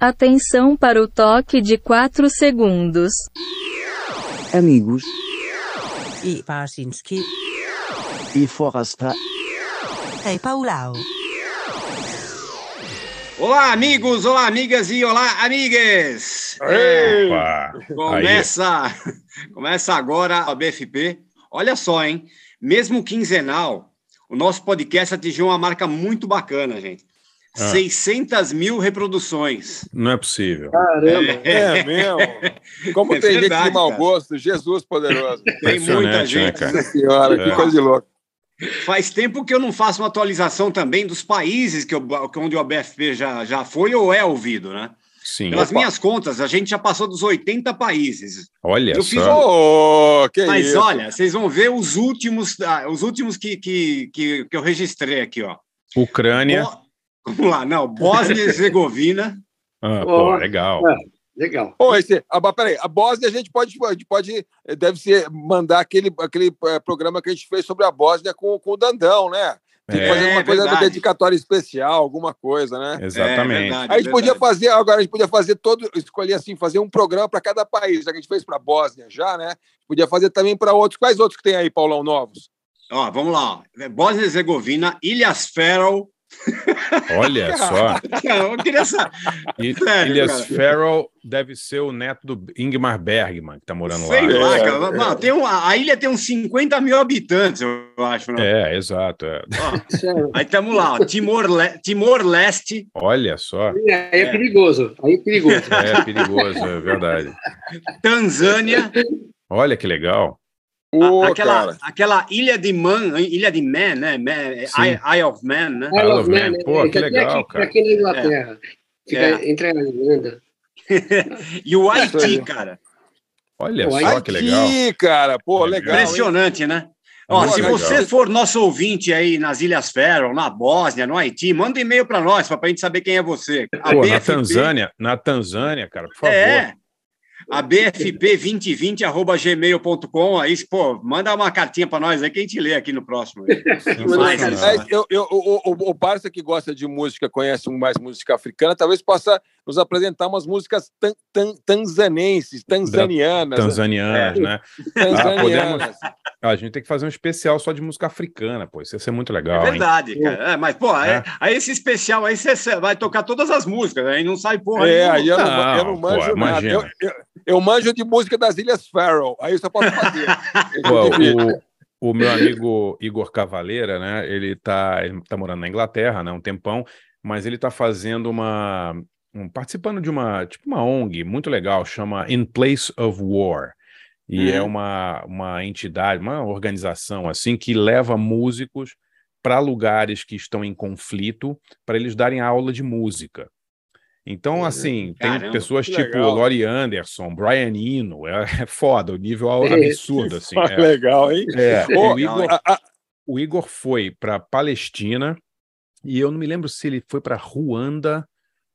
Atenção para o toque de 4 segundos. Amigos E Parsinski. e Forasta Hey Paulau. Olá, amigos, olá, amigas e olá, amigues! Opa! Começa, começa agora a BFP. Olha só, hein? Mesmo quinzenal, o nosso podcast atingiu uma marca muito bacana, gente. Ah. 600 mil reproduções. Não é possível. Caramba, é mesmo. Como É tem gente verdade, de mau cara. gosto, Jesus poderoso. Tem muita né, gente. cara? Nossa senhora, É. que coisa de louco. Faz tempo que eu não faço uma atualização também dos países que eu, onde o BFP já, já foi ou é ouvido, né? Sim. Pelas Opa. minhas contas, a gente já passou dos 80 países. Olha eu fiz só. Oh, que Mas isso. olha, vocês vão ver os últimos, ah, os últimos que, que, que, que eu registrei aqui, ó. Ucrânia. Bo- Vamos lá, não, Bósnia e Herzegovina. Ah, pô, legal. É. Legal. Ô, esse, ah, peraí, a Bósnia a gente pode, a gente pode eh, deve ser mandar aquele, aquele eh, programa que a gente fez sobre a Bósnia com, com o Dandão, né? Tem que É, fazer uma coisa verdade. dedicatória especial, alguma coisa, né? Exatamente. É, verdade, A gente podia verdade. fazer, agora a gente podia fazer todo, escolher assim, fazer um programa para cada país, já que a gente fez para a Bósnia já, né? Podia fazer também para outros. Quais outros que tem aí, Paulão, novos? Ó, vamos lá. Bósnia e Herzegovina, Ilhas Faroe. Olha só. Eu queria saber. E Sério, Ilhas cara. Farrell deve ser o neto do Ingmar Bergman, que tá morando Sei lá. lá, É, cara. é. Mano, tem um, a ilha tem uns 50 mil habitantes, eu acho. Né? É, exato. é. Ó, aí estamos lá, Timor-Leste, Olha só. Aí é, perigoso. Aí é perigoso. É perigoso, é verdade. Tanzânia, Olha que legal. Ô, aquela, cara. aquela ilha de Man, ilha de Man, né? Man, Sim. Isle Isle of Man, né? I love Man. né? Pô, Ele que legal, aqui, cara. Aqui na Inglaterra. Fica É. entre a Irlanda. E o Haiti, cara. Olha só Haiti, que legal. cara. Pô, legal. hein? Impressionante, né? Ó, Muito se legal. você for nosso ouvinte aí nas Ilhas Faroe, na Bósnia, no Haiti, manda um e-mail para nós, para a gente saber quem é você. Pô, na Tanzânia, na Tanzânia, cara, por favor. É. A BFP2020.gmail.com. Aí, pô, manda uma cartinha para nós aí que a gente lê aqui no próximo. Mas eu, eu, o, o, o Barça que gosta de música, conhece mais música africana, talvez possa nos apresentar umas músicas tan, tan, tanzanenses, tanzanianas. Tanzanianas, né? tanzanianas. Ah, a gente tem que fazer um especial só de música africana, pô. Isso ia ser muito É legal, hein? verdade, cara. É, mas, pô, aí, É. aí esse especial aí você você vai tocar todas as músicas, aí não sai porra. É, aí eu não, Não, eu não pô, manjo nada. imagina. Eu, eu, eu manjo de música das Ilhas Faroe, aí eu só posso fazer. Pô, o, o meu amigo Igor Cavaleira, né? Ele tá, ele tá morando na Inglaterra, né? Um tempão, mas ele tá fazendo uma. Um- participando de uma, tipo uma ONG muito legal, chama In Place of War. E Uhum. é uma, uma entidade, uma organização assim, que leva músicos para lugares que estão em conflito para eles darem aula de música. Então, assim, tem Caramba, pessoas que tipo legal. Laurie Anderson, Brian Eno, é, é foda, o nível É, absurdo, assim. É. Legal, hein? É, o, Igor, a- a- o Igor foi para Palestina e eu não me lembro se ele foi para Ruanda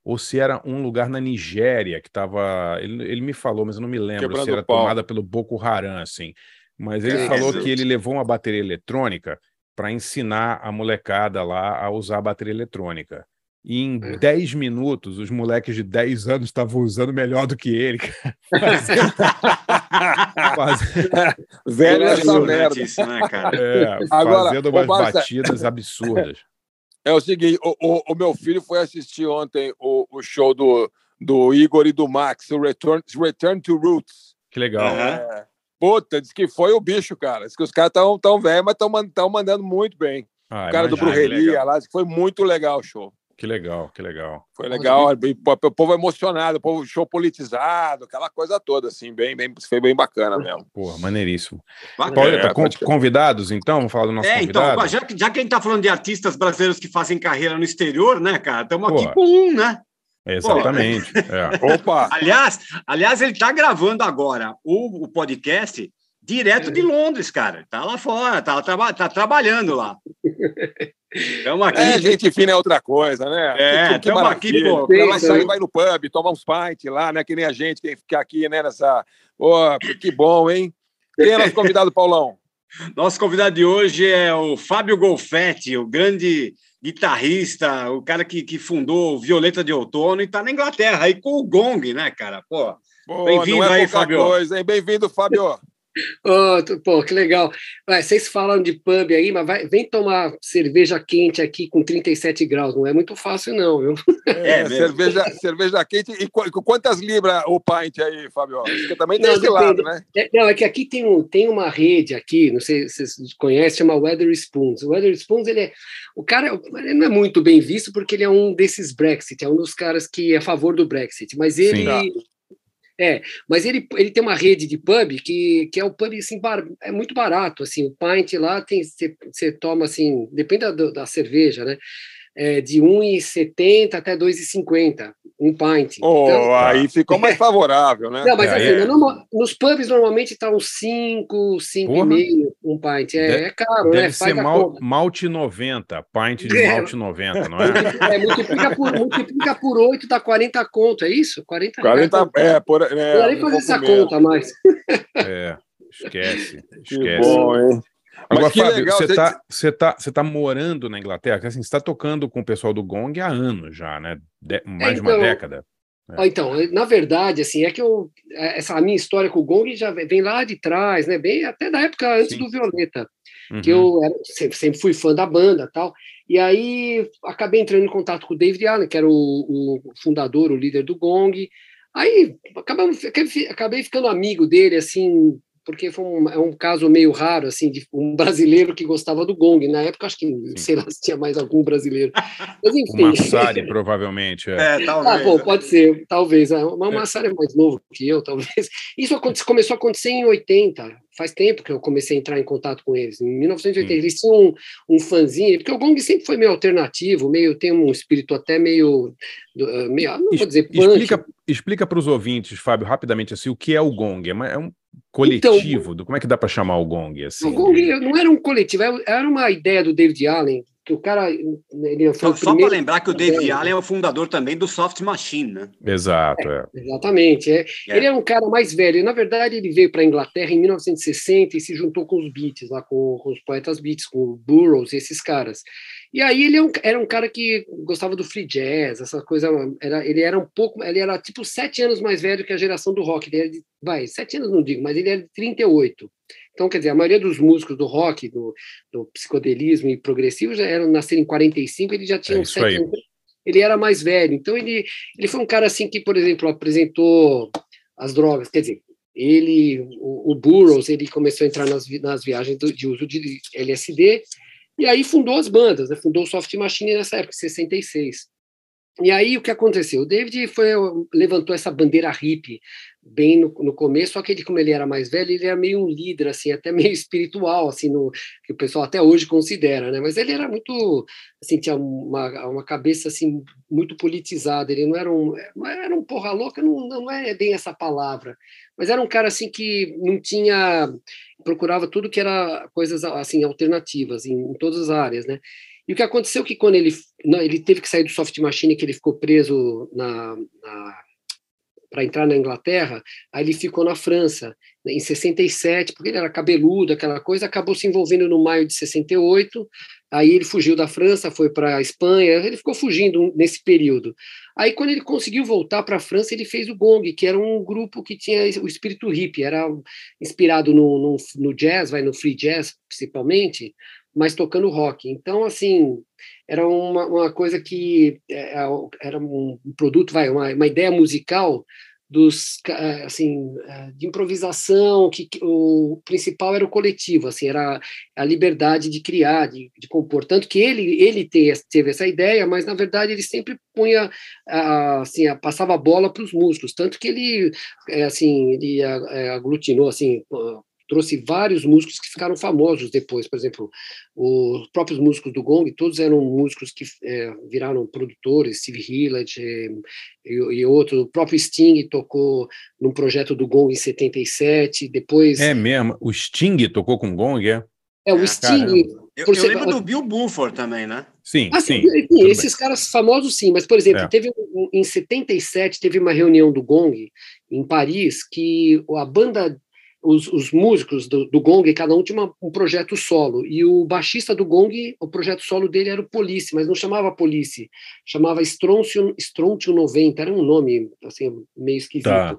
ou se era um lugar na Nigéria que estava. Ele, ele me falou, mas eu não me lembro Quebrando se era pau. tomada pelo Boko Haram, assim. Mas ele É, falou que ele levou uma bateria eletrônica para ensinar a molecada lá a usar a bateria eletrônica. E em É. 10 minutos, os moleques de 10 anos estavam usando melhor do que ele. cara. Fazendo- fazendo- velho essa Impressionante merda. isso, né, cara? é, Agora, fazendo umas Barça- batidas absurdas. É o seguinte, o, o, o meu filho foi assistir ontem o, o show do, do Igor e do Max, o Return, Return to Roots. Que legal. É, puta, diz que foi o bicho, cara. Diz que os caras estão tão velhos, mas estão mandando muito bem. Ah, o cara do imagina, Brujeria lá, diz que foi muito legal o show. Que legal, que legal. Foi legal, pô, o povo emocionado, o povo show politizado, aquela coisa toda, assim, bem, bem, foi bem bacana mesmo. Porra, maneiríssimo. Bacana. Pauleta, É, convidados, então? Vamos falar do nosso É, então, convidado? já que, já que a gente tá falando de artistas brasileiros que fazem carreira no exterior, né, cara? Estamos aqui com um, né? Exatamente. é. Opa! Aliás, aliás, ele tá gravando agora o, o podcast direto de Londres, cara. Tá lá fora, tá, traba- tá trabalhando lá. Estamos aqui. É, gente fina é outra coisa, né? É, tamo aqui, maravilha. pô, Ela Sim, vai sair, vai no pub, tomar uns pints lá, né? Que nem a gente, que fica aqui, né? Nessa. Pô, que bom, hein? Quem é nosso convidado, Paulão? Nosso convidado de hoje é o Fábio Golfetti, o grande guitarrista, o cara que, que fundou o Violeta de Outono e tá na Inglaterra aí com o Gong, né, cara? Pô, Bem-vindo é aí, Fábio. Bem-vindo, Fábio. Tu- pô, que legal. Vai, vocês falam de pub aí, mas vai, vem tomar cerveja quente aqui com 37 graus. Não é muito fácil, não, viu? É mesmo. cerveja, cerveja quente. E qu- quantas libras o pint aí, Fábio? Porque também tem Não, esse lado, né? É, não, é que aqui tem, um, tem uma rede aqui, não sei se vocês conhecem, chama Weatherspoons. O Weatherspoons, ele é. O cara ele não é muito bem visto porque ele é um desses Brexit, é um dos caras que é a favor do Brexit. Mas ele. Sim. Tá. É, mas ele, ele tem uma rede de pub que, que é o pub assim, bar- é muito barato, assim, o pint lá tem você toma assim, depende da, da cerveja, né? É, de 1,70 até 2,50, um pint. Oh, Então- aí ficou mais favorável, né? não, mas É, assim, é- normal- nos pubs normalmente tá uns 5, 5,5 um pint. É, Deve- é caro, Deve né? ser Faz a mal, malte 90, pint de É. malte 90, não é? É, multiplica, por, multiplica por 8, dá 40 conto, é isso? 40, 40, é, por, é, Não nem um fazer essa menos. conta mais. É, esquece, Que esquece. bom, hein? Agora, Fábio, legal, você está você tá, você tá morando na Inglaterra, que assim, você está tocando com o pessoal do Gong há anos já, né? De- mais de uma então, década. Ó, Então, na verdade, assim, é que eu, essa a minha história com o Gong já vem lá de trás, né? Bem até da época antes Sim. do Violeta. Uhum. que eu era- sempre, sempre fui fã da banda tal. E aí acabei entrando em contato com o David Allen, que era o, o fundador, o líder do Gong. Aí acabei- acabei ficando amigo dele, assim, porque foi um, é um caso meio raro, assim, de um brasileiro que gostava do Gong. Na época, acho que, sei lá, se tinha mais algum brasileiro. Mas O enfim. Massari, provavelmente. É. É, Ah, talvez. bom, pode ser, talvez. Ah, Mas o Massaro é mais novo que eu, talvez. Isso começou a acontecer em 80. Faz tempo que eu comecei a entrar em contato com eles. Em 1980, Sim. eles tinham um, um fanzinho, porque o Gong sempre foi meio alternativo, meio tem um espírito até meio. do- ah, meio ah, não vou dizer punk. Explica, explica para os ouvintes, Fábio, rapidamente, assim, o que é o Gong? É, é um coletivo, do, como é que dá para chamar o Gong? Assim, O Gong não era um coletivo, era uma ideia do David Allen, que o cara. Ele foi Só, o só para lembrar que o David É. Allen é o fundador também do Soft Machine, né? Exato, é. Exatamente. É. É. Ele era um cara mais velho. Na verdade, ele veio para a Inglaterra em 1960 e se juntou com os Beats, lá com, com os poetas Beats, com o Burroughs e esses caras. E aí ele é era um cara que gostava do free jazz, essa coisa. Era, ele era um pouco. Ele era tipo sete anos mais velho que a geração do rock. Ele era de, vai, sete anos não digo, mas ele era de 38. Então, quer dizer, a maioria dos músicos do rock, do, do psicodelismo e progressivo já eram nasceram em 45, ele já tinha É sete anos. Ele era mais velho. Então, ele, ele foi um cara assim que, por exemplo, apresentou as drogas. Quer dizer, ele, o, o Burroughs, ele começou a entrar nas, nas viagens do- de uso de LSD e aí fundou as bandas, né? fundou o Soft Machine nessa época, em 66. E aí o que aconteceu? O David foi, levantou essa bandeira hippie bem no, no começo, só que ele, como ele era mais velho, ele era meio um líder, assim, até meio espiritual, assim, no, que o pessoal até hoje considera, né? Mas ele era muito, assim, tinha uma, uma cabeça, assim, muito politizada, ele não era um, era um porra louca, não, não é bem essa palavra, mas era um cara, assim, que não tinha, procurava tudo que era coisas, assim, alternativas em, em todas as áreas, né? E o que aconteceu é que quando ele, não, ele teve que sair do Soft Machine, que ele ficou preso na, na para entrar na Inglaterra, aí ele ficou na França, né, em 67, porque ele era cabeludo, aquela coisa, acabou se envolvendo no maio de 68, aí ele fugiu da França, foi para a Espanha, ele ficou fugindo nesse período. Aí, quando ele conseguiu voltar para a França, ele fez o Gong, que era um grupo que tinha o espírito hippie, era inspirado no, no, no jazz, vai no free jazz, principalmente, mas tocando rock. Então, assim, era uma, uma coisa que é, era um produto, vai, uma, uma ideia musical dos assim de improvisação que, o principal era o coletivo assim era a liberdade de criar de, de compor tanto que ele ele teve essa ideia mas na verdade ele sempre punha assim passava a bola para os músicos tanto que ele assim ele aglutinou assim trouxe vários músicos que ficaram famosos depois, por exemplo, os próprios músicos do Gong, todos eram músicos que é, viraram produtores, Steve Hillard é, e, e outro, o próprio Sting tocou num projeto do Gong em 77, depois... É mesmo, o Sting tocou com o Gong, é? É, o é, Sting... Eu, eu ser... lembro do Bill Buford também, né? Sim, ah, sim. sim esses bem. caras famosos, sim, mas, por exemplo, é. teve em 77, teve uma reunião do Gong em Paris, que a banda os, os músicos do, do Gong, cada um tinha uma, um projeto solo, e o baixista do Gong, o projeto solo dele era o Police, mas não chamava Police, chamava Strontium, Strontium 90, era um nome assim, meio esquisito. Tá.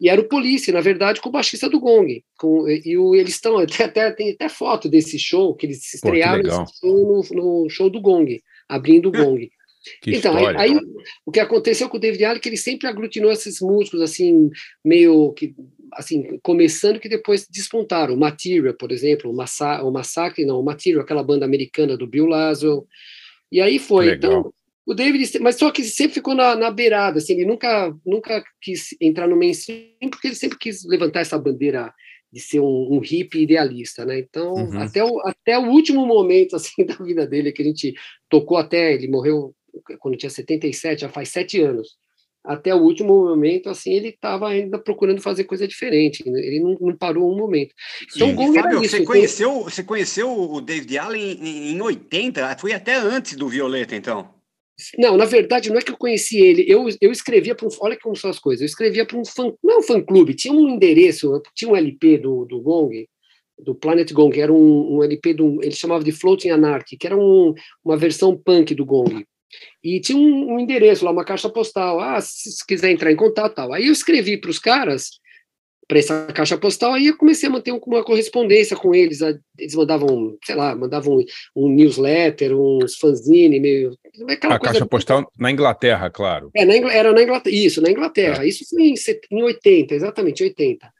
E era o Police, na verdade, com o baixista do Gong. Com, e o, eles estão, até, até, tem até foto desse show, que eles se Pô, estrearam show no, no show do Gong, abrindo o Gong. Que então, aí, história. aí o que aconteceu com o David Allen é que ele sempre aglutinou esses músicos assim, meio que assim, começando que depois despontaram. O Material, por exemplo, o, Massa, o Massacre, não, o Material, aquela banda americana do Bill Laswell. E aí foi. Legal. Então, o David, mas só que sempre ficou na, na beirada, assim, ele nunca, nunca quis entrar no mainstream, porque ele sempre quis levantar essa bandeira de ser um, um hippie idealista, né? Então, Uhum. até, o, até o último momento, assim, da vida dele, que a gente tocou até, ele morreu quando tinha 77, já faz sete anos. Até o último momento, assim, ele estava ainda procurando fazer coisa diferente, né? ele não, não parou um momento. Então, E, Gong Fábio, você, conheceu, você conheceu o David Allen em, em 80? Foi até antes do Violeta, então. Não, na verdade, não é que eu conheci ele. Eu, eu escrevia para um. Olha como são as coisas. Eu escrevia para um fã. Não é um fã-clube, tinha um endereço, tinha um LP do, do Gong, do Planet Gong, era um, um LP, do, ele chamava de Floating Anarchy, que era um, uma versão punk do Gong. E tinha um, um endereço lá, uma caixa postal. Ah, se, se quiser entrar em contato tal. Aí eu escrevi para os caras, para essa caixa postal, aí eu comecei a manter um- uma correspondência com eles. a- Eles mandavam, sei lá, mandavam um newsletter, uns fanzine, meio. A caixa postal na Inglaterra, claro. é, na era na Inglaterra, isso, na Inglaterra. Isso foi em, em 80, exatamente, 80.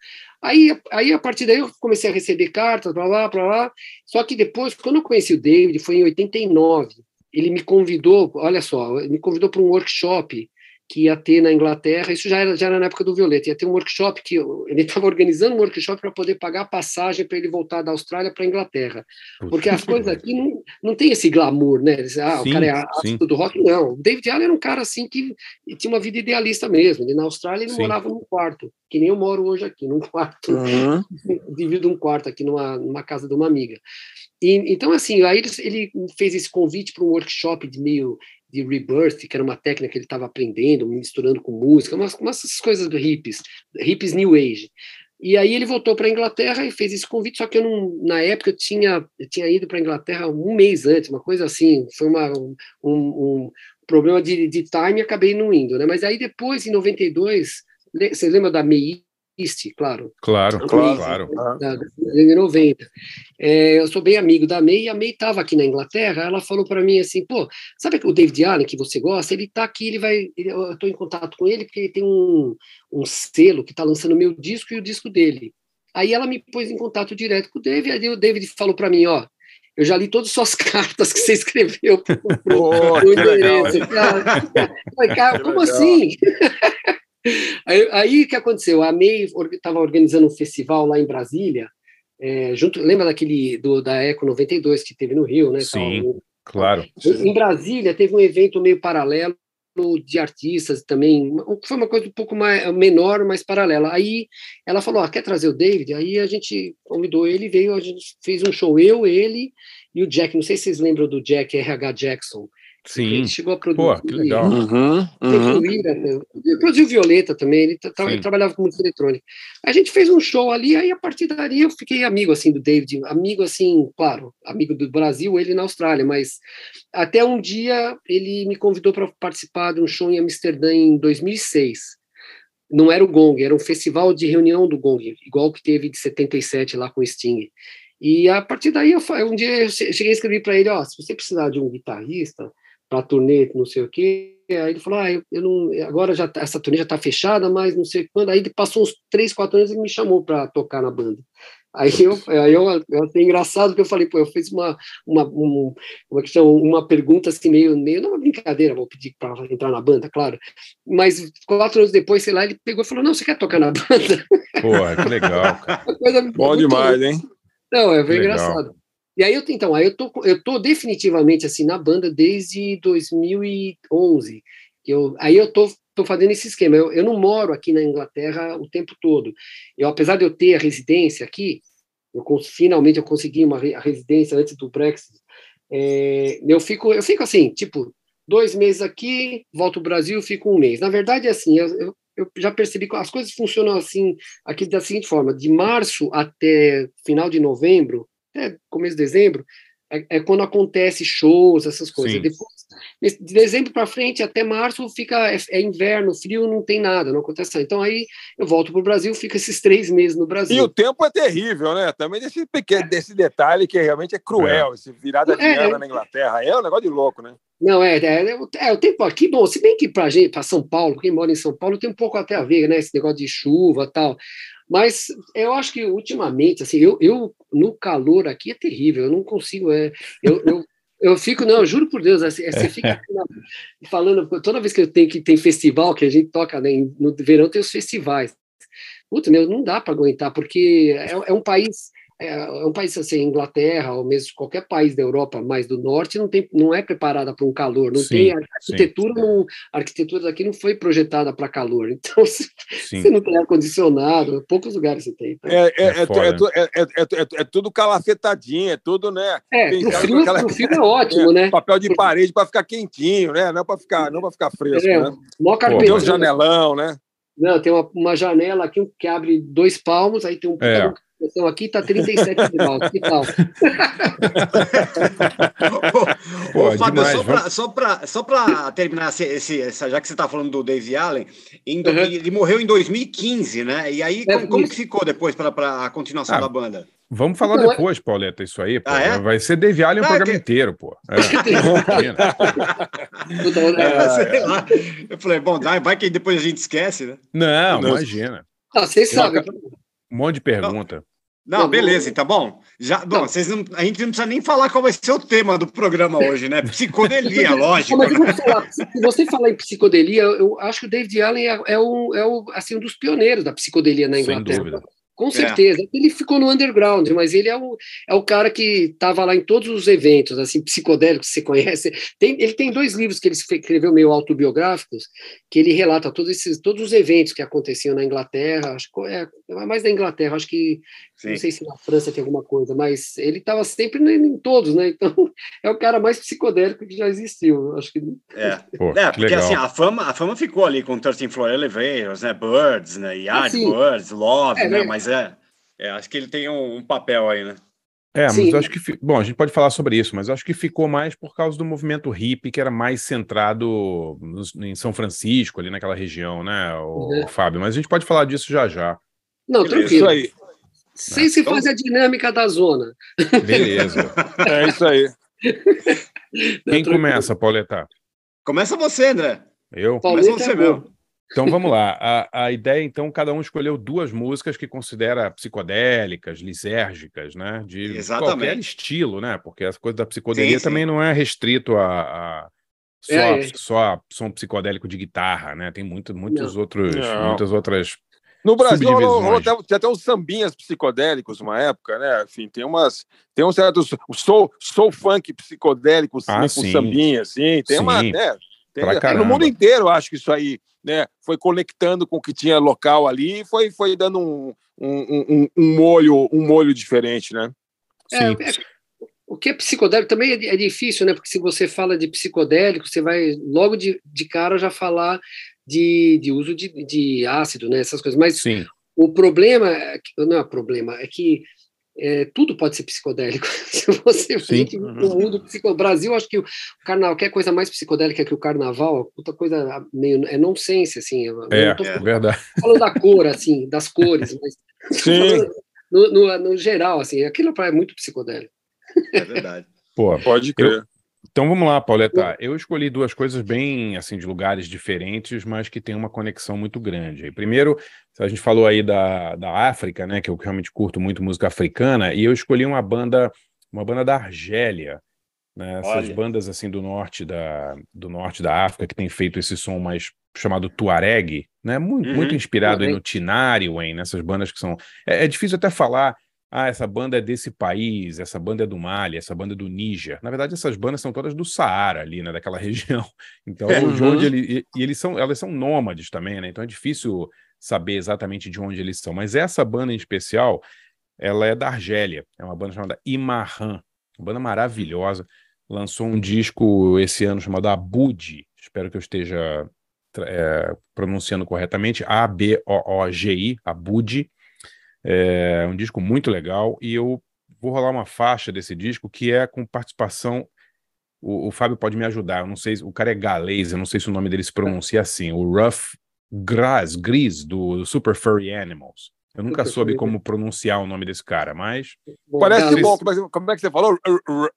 Aí, aí, a partir daí, eu comecei a receber cartas, blá, blá, blá, blá. Só que depois, quando eu conheci o David, foi em 89. Ele me convidou, olha só, ele me convidou para um workshop que ia ter na Inglaterra, isso já era, já era na época do Violeta, ia ter um workshop que eu- ele estava organizando um workshop para poder pagar a passagem para ele voltar da Austrália para a Inglaterra. Porque as coisas aqui não, não tem esse glamour, né? Ah, Sim, o cara é ácido do rock, não. O David Allen era um cara assim que tinha uma vida idealista mesmo. Ele na Austrália ele Sim. morava num quarto, que nem eu moro hoje aqui, num quarto, Uhum. divido um quarto aqui numa, numa casa de uma amiga. E, então, assim, aí ele, fez esse convite para um workshop de meio de rebirth, que era uma técnica que ele estava aprendendo, misturando com música, umas, umas coisas do hippies, hippies new age. E aí ele voltou para a Inglaterra e fez esse convite, só que eu não, na época eu tinha, eu tinha ido para a Inglaterra um mês antes, uma coisa assim, foi uma, um, um problema de, de time e acabei não indo, né? Mas aí depois, em 92, le- você lembra da Meist, claro, Claro, Claro. claro. da, da de 90. É, eu sou bem amigo da May, e a May estava aqui na Inglaterra, ela falou para mim assim, pô, sabe o David Allen que você gosta? Ele está aqui, ele vai, ele- eu estou em contato com ele porque ele tem um, um selo que está lançando o meu disco e o disco dele. Aí ela me pôs em contato direto com o David, aí o David falou para mim, ó, eu já li todas as suas cartas que você escreveu pro, pro, Pô, pro que legal. endereço. Cara, cara, como legal. assim? Aí, aí o que aconteceu? A MEI estava organizando um festival lá em Brasília, é, junto, lembra daquele do, da Eco 92 que teve no Rio, né? Sim. tal? Claro. Em Brasília teve um evento meio paralelo de artistas também, foi uma coisa um pouco mais menor, mas paralela. Aí ela falou: ah, quer trazer o David? Aí a gente convidou ele, veio, a gente fez um show, eu, ele e o Jack. Não sei se vocês lembram do Jack RH Jackson. Sim. Ele chegou a produzir. Pô, que legal. Uhum, uhum. Ira, né? Ele produziu Violeta também, ele, ele trabalhava com música eletrônica. A gente fez um show ali, aí a partir dali eu fiquei amigo assim do David, amigo assim, claro, amigo do Brasil, ele na Austrália, mas até um dia ele me convidou para participar de um show em Amsterdã em 2006. Não era o Gong, era um festival de reunião do Gong, igual que teve de 77 lá com o Sting. E a partir daí, eu, um dia eu che- cheguei a escrever para ele, ó, se você precisar de um guitarrista para turnê, não sei o quê, aí ele falou, ah, eu, eu não, agora já tá- essa turnê já está fechada, mas não sei quando, aí ele passou uns três, quatro anos e me chamou para tocar na banda. Aí eu, aí eu, eu achei engraçado porque eu falei, pô, eu fiz uma, uma, um, uma, questão, uma pergunta assim, meio, meio, não uma brincadeira, vou pedir para entrar na banda, claro, mas quatro anos depois, sei lá, ele pegou e falou, não, você quer tocar na banda? Porra, que legal, cara. Bom demais, hein? não, é bem engraçado. E aí eu então, aí eu tô eu tô definitivamente assim na banda desde 2011. Que eu aí eu tô tô fazendo esse esquema. Eu, eu não moro aqui na Inglaterra o tempo todo. Eu apesar de eu ter a residência aqui, eu finalmente eu consegui uma a residência antes do Brexit. é, eu fico eu fico assim, tipo dois meses aqui, volto ao Brasil, fico um mês. Na verdade, é assim, eu, eu eu já percebi que as coisas funcionam assim, aqui da seguinte forma: de março até final de novembro, até começo de dezembro, é, é quando acontece shows, essas coisas. Sim. Depois, de dezembro para frente, até março, fica é, é, inverno, frio, não tem nada, não acontece nada. Então aí eu volto para o Brasil, fica esses três meses no Brasil. E o tempo é terrível, né? Também desse pequeno, desse detalhe que realmente é cruel, é. esse virada de ano na Inglaterra. É um negócio de louco, né? Não, é, é, é, o tempo aqui, bom, se bem que para gente, para São Paulo, quem mora em São Paulo, tem um pouco até a ver, né? Esse negócio de chuva tal. Mas eu acho que ultimamente, assim, eu, eu no calor aqui é terrível, eu não consigo. É, eu, eu, eu fico, não, eu juro por Deus, assim, você fica falando, toda vez que eu tenho que tem festival, que a gente toca, né, no verão tem os festivais. Puta, meu, não dá para aguentar, porque é, é um país é, é um país assim, Inglaterra ou mesmo qualquer país da Europa mais do norte não tem, não é preparada para um calor, não sim, tem a arquitetura, não, a arquitetura daqui não foi projetada para calor. Então se, você não tem ar condicionado, poucos lugares você tem. Então. É, é, é, tudo calafetadinho, é tudo, né? É, pro frio, aquela... pro frio é ótimo, né? Papel de parede para ficar quentinho, né? Não para ficar, não para ficar fresco, é, né? Mó tem um janelão, né? Não, tem uma, uma janela aqui que abre dois palmos, aí tem um é. Então aqui está 37 graus, que tal? Ô, Ô Fábio, demais, só para terminar, esse, esse, já que você está falando do Dave Allen, em, uhum. ele morreu em 2015, né? E aí, é, como, como que ficou depois para a continuação ah, da banda? Vamos falar Não, depois, é... Pauleta, isso aí, pô. Ah, é? Vai ser Dave Allen o programa que... inteiro, pô. É. é, sei lá. Eu falei, bom, vai que depois a gente esquece, né? Não, Não. imagina. Ah, vocês sabem. Um monte de pergunta. Não, beleza, tá bom. Já, bom, vocês não, a gente não precisa nem falar qual vai ser o tema do programa hoje, né? Psicodelia, lógico. Mas eu falar, se você falar em psicodelia, eu acho que o David Allen é, é, o, é o, assim, um dos pioneiros da psicodelia na Inglaterra. Sem dúvida. Com certeza. É. Ele ficou no underground, mas ele é o, é o cara que estava lá em todos os eventos, assim, psicodélicos que você conhece. Tem, ele tem dois livros que ele escreveu meio autobiográficos, que ele relata todos esses todos os eventos que aconteciam na Inglaterra, acho que é, é mais da Inglaterra, acho que Sim. não sei se na França tem alguma coisa, mas ele estava sempre em todos, né? Então é o cara mais psicodélico que já existiu, acho que. É, Pô, é porque assim, a fama, a fama ficou ali com 13 Floor Elevators, né? Birds, né? Yardbirds, ah, Love, é, né? Mas é, é, acho que ele tem um, um papel aí, né? É, mas Sim. eu acho que. Bom, a gente pode falar sobre isso, mas eu acho que ficou mais por causa do movimento hippie, que era mais centrado no, em São Francisco, ali naquela região, né, o, uhum. Fábio? Mas a gente pode falar disso já já. Não, tranquilo. Isso aí. Sem se então... fazer a dinâmica da zona. Beleza. é isso aí. Quem começa, Pauleta? Começa você, André. Eu? Começa você é mesmo. Então vamos lá. A, a ideia, então, cada um escolheu duas músicas que considera psicodélicas, lisérgicas, né? De Exatamente. qualquer estilo, né? Porque essa coisa da psicodelia sim, também sim. não é restrito a, a só, é, é. só som psicodélico de guitarra, né? Tem muito, muitos outros, muitas outras. No Brasil rolou, até, tinha até uns sambinhas psicodélicos uma época, né? Enfim, tem umas. Tem uns certos. Soul, soul funk psicodélicos, ah, com sambinha, assim. Tem sim. uma. Né? Tem, no mundo inteiro, acho que isso aí né, foi conectando com o que tinha local ali e foi, foi dando um, um, um, um molho um molho diferente, né? É, é, o que é psicodélico também é, é, difícil, né? Porque se você fala de psicodélico, você vai logo de, de cara já falar de, de uso de, de ácido, né? Essas coisas. Mas Sim. o problema, é não é problema, é que é, tudo pode ser psicodélico. Se você vê no mundo psicodélico, Brasil, acho que o carnaval, quer coisa mais psicodélica que o carnaval, puta coisa meio é nonsense, assim. É, é falando, verdade. Falando da cor, assim, das cores, mas Sim. No, no, no, geral, assim, aquilo é muito psicodélico. É verdade. Pô, pode crer. Eu, então vamos lá, Pauleta. Eu escolhi duas coisas bem assim de lugares diferentes, mas que tem uma conexão muito grande. primeiro, a gente falou aí da, da África, né? Que eu realmente curto muito música africana, e eu escolhi uma banda, uma banda da Argélia. Né, essas Olha. bandas assim do norte da, do norte da África que tem feito esse som mais chamado Tuareg, né? Muito, uhum. muito inspirado no Tinário, nessas bandas que são. É, é difícil até falar ah, essa banda é desse país, essa banda é do Mali, essa banda é do Níger. Na verdade, essas bandas são todas do Saara ali, né, daquela região. Então, uhum. de onde ele, e, eles são, elas são nômades também, né? Então é difícil saber exatamente de onde eles são. Mas essa banda em especial, ela é da Argélia. É uma banda chamada Imarran, uma banda maravilhosa. Lançou um disco esse ano chamado Abud. Espero que eu esteja é, pronunciando corretamente, A-B-O-O-G-I, Abudi. É um disco muito legal e eu vou rolar uma faixa desse disco que é com participação. O, o Fábio pode me ajudar. Eu não sei, o cara é galês, eu não sei se o nome dele se pronuncia assim. O Ruff Gras, Gris, do Super Furry Animals. Eu nunca soube como pronunciar o nome desse cara, mas. Bom, Parece bom. Como é, como é, que você falou?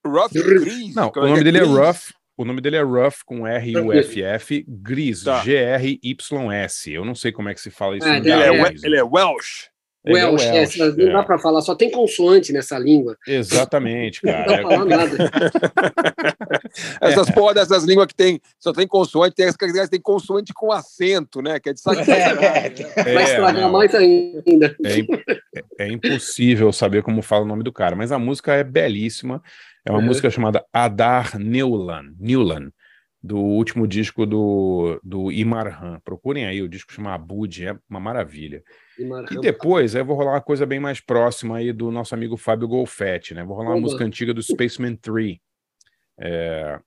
Ruff Gris? Não, como o nome é dele é Ruff. O nome dele é Ruff com R-U-F-F, Gris, tá. G-R-Y-S. Eu não sei como é que se fala isso. É, ele, é, ele é Welsh. Welsh, é Welsh essa, não dá para falar, só tem consoante nessa língua. Exatamente, cara. Não dá pra falar nada. Essas porra dessas línguas que tem, só tem consoante, tem as que tem consoante com acento, né? Que é de sacanagem. É, Vai estragar mais ainda. É, é, impossível saber como fala o nome do cara, mas a música é belíssima. É uma uhum. música chamada Adar Newland, Newland do último disco do, do Imarhan. Procurem aí, o disco chama Abud, é uma maravilha. E depois, aí eu vou rolar uma coisa bem mais próxima aí do nosso amigo Fábio Golfetti, né? Vou rolar uma música antiga do Spaceman 3. É,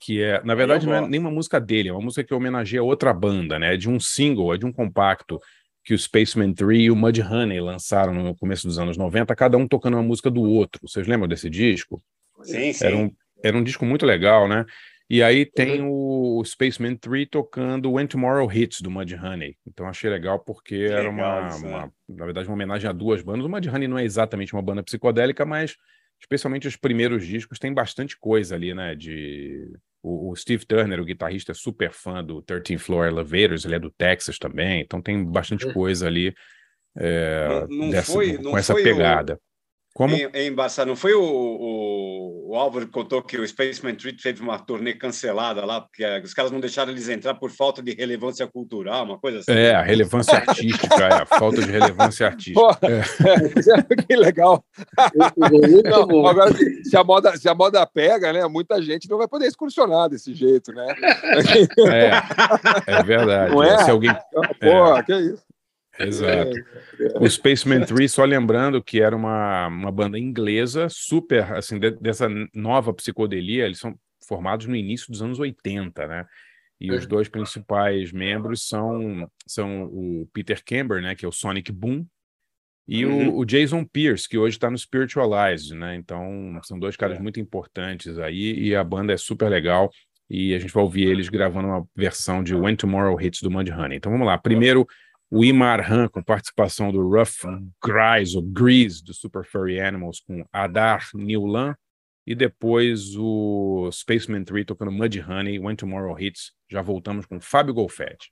que é, na verdade, não é nenhuma música dele, é uma música que homenageia outra banda, né? É de um single, é de um compacto que o Spaceman 3 e o Mudhoney lançaram no começo dos anos 90, cada um tocando uma música do outro. Vocês lembram desse disco? Sim, sim. Era um, era um disco muito legal, né? E aí tem uhum. o Spaceman 3 tocando When Tomorrow Hits, do Mudhoney. Então achei legal porque que era uma, uma, na verdade, uma homenagem a duas bandas. O Mudhoney não é exatamente uma banda psicodélica, mas especialmente os primeiros discos tem bastante coisa ali, né? De o, o, Steve Turner, o guitarrista, é super fã do 13 Floor Elevators, ele é do Texas também, então tem bastante uhum. coisa ali é, não, não dessa, foi, com essa pegada. O como? Em, em não foi o, o, o, Álvaro que contou que o Spaceman Treat teve uma turnê cancelada lá, porque os caras não deixaram eles entrar por falta de relevância cultural, uma coisa assim. É, a relevância artística, é, a falta de relevância artística. Pô, é. que legal. não, agora, se a, moda, se a moda pega, né, muita gente não vai poder excursionar desse jeito, né? É, é verdade. Não é? Se alguém... Pô, é. que isso. Exato. O Spaceman 3, só lembrando que era uma, uma banda inglesa, super, assim, de, dessa nova psicodelia, eles são formados no início dos anos 80, né? E os dois principais membros são, são o Peter Camber, né, que é o Sonic Boom, e uhum. o, o, Jason Pierce, que hoje está no Spiritualized, né? Então, são dois caras muito importantes aí, e a banda é super legal. E a gente vai ouvir eles gravando uma versão de When Tomorrow Hits do Mudhoney. Então vamos lá. Primeiro, o Imarhan, com participação do Ruff Grise, ou Grease, do Super Furry Animals, com Adar Newland, e depois o Spaceman 3 tocando Mudhoney, When Tomorrow Hits. Já voltamos com Fábio Golfetti.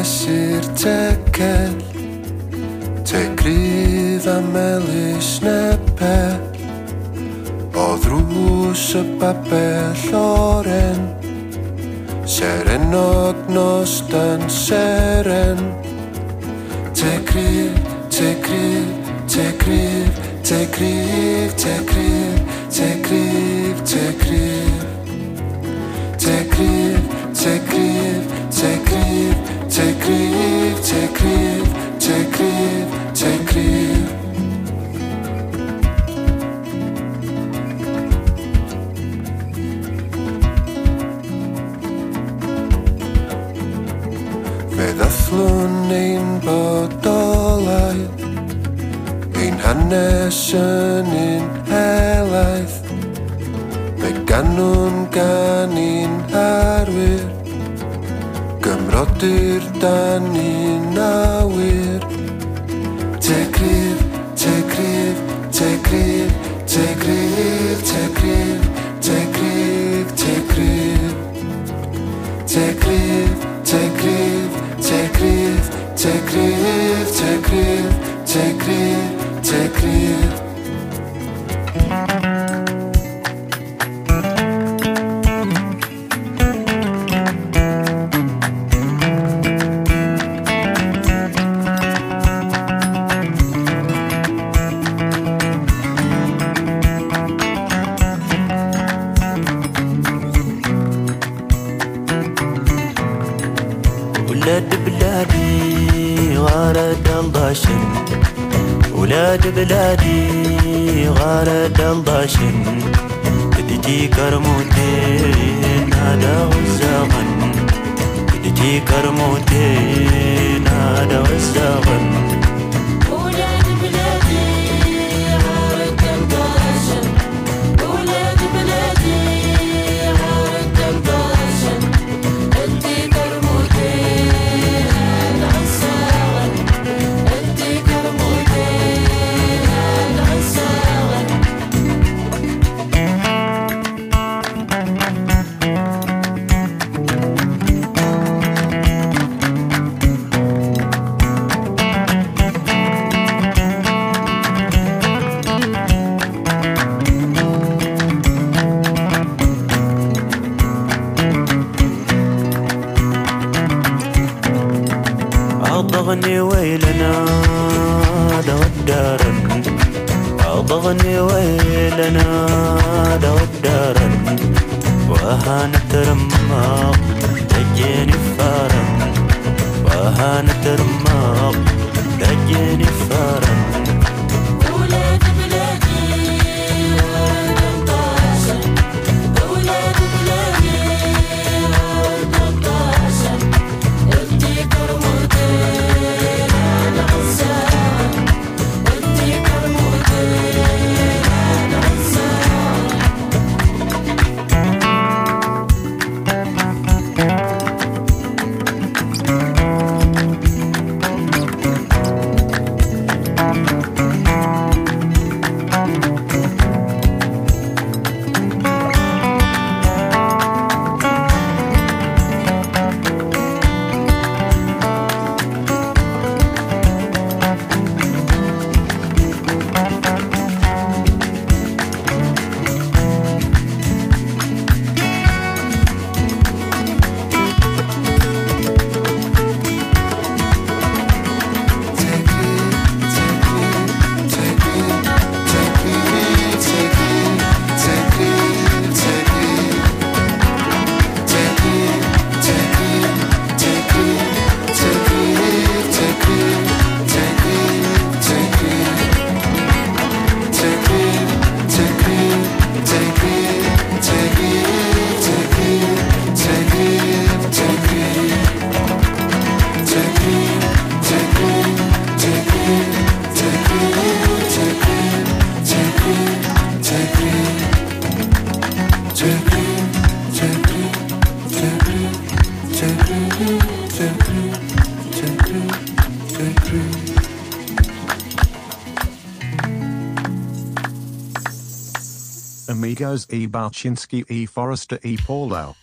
nes i'r tegel Te gryf a melus nepe. O ddrws y babell oren Serenog nos dan seren. Te gryf, te gryf, te gryf Te gryf, te gryf, te gryf, te gryf. Te gryf, te gryf, te gryf. Tekrir, tekrir, tekrir, tekrir Fe ddathlwn ein bodolaeth Ein hanes yn un helaeth Fe ganwn gan un arwyr Gymrodir dan un awyr Te gryf, te gryf, te gryf, te gryf, te gryf, te gryf, te gryf Te gryf, te gryf, te gryf, te gryf, te gryf, te gryf, te gryf Amigos E. Balchinsky E. Forrester E. Paulo.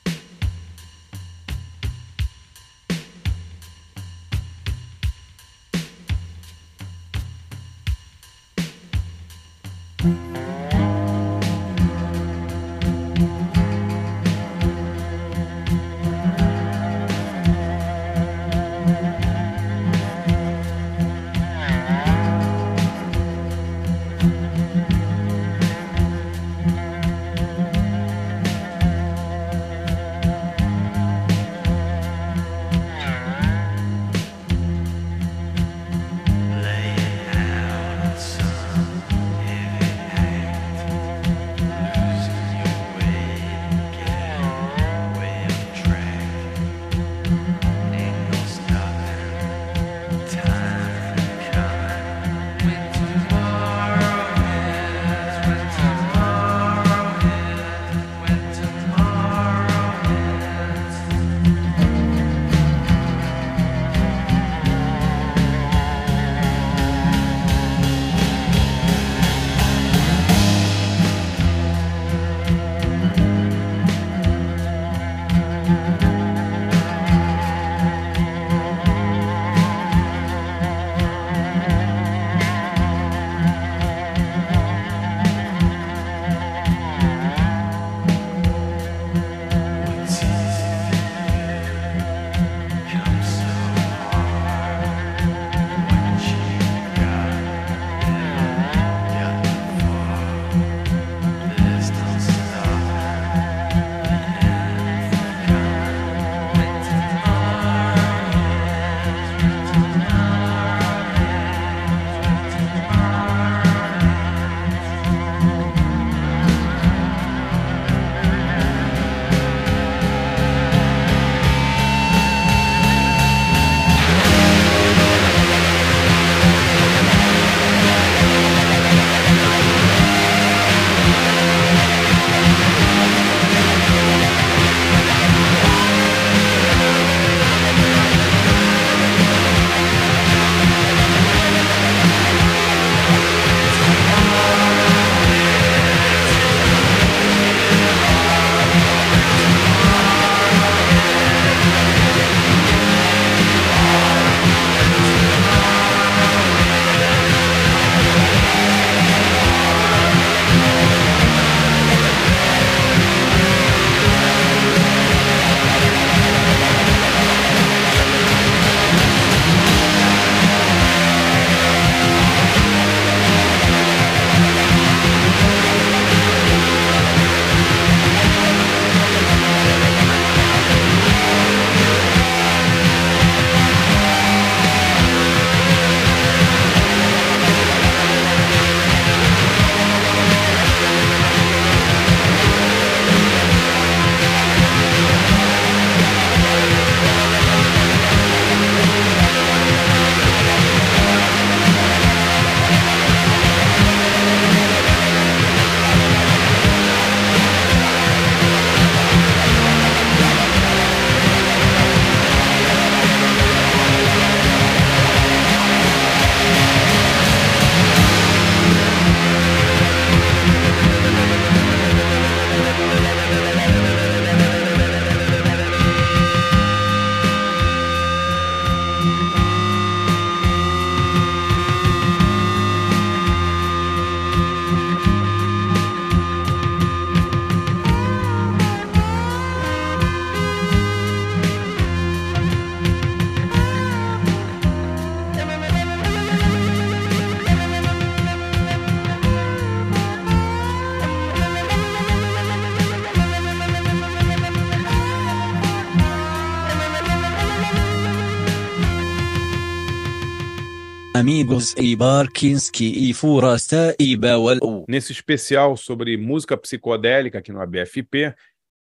Amigos e Barkinski e Furasta e Bawal. Nesse especial sobre música psicodélica aqui no ABFP,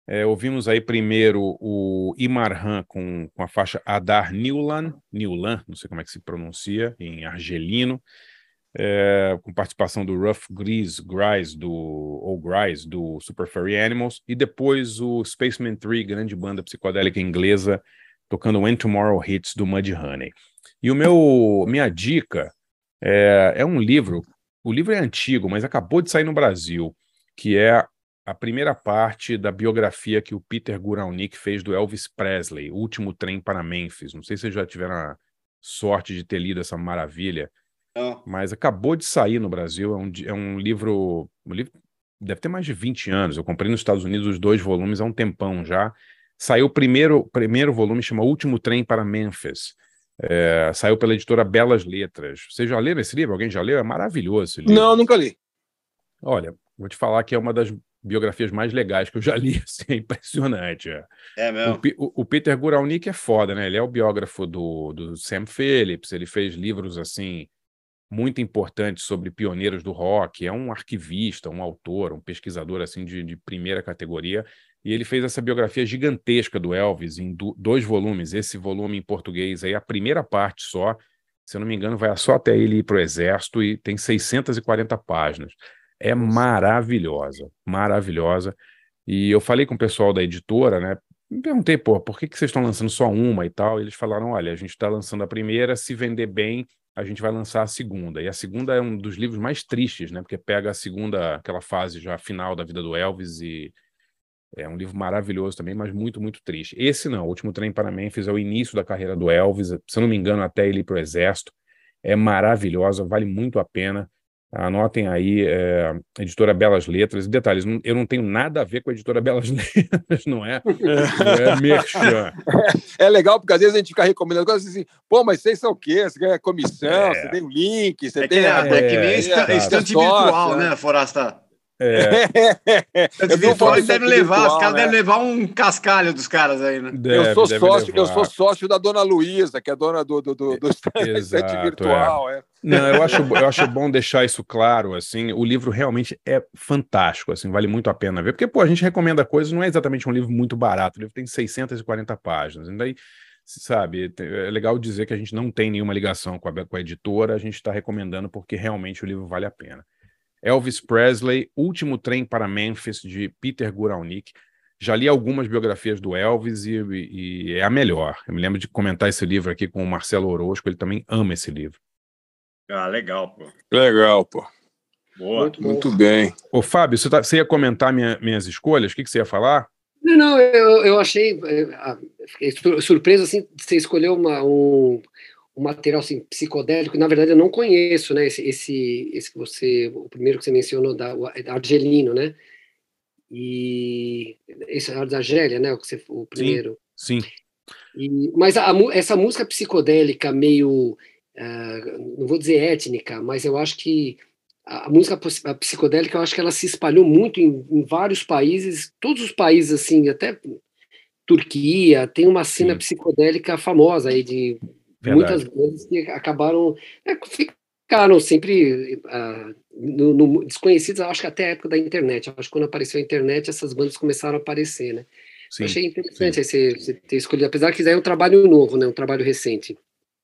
é, ouvimos aí primeiro o Imarhan com, com a faixa Adar Newlan, Newlan, não sei como é que se pronuncia, em argelino, é, com participação do Rough Grease, Grise do, ou Grise do Super Furry Animals, e depois o Spaceman 3, grande banda psicodélica inglesa, tocando When Tomorrow Hits do Mudhoney. E o meu minha dica é, é um livro. O livro é antigo, mas acabou de sair no Brasil, que é a primeira parte da biografia que o Peter Guralnick fez do Elvis Presley, O Último Trem para Memphis. Não sei se vocês já tiveram a sorte de ter lido essa maravilha, Não. mas acabou de sair no Brasil. É um, é um livro, um livro. Deve ter mais de 20 anos. Eu comprei nos Estados Unidos os dois volumes há um tempão já. Saiu o primeiro, primeiro volume, chama Último Trem para Memphis. É, saiu pela editora Belas Letras. Vocês já leram esse livro? Alguém já leu? É maravilhoso esse livro. Não, nunca li. Olha, vou te falar que é uma das biografias mais legais que eu já li. Assim, é impressionante. É, é mesmo. O, o, Peter Guralnick é foda, né? Ele é o biógrafo do, do Sam Phillips. Ele fez livros assim muito importantes sobre pioneiros do rock. É um arquivista, um autor, um pesquisador assim de, de primeira categoria. E ele fez essa biografia gigantesca do Elvis em do, dois volumes. Esse volume em português aí, a primeira parte só, se eu não me engano, vai só até ele ir para o Exército e tem 640 páginas. É maravilhosa, maravilhosa. E eu falei com o pessoal da editora, né? Me perguntei, pô, por que, que vocês estão lançando só uma e tal? E eles falaram: olha, a gente está lançando a primeira, se vender bem, a gente vai lançar a segunda. E a segunda é um dos livros mais tristes, né? Porque pega a segunda, aquela fase já final da vida do Elvis e é um livro maravilhoso também, mas muito, muito triste. Esse não, O Último Trem para Memphis é o início da carreira do Elvis, se eu não me engano, até ele ir para o Exército. É maravilhosa, vale muito a pena. Anotem aí, é, editora Belas Letras. Detalhes, eu não tenho nada a ver com a editora Belas Letras, não é? Não é merchan. É legal, porque às vezes a gente fica recomendando coisas assim, pô, mas vocês são o quê? Você ganha comissão, é. você tem o link, você é tem. Que, é, é que nem é, estante virtual, né, Forasta? É. é virtual deve levar, os caras né? devem levar um cascalho dos caras aí, né? Deve, eu sou sócio, levar. eu sou sócio da dona Luísa, que é dona do, do, do, do Exato, virtual. É. É. Não, eu acho, eu acho bom deixar isso claro, assim, o livro realmente é fantástico, assim, vale muito a pena ver, porque, pô, a gente recomenda coisas, não é exatamente um livro muito barato, o livro tem 640 páginas, e daí sabe, é legal dizer que a gente não tem nenhuma ligação com a, com a editora, a gente está recomendando porque realmente o livro vale a pena. Elvis Presley, Último Trem para Memphis, de Peter Guralnick. Já li algumas biografias do Elvis e, e, é a melhor. Eu me lembro de comentar esse livro aqui com o Marcelo Orozco, ele também ama esse livro. Ah, legal, pô. Legal, pô. Boa. Muito, Muito bem. Ô, Fábio, você, tá, você ia comentar minha, minhas escolhas? O que, que você ia falar? Não, não, eu, eu achei. Eh, ah, fiquei surpreso assim, você escolheu uma, um, um material assim, psicodélico, na verdade eu não conheço, né, esse, esse, esse que você, o primeiro que você mencionou, da, da Argelino, né, e esse é da Argélia, né, o, que você, o primeiro. Sim, sim. E, mas a, essa música psicodélica meio, uh, não vou dizer étnica, mas eu acho que a, a música a psicodélica, eu acho que ela se espalhou muito em, em vários países, todos os países, assim, até Turquia, tem uma cena sim. psicodélica famosa aí de Verdade. muitas vezes que acabaram é, ficaram sempre uh, no, no, desconhecidos, acho que até a época da internet. Acho que quando apareceu a internet, essas bandas começaram a aparecer, né? Sim, achei interessante você, você, ter escolhido, apesar que é um trabalho novo, né? Um trabalho recente.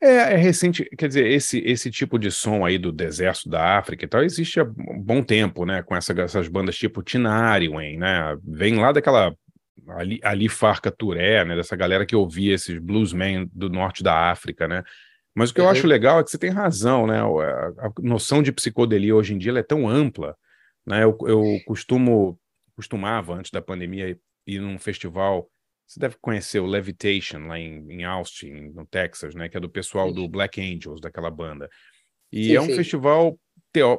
É, é, recente, quer dizer, esse, esse tipo de som aí do deserto da África e tal existe há um bom tempo, né? Com essa, essas bandas tipo Tinariwen, né? Vem lá daquela ali, ali Farca Touré, né, dessa galera que ouvia esses bluesmen do norte da África, né? Mas o que eu acho uhum. legal é que você tem razão, né? A, a noção de psicodelia hoje em dia é tão ampla, né? Eu, eu costumo costumava antes da pandemia ir num festival. Você deve conhecer o Levitation lá em, em Austin, no Texas, né? Que é do pessoal sim. do Black Angels, daquela banda. E sim, é um sim. festival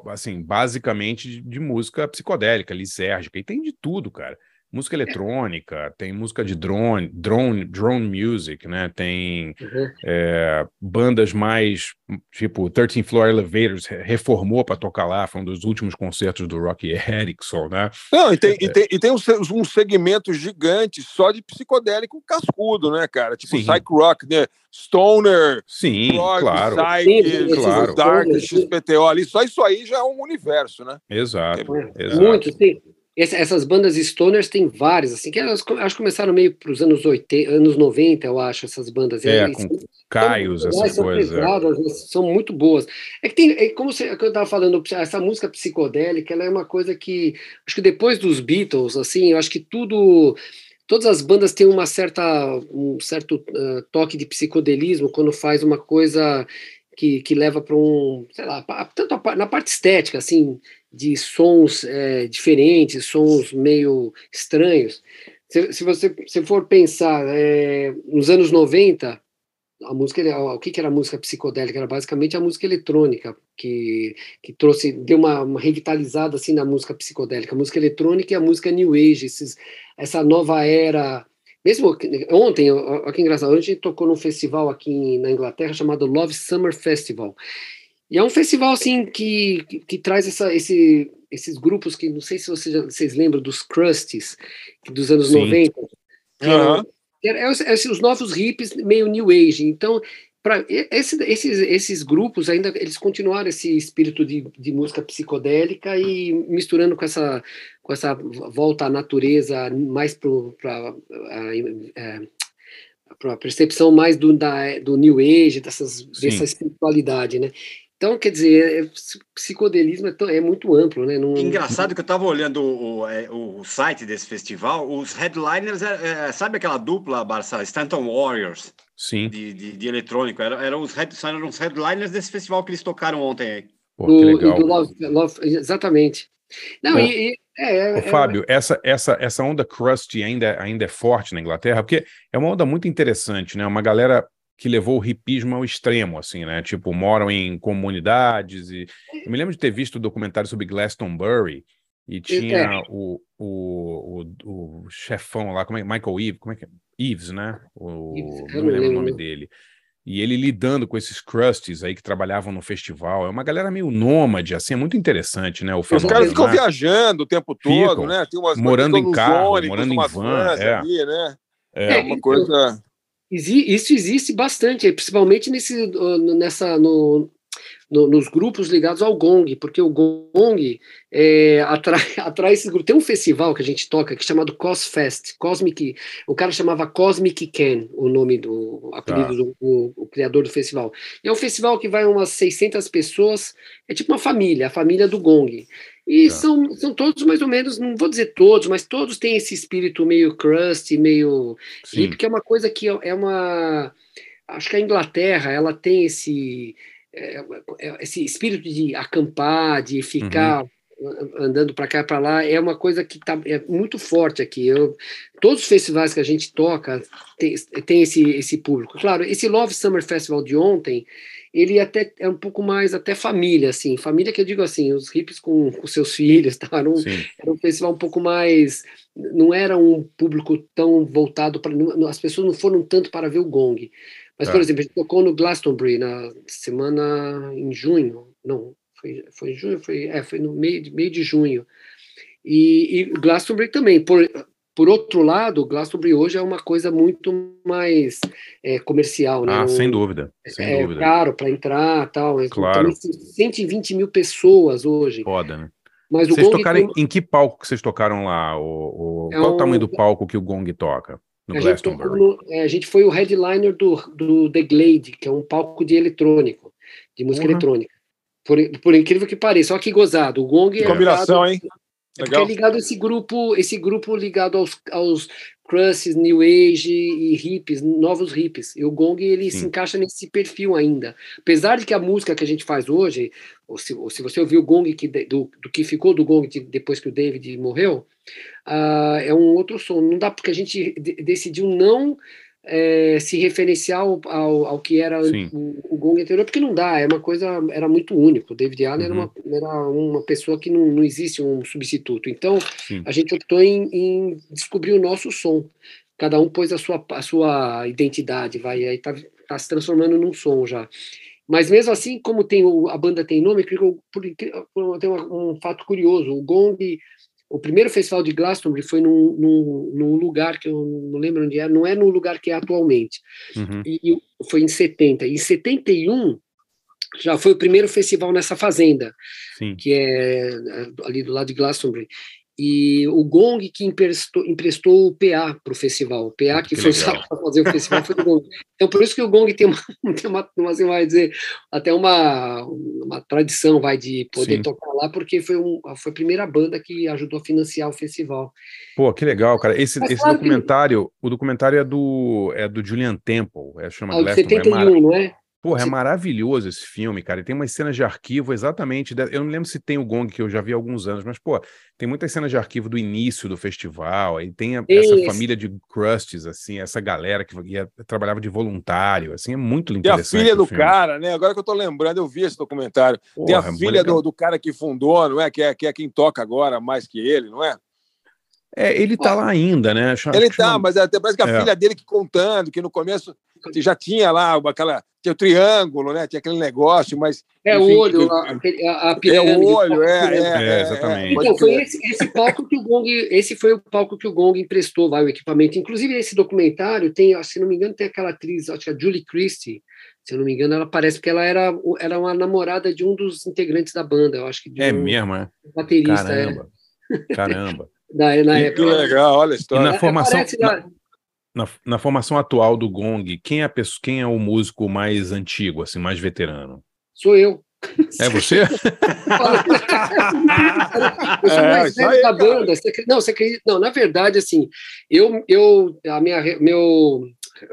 assim, basicamente de, de música psicodélica, lisérgica, e tem de tudo, cara música eletrônica, tem música de drone, drone, drone music, né? Tem uhum. é, bandas mais tipo 13 Floor Elevators reformou para tocar lá, foi um dos últimos concertos do Rocky Erickson, né? Não, e tem, é. e tem, e tem um, um segmento gigante só de psicodélico cascudo, né, cara? Tipo Sim. psych rock, né? Stoner, Sim, rock, claro. Psych, Sim, claro. Dark, XPTO ali, só isso aí já é um universo, né? Exato. É, exato. Muito, sim essas bandas stoners tem várias, assim, que elas acho que começaram meio para os anos 80, anos 90, eu acho, essas bandas. É, com são, Caios, essas coisas. É. São muito boas. É que tem, é como você, é eu estava falando, essa música psicodélica, ela é uma coisa que, acho que depois dos Beatles, assim, eu acho que tudo todas as bandas têm uma certa, um certo uh, toque de psicodelismo quando faz uma coisa que, que leva para um, sei lá, tanto a, na parte estética, assim, de sons é, diferentes, sons meio estranhos. Se, se você se for pensar é, nos anos 90, a música, o que, era a música psicodélica? Era basicamente a música eletrônica, que, que trouxe, deu uma, uma, revitalizada assim na música psicodélica. A música eletrônica e a música New Age, esses, essa nova era. Mesmo ontem, olha que engraçado, a gente tocou num festival aqui na Inglaterra chamado Love Summer Festival. E é um festival assim que, que, que traz essa, esse, esses grupos que não sei se vocês, vocês lembram dos Crusties dos anos Sim. 90. Que uhum. os novos hippies meio New Age. Então, para esse, esses, esses grupos ainda eles continuaram esse espírito de, de música psicodélica e misturando com essa com essa volta à natureza mais para a percepção mais do, da, do New Age, dessas, dessa espiritualidade, né? Então, quer dizer, é, psicodelismo é, tão, é, muito amplo, né? Não... Engraçado que eu estava olhando o, é, o, o, site desse festival, os headliners, é, é, sabe aquela dupla, Barça, Stanton Warriors? Sim. De, de, de eletrônico, eram era os, head, eram os headliners desse festival que eles tocaram ontem aí. Pô, que legal. Do Love, Love, exatamente. Não, e, e, é, Ô, Fábio, essa, essa, essa onda crusty ainda, ainda é forte na Inglaterra, porque é uma onda muito interessante, né? Uma galera que levou o hipismo ao extremo, assim, né? Tipo, moram em comunidades e... Eu me lembro de ter visto o um documentário sobre Glastonbury e tinha é. o, o, o, o, chefão lá, como é, Michael Eve, como é que é? Eves, né? O, Eves, não me lembro o nome dele. E ele lidando com esses crusties aí que trabalhavam no festival. É uma galera meio nômade, assim, é muito interessante, né? O Os caras ficam né? viajando o tempo todo, ficam, né? Tem umas morando em carro, morando em van, é. Ali, né? É, é uma então, coisa isso existe bastante, principalmente nesse, nessa, no, no, nos grupos ligados ao Gong, porque o Gong é, atrai, atrai esses grupos. Tem um festival que a gente toca que é chamado Cosfest, Cosmic, o cara chamava Cosmic Ken, o nome do apelido tá. do o, o, criador do festival. E é um festival que vai umas 600 pessoas, é tipo uma família, a família do Gong. E tá. são, são todos mais ou menos, não vou dizer todos, mas todos têm esse espírito meio crust, meio hippie, que é uma coisa que é, é uma. Acho que a Inglaterra ela tem esse, é, é, esse espírito de acampar, de ficar. Uhum andando para cá e para lá é uma coisa que tá, é muito forte aqui. Eu, todos os festivais que a gente toca tem, tem esse, esse público. Claro, esse Love Summer Festival de ontem ele até é um pouco mais até família, assim, família que eu digo assim, os hippies com, com seus filhos, tá? Era um, era um festival um pouco mais, não era um público tão voltado para, as pessoas não foram tanto para ver o gong, mas por é. exemplo, a gente tocou no Glastonbury na semana em junho, não, foi, foi em junho, foi, é, foi no meio de, meio de junho, e, e Glastonbury também, por, por outro lado, o Glastonbury hoje é uma coisa muito mais é, comercial, né? Ah, sem dúvida, sem é, dúvida. caro para entrar, tal. Claro. Então, 120 mil pessoas hoje. Foda, né? Mas vocês tocaram tem... em que palco que vocês tocaram lá? O, o... É Qual um... o tamanho do palco que o Gong toca? No a, Glastonbury? Gente no... é, a gente foi o headliner do, do The Glade, que é um palco de eletrônico, de música uhum. eletrônica. Por, por incrível que pareça, olha que gozado. O Gong é. Combinação, hein? É porque é ligado esse grupo, esse grupo ligado aos, aos crushes, new age e hippies, novos hippies. E o Gong ele Sim. se encaixa nesse perfil ainda. Apesar de que a música que a gente faz hoje, ou se, ou se você ouviu o Gong que, do, do que ficou do Gong de, depois que o David morreu, uh, é um outro som. Não dá porque a gente decidiu não é, se referenciar ao, ao, ao que era o, o, Gong anterior, porque não dá, é uma coisa, era muito único. O David Allen uhum. era, uma, era uma pessoa que não, não existe um substituto. Então, Sim. a gente optou em, em, descobrir o nosso som. Cada um pôs a sua, a sua identidade, vai, aí tá, tá se transformando num som já. Mas mesmo assim, como tem o, a banda tem nome, por, por, tem um, um fato curioso. O Gong o primeiro festival de Glastonbury foi num, num, num, lugar que eu não lembro onde é, não é no lugar que é atualmente. Uhum. E, foi em 70. Em 71 já foi o primeiro festival nessa fazenda, Sim. que é ali do lado de Glastonbury e o Gong que emprestou, emprestou o PA para o festival. O PA que, que foi para fazer o festival foi o Gong. Então, por isso que o Gong tem uma, tem uma, uma assim, vai dizer, até uma, uma tradição vai de poder Sim. tocar lá, porque foi, um, foi a primeira banda que ajudou a financiar o festival. Pô, que legal, cara. Esse, esse claro documentário, que... o documentário é do, é do Julian Temple, é, chama ah, 71, é não é? Porra, é maravilhoso esse filme, cara. E tem umas cenas de arquivo exatamente. Eu não lembro se tem o Gong, que eu já vi há alguns anos, mas, pô, tem muitas cenas de arquivo do início do festival. Aí tem a, essa família de Crusts, assim, essa galera que ia, trabalhava de voluntário, assim, é muito interessante. Tem a filha do filme. cara, né? Agora que eu tô lembrando, eu vi esse documentário. Porra, tem a é filha do, do, cara que fundou, não é? Que, é? que é quem toca agora mais que ele, não é? É, ele tá lá ainda, né? Acho, ele tá, mas até parece que a é. filha dele que contando, que no começo já tinha lá aquela tinha o triângulo, né? Tinha aquele negócio, mas. É enfim, o olho, que, a, a pirâmide. É o olho, é, é, é, exatamente. Então, foi esse, esse, palco que o Gong, esse foi o palco que o Gong emprestou, vai, o equipamento. Inclusive, esse documentário tem, se não me engano, tem aquela atriz, acho que é a Julie Christie, se eu não me engano, ela parece que ela era, era uma namorada de um dos integrantes da banda, eu acho que. é um, mesmo, é? Baterista, Caramba. É. Caramba. Da, na época. Que legal, olha a história. E na formação. Na, na, na, formação atual do Gong, quem é, a pessoa, quem é o músico mais antigo, assim, mais veterano? Sou eu. É você? eu sou é, mais velho é, da banda. Não, você acredita? Não, na verdade, assim, eu, eu a minha, meu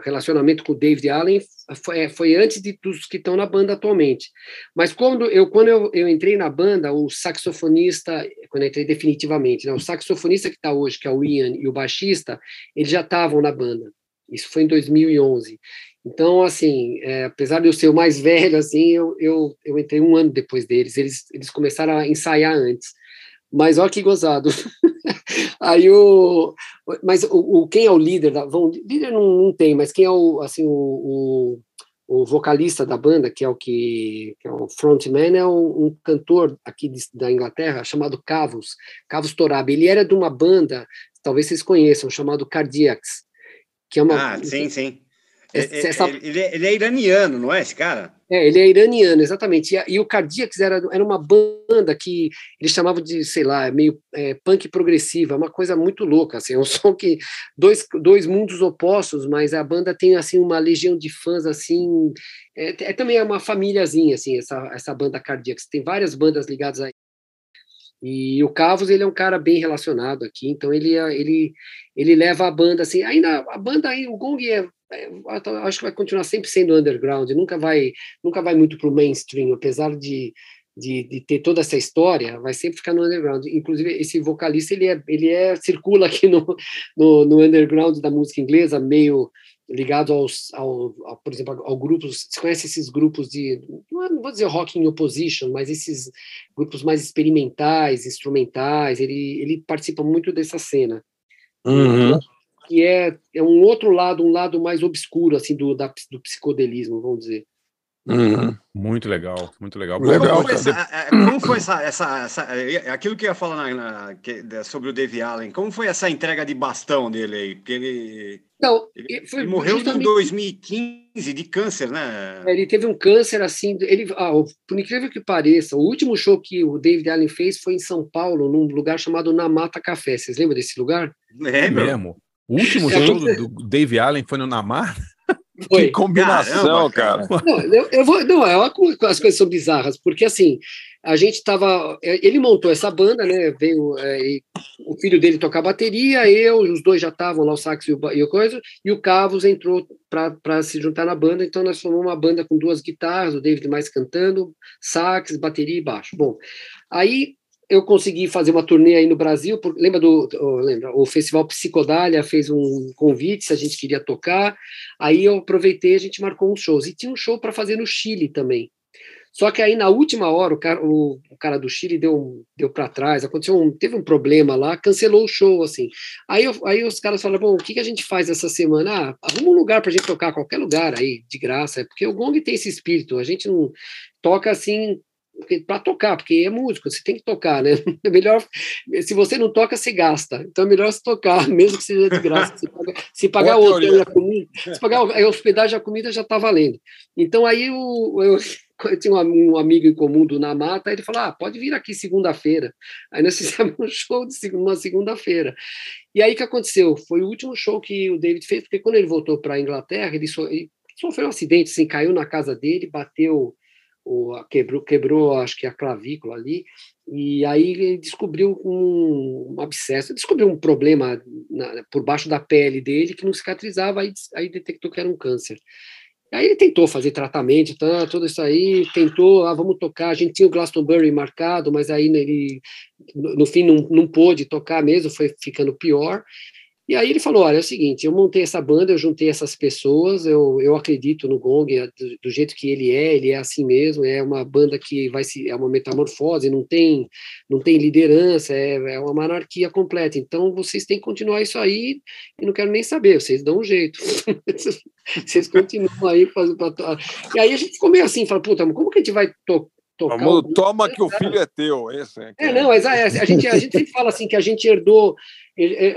relacionamento com o David Allen foi, é, foi antes de, dos que estão na banda atualmente. Mas quando eu, quando eu, eu entrei na banda, o saxofonista, quando entrei definitivamente, né, o saxofonista que está hoje, que é o Ian, e o baixista, eles já estavam na banda. Isso foi em 2011. Então, assim, é, apesar de eu ser o mais velho, assim, eu, eu, eu entrei um ano depois deles. Eles, eles começaram a ensaiar antes. Mas olha que gozado. Aí o. Mas o, o, quem é o líder da. Vão, líder não, não tem, mas quem é o, assim, o, o, o vocalista da banda, que é o que, que é o frontman, é um, um cantor aqui de, da Inglaterra chamado Cavos, Cavos Torab. Ele era de uma banda, talvez vocês conheçam, chamado Cardiacs. Que é uma, ah, sim, sim. Essa... Ele, ele, é iraniano, não é esse cara? É, ele é iraniano, exatamente. E, e o Cardiacs era, era uma banda que eles chamavam de, sei lá, meio é, punk progressiva, uma coisa muito louca, assim, é um som que dois, dois mundos opostos, mas a banda tem assim uma legião de fãs assim, é, é também é uma famíliazinha assim, essa essa banda Cardiacs. Tem várias bandas ligadas aí. E o Cavos, ele é um cara bem relacionado aqui, então ele ele ele leva a banda assim, ainda a banda aí, o Gong é é, acho que vai continuar sempre sendo underground, nunca vai, nunca vai muito para o mainstream, apesar de, de, de, ter toda essa história, vai sempre ficar no underground. Inclusive, esse vocalista, ele é, ele é circula aqui no, no, no underground da música inglesa, meio ligado aos, ao, ao, por exemplo, ao grupos, você conhece esses grupos de, não, é, vou dizer rock in opposition, mas esses grupos mais experimentais, instrumentais, ele, ele participa muito dessa cena. Uhum que é, é um outro lado, um lado mais obscuro assim do, da, do psicodelismo, vamos dizer. Uhum. Muito legal, muito legal. legal como, foi essa, é, é, como foi essa, essa, essa, é, aquilo que eu ia falar na, na, que, sobre o Dave Allen, como foi essa entrega de bastão dele aí? Porque ele, Não, ele morreu justamente... em 2015 de câncer, né? Ele teve um câncer assim, ele, ah, por incrível que pareça, o último show que o David Allen fez foi em São Paulo, num lugar chamado Namata Café. Vocês lembram desse lugar? É mesmo. O último é, do, do Dave Allen foi no Namar? Foi. Que combinação, Caramba, cara. Não, eu, eu, vou, não, é uma, as coisas são bizarras, porque assim, a gente estava. É, ele montou essa banda, né? Veio é, o filho dele tocar bateria, eu, os dois já estavam lá, o sax e o, e o coisa, e o Cavos entrou para se juntar na banda, então nós formamos uma banda com duas guitarras, o David mais cantando, sax, bateria e baixo. Bom, aí eu consegui fazer uma turnê aí no Brasil, por, lembra do, lembra, o Festival Psicodália fez um convite se a gente queria tocar, aí eu aproveitei, a gente marcou uns shows, e tinha um show para fazer no Chile também. Só que aí na última hora o cara, o, o cara do Chile deu, deu para trás, aconteceu um, teve um problema lá, cancelou o show assim. Aí, eu, aí os caras falaram: bom, o que, que a gente faz essa semana? Ah, arruma um lugar para a gente tocar, qualquer lugar aí, de graça, porque o Gong tem esse espírito, a gente não toca assim para tocar, porque é músico, você tem que tocar, né? É melhor, se você não toca, você gasta. Então é melhor se tocar, mesmo que seja de graça. Se pagar, se pagar o hotel a comida, se pagar a hospedagem a comida já está valendo. Então aí eu, eu, eu tinha um, amigo em comum do Namata, ele falou: ah, pode vir aqui segunda-feira. Aí nós fizemos um show de uma segunda-feira. E aí o que aconteceu? Foi o último show que o David fez, porque quando ele voltou para a Inglaterra, ele, so, ele sofreu um acidente, assim, caiu na casa dele, bateu o, quebrou, quebrou, acho que a clavícula ali, e aí ele descobriu um, um abscesso, descobriu um problema na, por baixo da pele dele que não cicatrizava, aí, aí detectou que era um câncer. Aí ele tentou fazer tratamento, tá, tudo isso aí, tentou, ah, vamos tocar, a gente tinha o Glastonbury marcado, mas aí ele, no, no fim, não, não pôde tocar mesmo, foi ficando pior, e aí ele falou: olha, é o seguinte, eu montei essa banda, eu juntei essas pessoas, eu, eu acredito no Gong é do, do, jeito que ele é, ele é assim mesmo, é uma banda que vai se é uma metamorfose, não tem não tem liderança, é, é uma monarquia completa. Então vocês têm que continuar isso aí e não quero nem saber, vocês dão um jeito. vocês continuam aí fazendo E aí a gente ficou meio assim, fala, puta, como que a gente vai tocar Vamos, toma que o filho é teu, esse é, é não, mas a, a, gente, a gente sempre fala assim que a gente herdou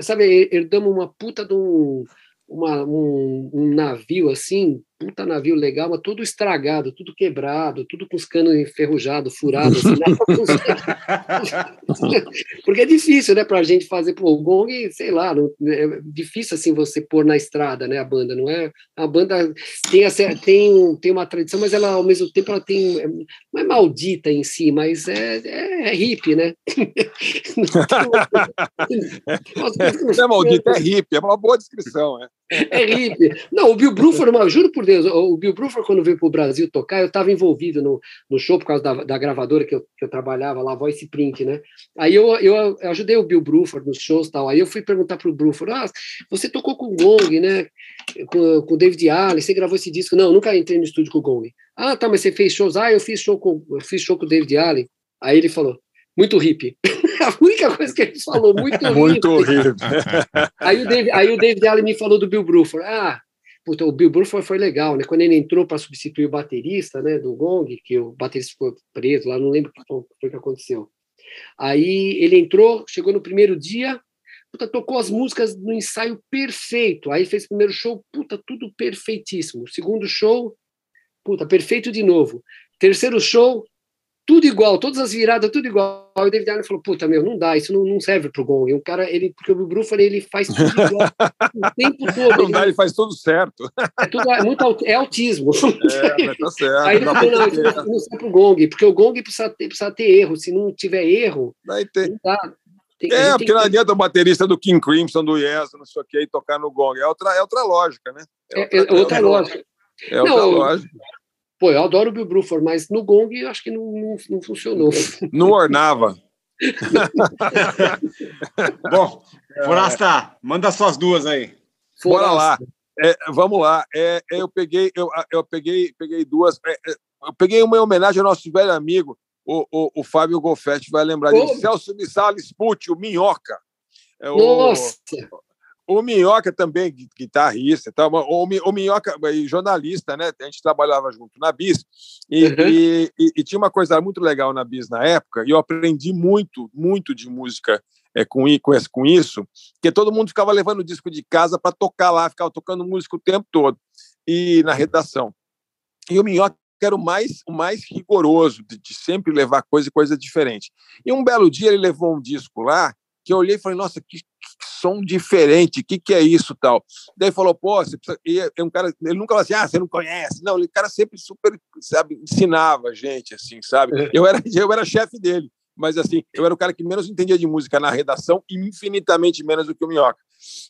sabe, herdamos uma puta de um, uma, um, um, navio assim, puta navio legal, mas todo estragado, tudo quebrado, tudo com os canos enferrujados, furados. Assim, Porque é difícil, né, pra gente fazer, pô, o Gong, sei lá, não, é difícil assim você pôr na estrada, né, a banda, não é? A banda tem, tem, tem uma tradição, mas ela, ao mesmo tempo, ela tem, é, não é maldita em si, mas é, é, é hippie, né? não é maldita, é hippie, é uma boa descrição, né? É hippie. Não, o Bill Bruford, juro por Deus, o Bill Bruford, quando veio para o Brasil tocar, eu estava envolvido no, no show por causa da, da gravadora que eu, que eu trabalhava lá, Voice Print, né? Aí eu, eu, eu ajudei o Bill Bruford nos shows e tal. Aí eu fui perguntar para o Bruford: ah, você tocou com o Gong, né? Com, com o David Allen, você gravou esse disco? Não, nunca entrei no estúdio com o Gong. Ah, tá, mas você fez shows? Ah, eu fiz show com, eu fiz show com o David Allen. Aí ele falou: muito hippie. a única coisa que ele falou, muito hippie. muito hippie. aí, o David, aí o David Allen me falou do Bill Bruford. Ah, puta, o Bill Bruford foi legal, né? Quando ele entrou para substituir o baterista, né, do Gong, que o baterista ficou preso lá, não lembro o que foi que aconteceu. Aí ele entrou, chegou no primeiro dia, puta, tocou as músicas no ensaio perfeito. Aí fez o primeiro show, puta, tudo perfeitíssimo. Segundo show, puta, perfeito de novo. Terceiro show, tudo igual, todas as viradas, tudo igual. Aí o David Allen falou, puta, meu, não dá, isso não, não serve pro Gong. O cara, ele, porque o Bruford, ele faz tudo igual o tempo todo. Não ele, dá, ele faz tudo certo. É, tudo, é, muito, é autismo. É, tá certo. Aí ele falou, não, isso não, não serve pro Gong, porque o Gong precisa ter, precisa ter erro, se não tiver erro, não dá. Tem, é, porque não que... adianta o baterista do King Crimson, do Yes, não sei o que, tocar no Gong. É outra, é outra lógica, né? É, é outra, é outra lógica. É outra não, lógica. Pô, eu adoro o Bill Bruford, mas no Gong eu acho que não, não, não funcionou. Não ornava. Bom, Forasta, manda suas duas aí. Bora lá. É, vamos lá. É, eu peguei, eu, eu peguei, peguei duas. É, é eu peguei uma em homenagem ao nosso velho amigo, o, o, o Fábio Golfetti, vai lembrar dele. Celso de Salles Pucci, o Minhoca. É Nossa! O Minhoca também, guitarrista, tá? o, o Minhoca, jornalista, né? A gente trabalhava junto na Bis, e, uhum. e, e, e, tinha uma coisa muito legal na Bis na época, e eu aprendi muito, muito de música é, com, com, com isso, que todo mundo ficava levando disco de casa para tocar lá, ficava tocando música o tempo todo, e na redação. E o Minhoca era o mais, o mais rigoroso, de, de sempre levar coisa e coisa diferente. E um belo dia ele levou um disco lá, que eu olhei e falei, nossa, que som diferente, o que, que é isso tal? Daí falou, pô, você precisa... E é um cara, ele nunca falou assim, ah, você não conhece. Não, o cara sempre super, sabe, ensinava a gente, assim, sabe? É. Eu era, eu era chefe dele, mas assim, eu era o cara que menos entendia de música na redação e infinitamente menos do que o Minhoca.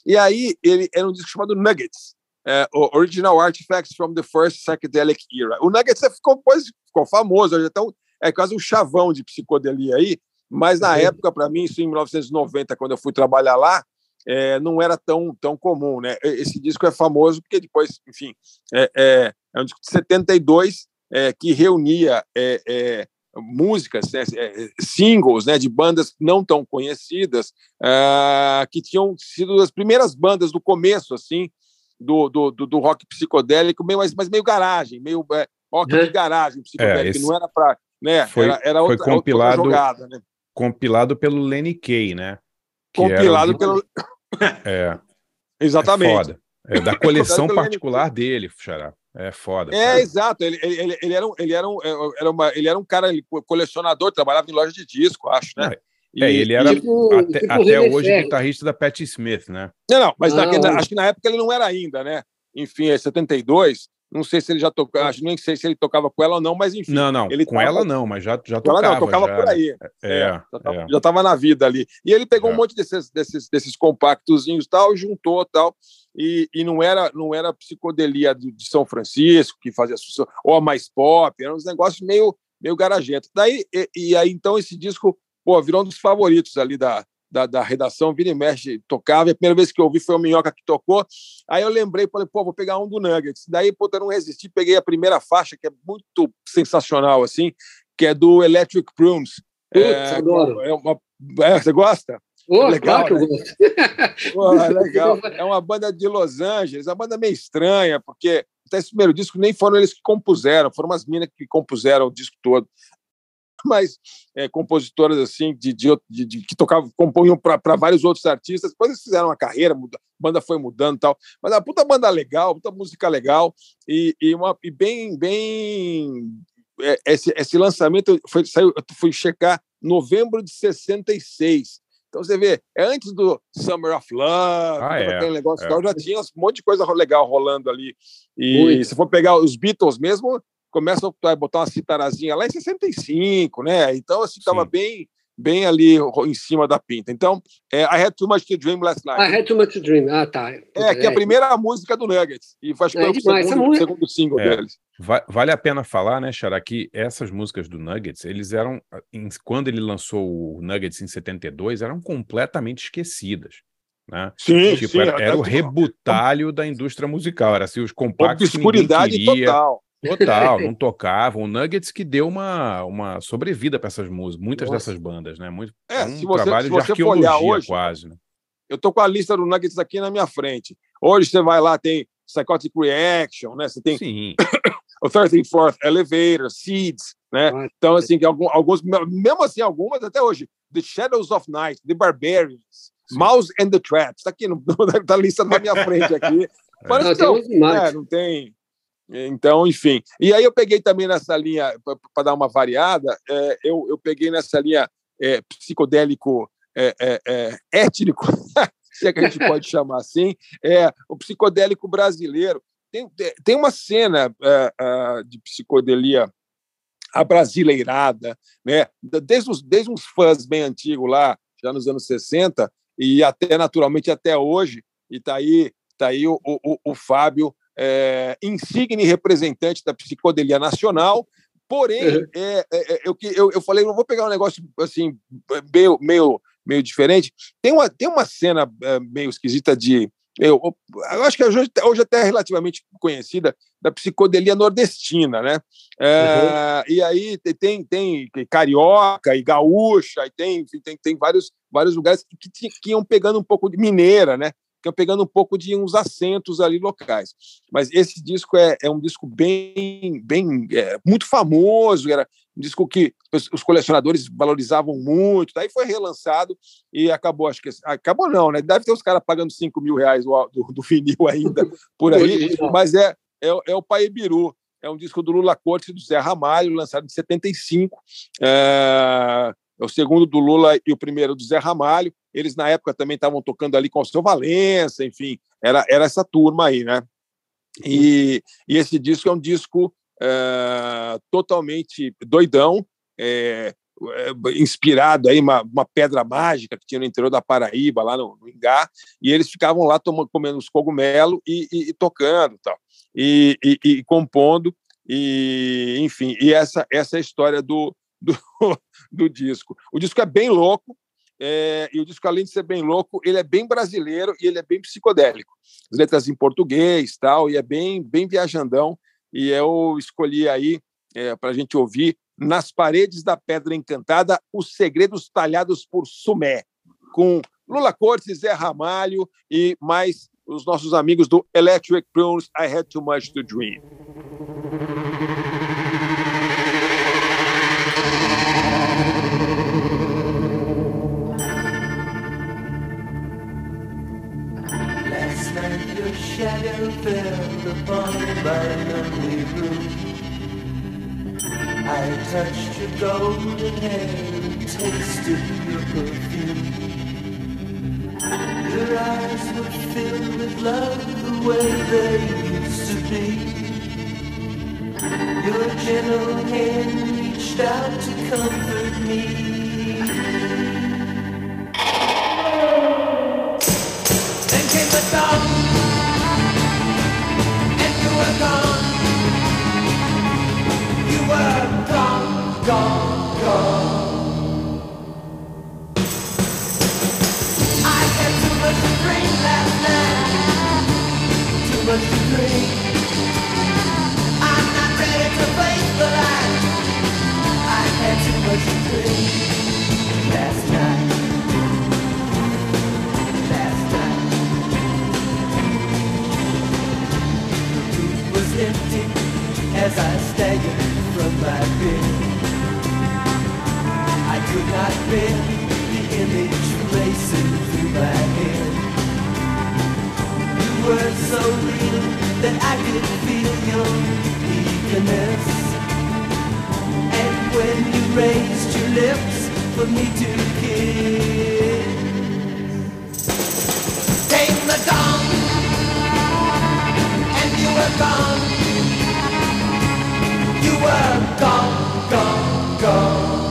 E aí, ele era um disco chamado Nuggets, é, Original Artifacts from the First Psychedelic Era. O Nuggets ficou, pois, ficou famoso, então é quase um chavão de psicodelia aí, Mas na uhum. época, para mim, isso em 1990, quando eu fui trabalhar lá, é, não era tão, tão comum, né? Esse disco é famoso porque depois, enfim, é, é, é um disco de 72 é, que reunia é, é, músicas, né, é, singles né, de bandas não tão conhecidas, uh, que tinham sido as primeiras bandas do começo, assim, do, do, do, rock psicodélico, meio, mas, mas meio garagem, meio rock de garagem psicodélico, esse... não era para... Né, foi, era, era outra, foi compilado, outra jogada, né? Compilado pelo Lenny Kay, né? compilado pelo... É. Exatamente. É foda. É da coleção particular dele, Xará. É foda. É, exato. Ele, ele, ele, era um, ele, era um, era uma, ele era um cara colecionador, trabalhava em loja de disco, acho, né? É, e, ele era tipo, até, tipo até hoje Ferro. guitarrista da Patti Smith, né? Não, não, mas ah, na, acho que na época ele não era ainda, né? Enfim, é 72. Não sei se ele já tocava, acho nem sei se ele tocava com ela ou não, mas enfim. Não, não, ele com tava... ela não, mas já, já tocava. Ela não, tocava já, por aí. É, é, já estava é. na vida ali. E ele pegou é. um monte desses, desses, desses compactozinhos tal, juntou tal, e, e não era não era psicodelia de, de São Francisco que fazia ou mais pop, eram uns negócios meio meio garagento. Daí e, e aí então esse disco pô, virou um dos favoritos ali da, da, da, redação, vira e mexe, tocava. E a primeira vez que eu ouvi foi o Minhoca que tocou. Aí eu lembrei, falei, pô, vou pegar um do Nuggets. Daí, pô, eu não resisti, peguei a primeira faixa, que é muito sensacional, assim, que é do Electric Prunes. Putz, é, adoro. É uma, é, você gosta? Oh, legal, claro né? É legal. É uma banda de Los Angeles, uma banda meio estranha, porque até esse primeiro disco nem foram eles que compuseram, foram umas minas que compuseram o disco todo mas é, compositoras assim de, de, de, de, que tocavam, compunham para vários outros artistas. Depois eles fizeram uma carreira, muda, a banda foi mudando e tal. Mas a puta banda legal, puta música legal e, e, uma, e bem, bem é, esse, esse lançamento foi saiu, eu fui checar novembro de 66. Então você vê, é antes do Summer of Love, ah, é, aquele negócio é. tal, já tinha um monte de coisa legal rolando ali. E Muito. se for pegar os Beatles mesmo, começa a botar uma citarazinha lá em 65, né? Então, assim, estava bem bem ali em cima da pinta. Então, é, I Had Too Much to Dream Last Night. I Had Too Much to Dream, ah, tá. É, que é a primeira música do Nuggets. E que é, foi o segundo, segundo single é, deles. Vale a pena falar, né, Xará, que essas músicas do Nuggets, eles eram, quando ele lançou o Nuggets em 72, eram completamente esquecidas. Né? Sim, tipo, sim, era, era o rebutalho da indústria musical, era assim, os compactos Obscuridade que queria, total. Total, não tocavam. O Nuggets que deu uma, uma sobrevida para essas músicas, muitas Nossa. dessas bandas, né? Muito, é, um você, trabalho de arqueologia hoje, quase. Né? Eu tô com a lista do Nuggets aqui na minha frente. Hoje você vai lá, tem Psychotic Reaction, né? Você tem Sim. o 13th Floor Elevator, Seeds, né? Então, assim, alguns, mesmo assim, algumas até hoje. The Shadows of Night, The Barbarians, Sim. Mouse and the Traps, está aqui no, na lista na minha frente aqui. Parece não, que não, é, não tem então, enfim. E aí eu peguei também nessa linha, para dar uma variada, é, eu, eu peguei nessa linha é, psicodélico é, é, é étnico, se é que a gente pode chamar assim, é, o psicodélico brasileiro. Tem, tem uma cena é, de psicodelia abrasileirada, né? desde, os, desde uns fãs bem antigos lá, já nos anos 60, e até naturalmente até hoje, e está aí, tá aí o, o, o Fábio é, insigne representante da psicodelia nacional, porém, uhum. é, é, é eu, eu, eu falei, não vou pegar um negócio assim, meio, meio, meio diferente. Tem uma, tem uma cena é, meio esquisita de. Eu, eu acho que hoje, hoje até é relativamente conhecida da psicodelia nordestina, né? É, uhum. E aí tem, tem carioca e gaúcha, e tem, tem, tem vários, vários lugares que, que, que iam pegando um pouco de mineira, né? Pegando um pouco de uns acentos ali locais. Mas esse disco é, é um disco bem, bem é, muito famoso, era um disco que os, colecionadores valorizavam muito, daí foi relançado e acabou, acho que acabou não, né? Deve ter os caras pagando 5 mil reais do, do, do vinil ainda por aí, mas é, é, é o Biru é um disco do Lula Cortes e do Zé Ramalho, lançado em 75. É, é o segundo do Lula e o primeiro do Zé Ramalho. Eles, na época, também estavam tocando ali com o seu Valença, enfim, era, era essa turma aí, né? E, e esse disco é um disco é, totalmente doidão, é, inspirado aí uma, uma pedra mágica que tinha no interior da Paraíba, lá no, no Ingá, e eles ficavam lá tomando, comendo os cogumelos e, e, e tocando tal, e, e, e compondo, e enfim, e essa, essa é a história do, do, do disco. O disco é bem louco, é, e o disco, além de ser bem louco, ele é bem brasileiro e ele é bem psicodélico. As letras em português tal, e é bem, bem viajandão. E eu escolhi aí é, para a gente ouvir Nas Paredes da Pedra Encantada, Os Segredos Talhados por Sumé, com Lula Cortes, Zé Ramalho e mais os nossos amigos do Electric Prunes, I Had Too Much to Dream. Shadow fell upon my lonely room. I touched your golden hair and tasted your perfume. Your eyes were filled with love the way they used to be. Your gentle hand reached out to comfort me. gone, gone. I had too much to drink last night. Too much to drink. I'm not ready to face the light. I had too much to drink last night. Last night. The was empty as I staggered from my bed. Could not bear the image racing through my head. You were so real that I could feel your eagerness. And when you raised your lips for me to kiss, came the dawn, and you were gone You were gone, gone, gone.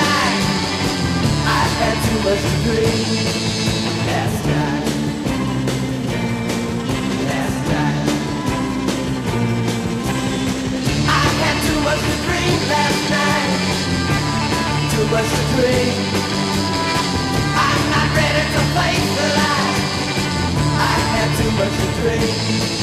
Light. I had too much to dream last night. Last night. I had too much to dream last night too much to drink. I'm not ready to face the light. I had too much to drink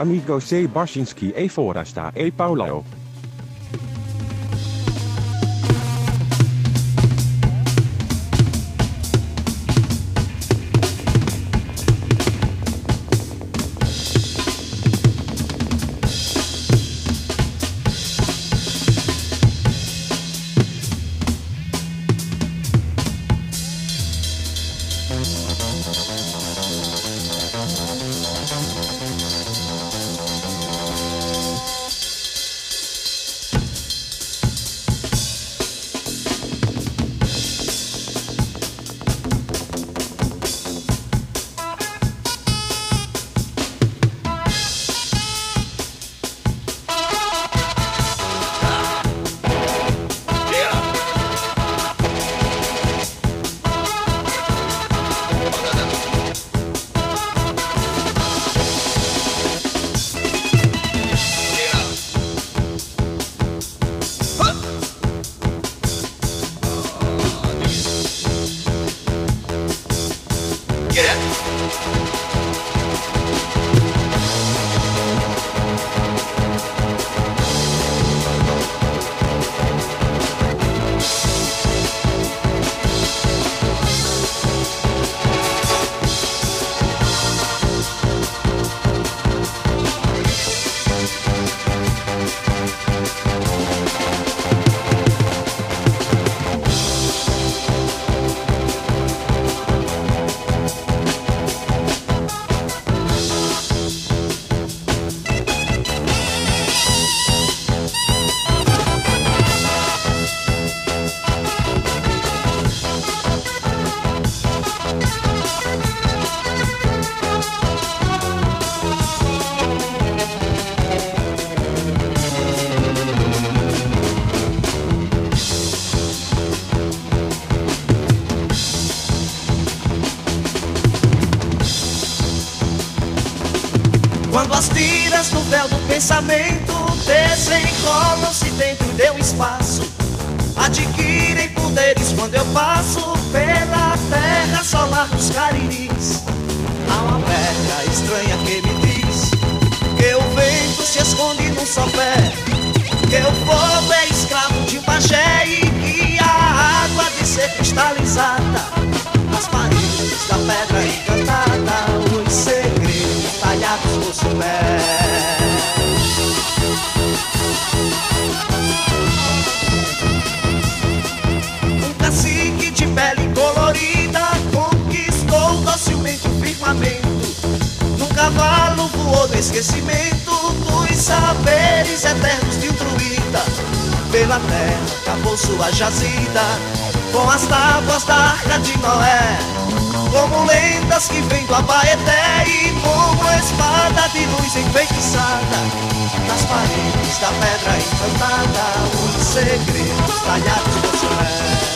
Amigo C. Barsinski e Forasta e Paulo. Pé. Que o povo é escravo de pajé e que a água de ser cristalizada nas paredes da pedra encantada, os segredos talhados por seu esquecimento dos saberes eternos de um druida. Pela terra acabou sua jazida com as tábuas da arca de Noé. Como lendas que vêm do Abaeté e como espada de luz enfeitiçada Nas paredes da pedra encantada Os segredos talhados por Soé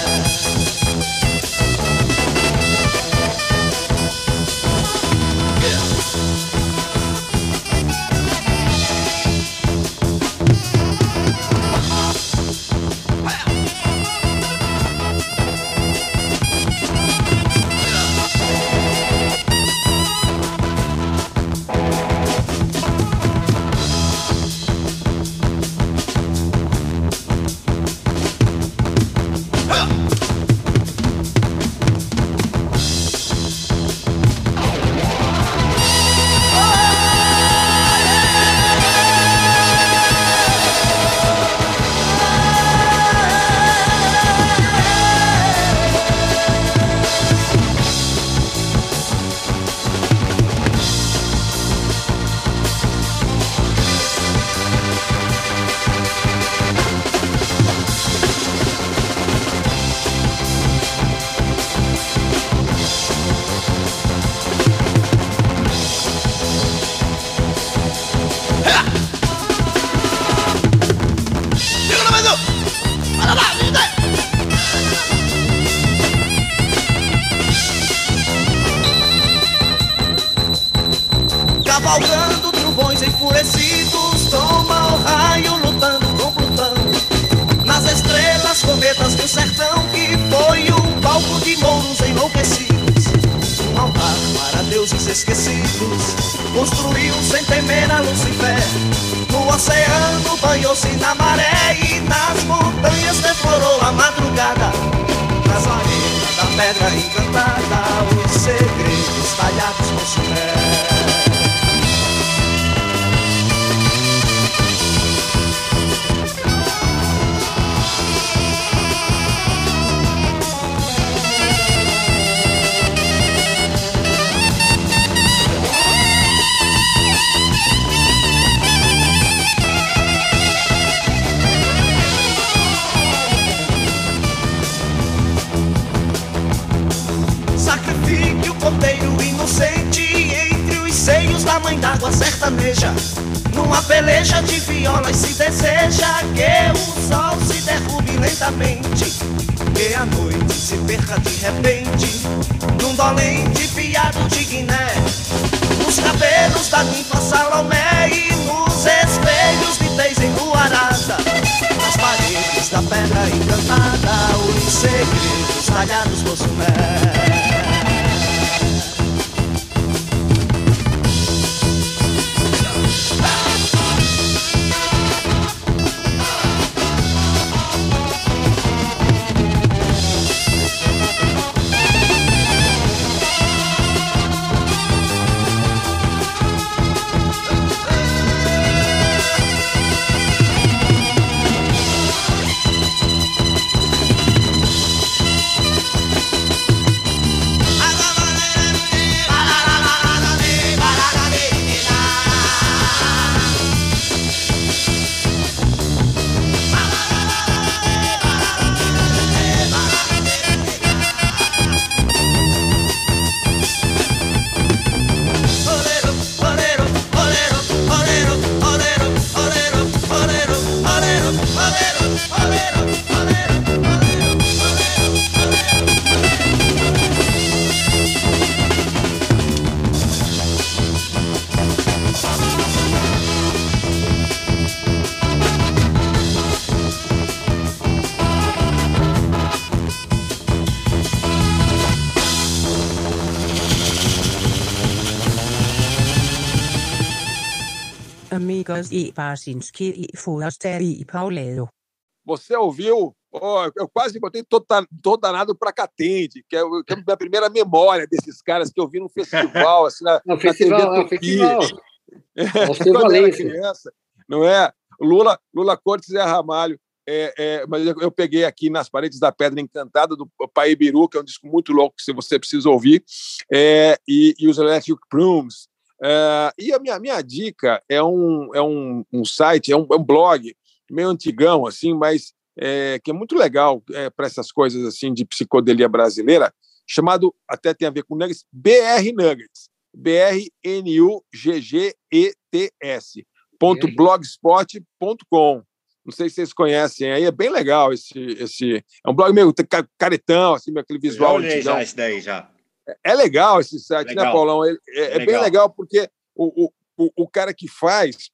d'água sertaneja. Numa peleja de violas se deseja que o sol se derrube lentamente. Que a noite se perca de repente num dolente piado de Guiné. Nos cabelos da ninfa Salomé e nos espelhos de Teis enluarada. Nas paredes da pedra encantada, os segredos talhados por Sumé. Amigos e Pasinski e Foraster e Pauleiro. Você ouviu? Oh, eu quase botei todo, todo danado para Catende, que é, que é a minha primeira memória desses caras que eu vi no festival. Assim, na, no festival, na festival. É, quando eu era criança, não é? Lula, Lula Cortes e Ramalho. É, é, mas eu, eu, peguei aqui nas paredes da Pedra Encantada do Pai Biru, que é um disco muito louco que você precisa ouvir, é, e, e, os Electric Plumes. É, e a minha, minha dica é um, é um, um site, é um, é um blog meio antigão, assim, mas é, que é muito legal é, para essas coisas assim de psicodelia brasileira, chamado, até tem a ver com Nuggets, BR Nuggets. B-R-N-U-G-G-E-T-S. blogspot.com. Não sei se vocês conhecem aí, é bem legal esse. esse é um blog meio caretão, assim, aquele visual. Eu já já esse daí já. É, legal esse site, né, legal. né, Paulão? É, é, é bem legal porque o, o, o cara que faz,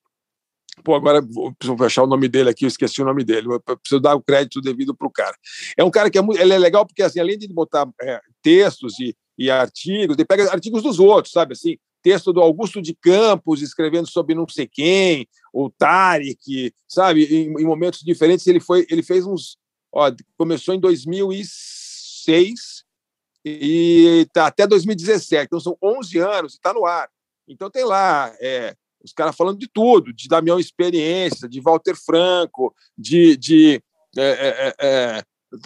Pô, agora vou, preciso achar o nome dele aqui, eu esqueci o nome dele. Eu preciso dar o crédito devido para o cara. É um cara que é, muito, ele é legal porque, assim, além de botar é, textos e, e artigos, ele pega artigos dos outros, sabe? Assim, texto do Augusto de Campos escrevendo sobre não sei quem, o Tarek, sabe? Em, em momentos diferentes, ele foi, ele fez uns. Ó, começou em 2006 e tá até 2017, então são 11 anos e está no ar. Então tem lá é, os caras falando de tudo, de Damião Experiência, de Walter Franco, de, de é, é, é,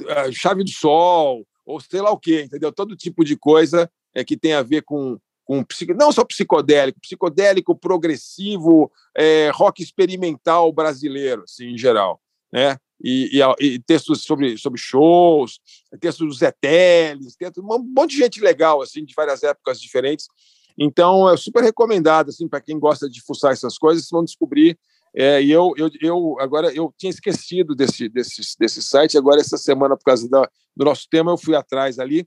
é Chave do Sol, ou sei lá o quê, entendeu? Todo tipo de coisa é, que tem a ver com, com não só psicodélico, psicodélico, progressivo, é, rock experimental brasileiro, assim, em geral, né? E, e, e, textos sobre, sobre shows, textos dos Zé Teles, um monte de gente legal, assim, de várias épocas diferentes, então, é super recomendado, assim, para quem gosta de fuçar essas coisas, vão descobrir. É, e eu, eu, eu, agora, eu tinha esquecido desse, desse, desse site, agora, essa semana, por causa da, do nosso tema, eu fui atrás ali.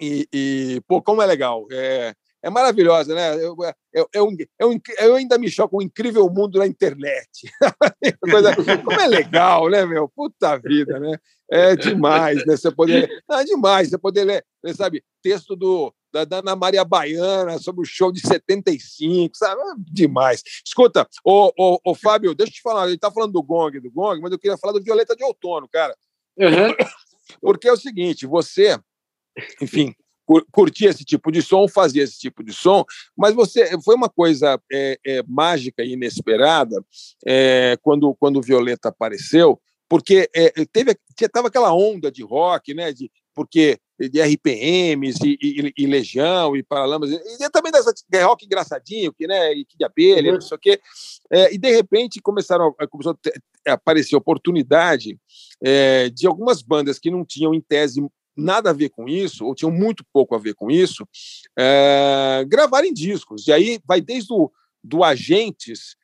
E, e pô, como é legal. É, é maravilhosa, né? Eu, eu, eu, eu, eu ainda me choco com o incrível mundo da internet. Coisa, como é legal, né, meu? Puta vida, né? É demais, né? Você poder. É demais, você poder ler, sabe, texto do, da, da Ana Maria Baiana sobre o show de 75, sabe? É demais. Escuta, ô, ô, ô, Fábio, deixa eu te falar, ele tá falando do Gong, do Gong, mas eu queria falar do Violeta de Outono, cara. Uhum. Porque é o seguinte, você, enfim, curtia esse tipo de som, fazia esse tipo de som, mas você foi uma coisa é, é, mágica e inesperada é, quando, quando o Violeta apareceu, porque é, teve tava aquela onda de rock, né? De, porque de RPMs e, e, e Legião e Paralamas, e também dessa de rock engraçadinho, que, né, e que de abelha, uhum. não sei o quê. É, e de repente começaram começou a aparecer oportunidade é, de algumas bandas que não tinham em tese nada a ver com isso, ou tinham muito pouco a ver com isso, é, gravarem discos. E aí vai desde o do Agentes,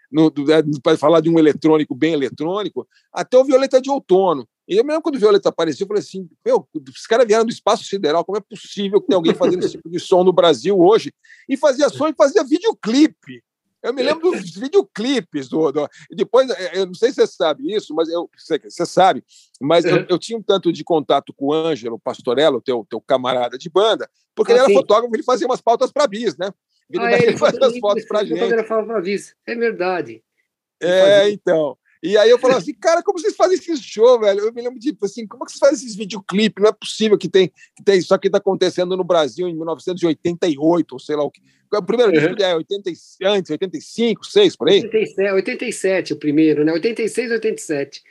para falar de um eletrônico bem eletrônico, até o Violeta de Outono. E eu mesmo quando o Violeta apareceu, eu falei assim, meu, os caras vieram do espaço sideral, como é possível que tenha alguém fazendo esse tipo de som no Brasil hoje? E fazia som e fazia videoclipe. Eu me lembro dos videoclipes do, do, depois eu não sei se você sabe isso, mas eu você, você sabe, mas eu, eu, tinha um tanto de contato com o Ângelo Pastorello, teu teu camarada de banda, porque ah, ele era sim. fotógrafo, ele fazia umas pautas para bis, né? Ele, ah, ele fazia as fotos para gente. Para bis, é verdade. É, então. E aí eu falava assim, cara, como vocês fazem esse show, velho? Eu me lembro de, tipo assim, como é que vocês fazem esses videoclipes? Não é possível que tem, que tem isso aqui está acontecendo no Brasil em 1988, ou sei lá o que. O primeiro uhum. disco é 80, antes, 85, 6, por aí? 87, 87 o primeiro, né? 86, 87.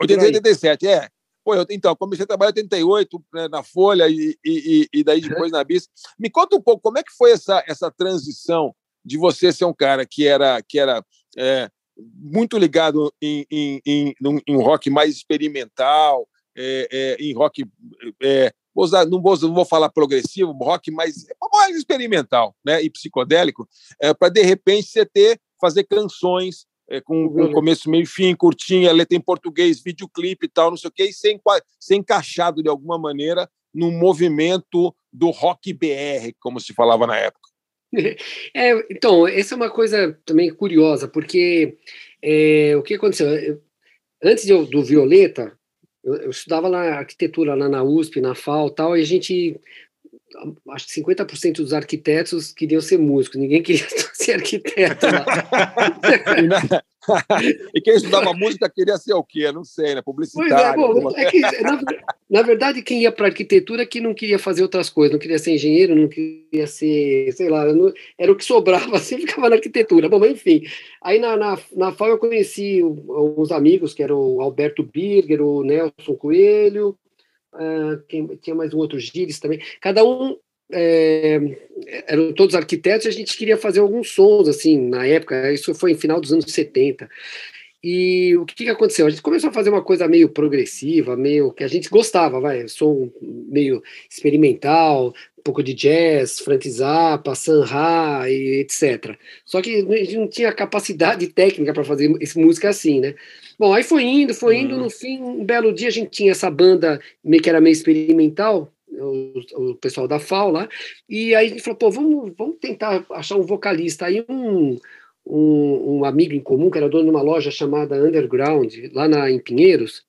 86, 87, é. Pô, eu, então, comecei a trabalhar em 88 né, na Folha e, e, e daí depois uhum. na Bis. Me conta um pouco como é que foi essa, essa transição de você ser um cara que era, que era é, muito ligado em, em, em, em, um rock mais experimental, é, é, em rock. É, vou usar, não, vou, não vou falar progressivo, rock mais, mais experimental né, e psicodélico, é, para de repente você ter, fazer canções é, com, com uhum. começo, meio e fim, curtinha, letra em português, videoclipe e tal, não sei o quê, e ser, ser encaixado de alguma maneira no movimento do rock BR, como se falava na época. É, então, essa é uma coisa também curiosa, porque é, o que aconteceu? Eu, antes eu, do Violeta, eu, eu, estudava na arquitetura lá na USP, na FAO tal, e a gente, acho que 50% dos arquitetos queriam ser músicos, ninguém queria ser arquiteto. e, na... e, quem estudava música queria ser o quê? Não sei, né? Publicitário. Pois é, bom, é que, na, na, verdade, quem ia para arquitetura que não queria fazer outras coisas, não queria ser engenheiro, não queria ser, sei lá, não, era o que sobrava, assim ficava na arquitetura. Bom, enfim. Aí na, na, na FAO eu conheci uns amigos, que eram o Alberto Birger, o Nelson Coelho, uh, quem, tinha mais um outro Gires também. Cada um é, eram todos arquitetos e a gente queria fazer alguns sons, assim, na época, isso foi em final dos anos 70. E o que, que aconteceu? A gente começou a fazer uma coisa meio progressiva, meio que a gente gostava, vai, som meio experimental, um pouco de jazz, Frank Zappa, Ra e etc. Só que a gente não tinha capacidade técnica para fazer música assim, né? Bom, aí foi indo, foi indo, uhum. no fim, um belo dia a gente tinha essa banda meio que era meio experimental, o, o pessoal da FAO lá, e aí a gente falou, pô, vamos, vamos tentar achar um vocalista. Aí um, um, um, amigo em comum, que era dono de uma loja chamada Underground, lá na, em Pinheiros,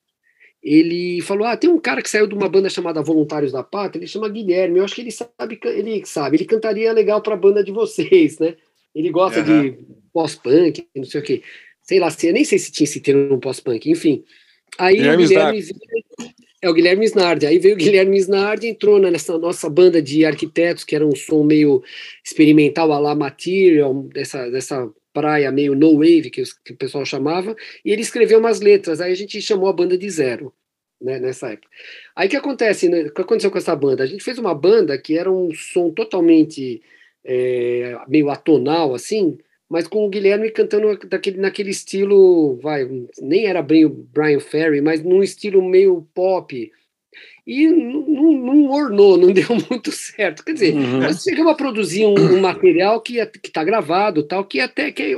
ele falou, ah, tem um cara que saiu de uma banda chamada Voluntários da Pátria, ele chama Guilherme, eu acho que ele sabe, ele sabe, ele cantaria legal para a banda de vocês, né? Ele gosta uhum. de pós-punk, não sei o quê. Sei lá, nem sei se tinha esse termo no pós-punk, enfim. Aí Guilherme o Guilherme é o Guilherme Snardi. Aí veio o Guilherme Snardi, entrou nessa nossa banda de arquitetos, que era um som meio experimental, a la material, dessa, dessa praia meio no wave, que, que, o pessoal chamava, e ele escreveu umas letras. Aí a gente chamou a banda de zero. Né, nessa época. Aí o que acontece, né, o que aconteceu com essa banda? A gente fez uma banda que era um som totalmente é, meio atonal, assim, mas com o Guilherme cantando daquele, naquele estilo, vai, nem era bem o Brian Ferry, mas num estilo meio pop. E não, não ornou, não deu muito certo. Quer dizer, uhum. nós chegamos a produzir um, um material que está gravado, tal, que até que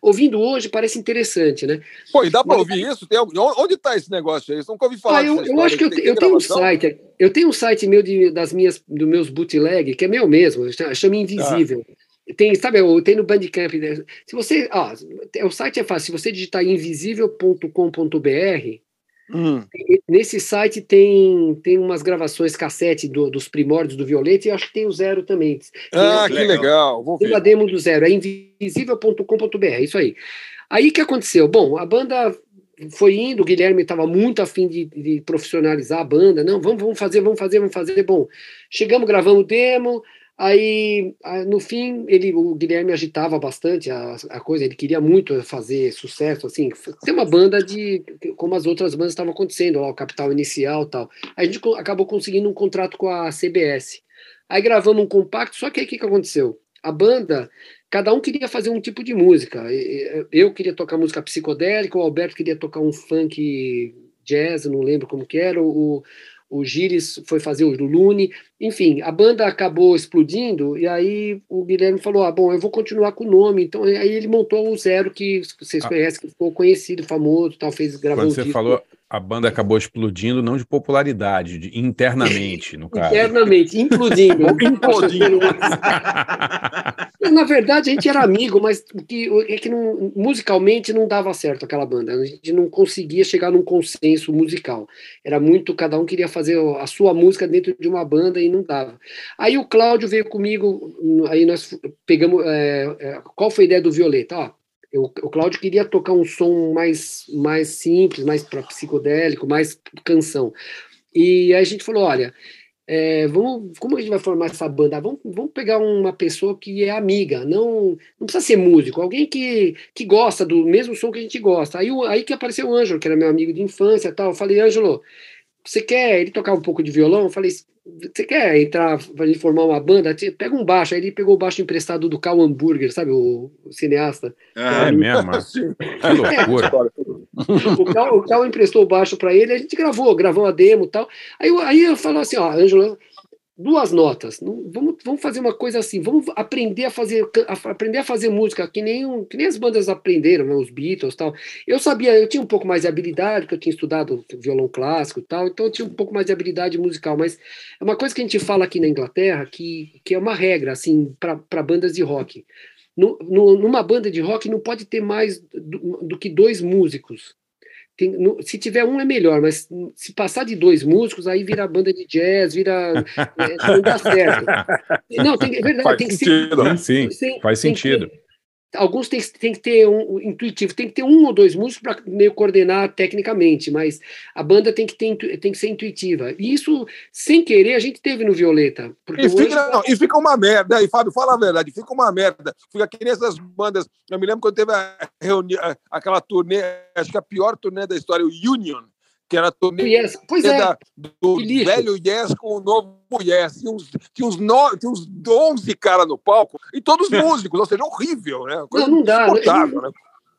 ouvindo hoje parece interessante, né? Pô, e dá para ouvir isso? Tem, onde está esse negócio aí? Nunca ouvi falar. Ah, eu, eu acho que eu, eu tenho um site, eu tenho um site meu de, das minhas, dos meus bootleg, que é meu mesmo, chama Invisível. Ah. Tem, sabe, tem no Bandcamp. Né? Se você, ó, o site é fácil. Se você digitar invisível.com.br, hum. nesse site tem, tem umas gravações cassete do, dos primórdios do Violeta e acho que tem o zero também. Ah, tem, que legal. Vou tem uma demo do zero. É invisível.com.br, é isso aí. Aí que aconteceu? Bom, a banda foi indo, o Guilherme estava muito afim de, de, profissionalizar a banda. Não, vamos, vamos fazer, vamos fazer, vamos fazer. Bom, chegamos, gravamos o demo. Aí, no fim, ele, o Guilherme agitava bastante a, a, coisa, ele queria muito fazer sucesso, assim, ter uma banda de, como as outras bandas estavam acontecendo, lá, o Capital Inicial tal. Aí a gente acabou conseguindo um contrato com a CBS. Aí gravamos um compacto, só que aí o que, que aconteceu? A banda, cada um queria fazer um tipo de música. Eu queria tocar música psicodélica, o Alberto queria tocar um funk jazz, não lembro como que era, o o Gires foi fazer o Lune, enfim, a banda acabou explodindo e aí o Guilherme falou: ah, bom, eu vou continuar com o nome. Então aí ele montou o Zero que vocês ah. conhecem, que ficou conhecido, famoso, tal, fez gravou Quando você disco. falou a banda acabou explodindo não de popularidade, de, internamente, no caso. Internamente, implodindo. implodindo. Na verdade, a gente era amigo, mas que, é que não, musicalmente não dava certo aquela banda. A gente não conseguia chegar num consenso musical. Era muito, cada um queria fazer a sua música dentro de uma banda e não dava. Aí o Cláudio veio comigo, aí nós pegamos. É, qual foi a ideia do Violeta? Ó, eu, o Cláudio queria tocar um som mais, mais simples, mais psicodélico, mais canção. E aí a gente falou: olha, é, vamos, como a gente vai formar essa banda? Vamos, vamos pegar uma pessoa que é amiga, não, não precisa ser músico, alguém que, que gosta do mesmo som que a gente gosta. Aí, aí que apareceu o Ângelo, que era meu amigo de infância tal. Eu falei, Ângelo, você quer? Ele tocava um pouco de violão. Eu falei, você quer entrar para formar uma banda? Pega um baixo. Aí ele pegou o baixo emprestado do Cal Hamburger, sabe, o, o cineasta. Ah, é mesmo? que loucura. o, Cal, o Cal emprestou o baixo para ele, a gente gravou, gravou a demo e tal. Aí, aí eu falo assim, ó, Ângelo, duas notas. Vamos, vamos fazer uma coisa assim. Vamos aprender a fazer, a, aprender a fazer música que nem, um, que nem as bandas aprenderam, né, os Beatles tal. Eu sabia, eu tinha um pouco mais de habilidade, porque eu tinha estudado violão clássico e tal, então eu tinha um pouco mais de habilidade musical. Mas é uma coisa que a gente fala aqui na Inglaterra que, que é uma regra assim para bandas de rock. No, no, numa banda de rock não pode ter mais do, do que dois músicos. Tem, no, se tiver um é melhor, mas se passar de dois músicos, aí vira banda de jazz, vira. É, não dá certo. Não, tem, é verdade, faz tem sentido. que ser. Sim, sim faz sentido. Que, alguns tem, tem que ter um, um, intuitivo, tem que ter um ou dois músicos para meio coordenar tecnicamente, mas a banda tem que, ter, tem que ser intuitiva. E isso, sem querer, a gente teve no Violeta. Porque e, fica, hoje... não, e fica uma merda, e Fábio, fala a verdade, fica uma merda. Fica que nessas bandas. Eu me lembro quando teve a reuni... aquela turnê, acho que a pior turnê da história, o Union que era turnê yes. pois é. da, do velho Yes com o novo Yes. Tinha uns, tinha uns, no, tinha uns 11 caras no palco, e todos músicos, ou seja, horrível, né? Coisa não, não dá. Não, né?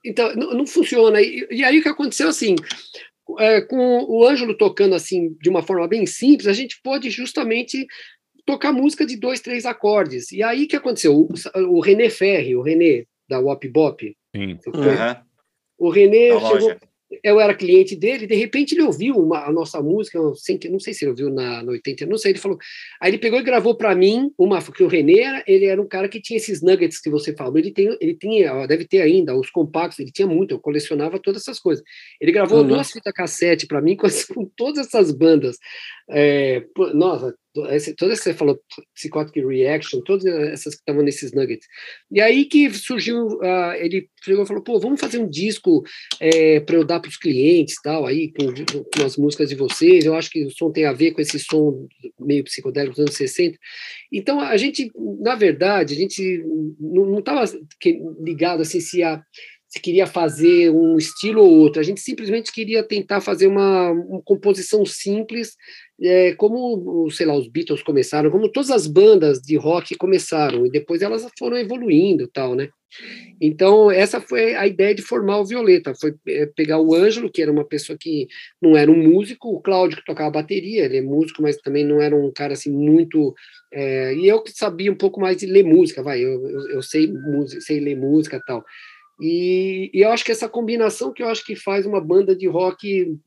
Então, não, não funciona. E, e, aí o que aconteceu assim. É, com o Ângelo tocando assim de uma forma bem simples, a gente pôde justamente tocar música de dois, três acordes. E aí o que aconteceu? O, o René Ferri, o René da Wop Bop, Sim. Uhum. o René chegou, eu era cliente dele, de repente ele ouviu uma, a nossa música, sem, não sei se ele ouviu na, na 80, não sei, ele falou. Aí ele pegou e gravou para mim uma, porque o René era, ele era um cara que tinha esses nuggets que você falou, ele tem, ele tinha, deve ter ainda os compactos, ele tinha muito, eu colecionava todas essas coisas. Ele gravou uhum. duas fitas cassete para mim com, com, todas essas bandas. É, nossa, esse, todas você falou, Psychotic Reaction, todas essas que estavam nesses nuggets. E aí que surgiu, uh, ele chegou e falou, pô, vamos fazer um disco é, para eu dar para os clientes tal, aí, com, com, as músicas de vocês, eu acho que o som tem a ver com esse som meio psicodélico dos anos 60. Então, a gente, na verdade, a gente não estava ligado assim se a se queria fazer um estilo ou outro, a gente simplesmente queria tentar fazer uma, uma composição simples é, como, sei lá, os Beatles começaram, como todas as bandas de rock começaram, e depois elas foram evoluindo tal, né? Então, essa foi a ideia de formar o Violeta, foi é, pegar o Ângelo, que era uma pessoa que não era um músico, o Cláudio, que tocava bateria, ele é músico, mas também não era um cara, assim, muito... É, e eu que sabia um pouco mais de ler música, vai, eu, eu, eu sei, música, sei ler música tal. E, e, eu acho que essa combinação que eu acho que faz uma banda de rock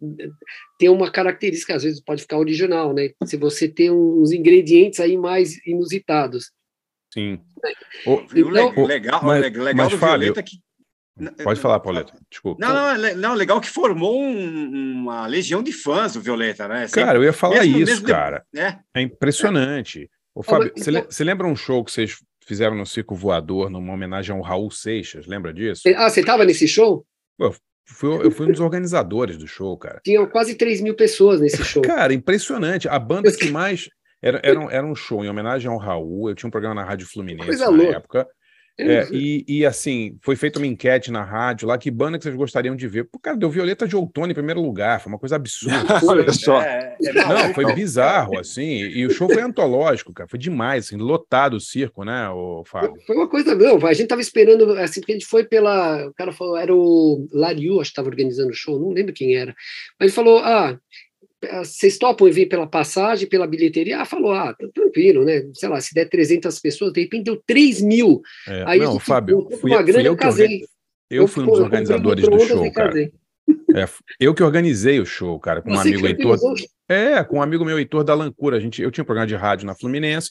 ter uma característica, às vezes pode ficar original, né? Se você tem uns ingredientes aí mais inusitados. Sim. O, então, legal, mas, legal mas do fale, Violeta que Pode falar, Pauleta. Desculpa. Não, não, é não, legal que formou um, uma legião de fãs do Violeta, né? Sempre, cara, eu ia falar mesmo, isso, mesmo cara. De... É. é impressionante. Ô, Fábio, você então... lembra um show que vocês fizeram no Circo Voador, numa homenagem ao Raul Seixas, lembra disso? Ah, você estava nesse show? Pô, fui, eu fui um dos organizadores do show, cara. Tinham quase 3 mil pessoas nesse show. Cara, impressionante. A banda que mais. Era, era, um, era um show em homenagem ao Raul. Eu tinha um programa na Rádio Fluminense Coisa na louca. época. É, e, e, assim, foi feita uma enquete na rádio lá, que banda que vocês gostariam de ver? Pô, cara, deu Violeta de Outono em primeiro lugar, foi uma coisa absurda. Olha só. É, é não, foi bizarro, assim, e o show foi antológico, cara, foi demais, assim, lotado o circo, né, o Fábio? Foi uma coisa, não, a gente tava esperando, assim, porque a gente foi pela, o cara falou, era o Lariu, acho que tava organizando o show, não lembro quem era, mas ele falou, ah, vocês topam vir pela passagem, pela bilheteria? Ah, falou, ah, tá tranquilo, né? Sei lá, se der 300 pessoas, de repente deu 3 mil. É, Aí não, Fábio, fui, uma grana, eu, eu casei. Eu, fui um dos organizadores do show, cara. É, eu que organizei o show, cara, com um amigo Heitor. É, com um amigo meu, Heitor da Lancura. A gente, eu tinha um programa de rádio na Fluminense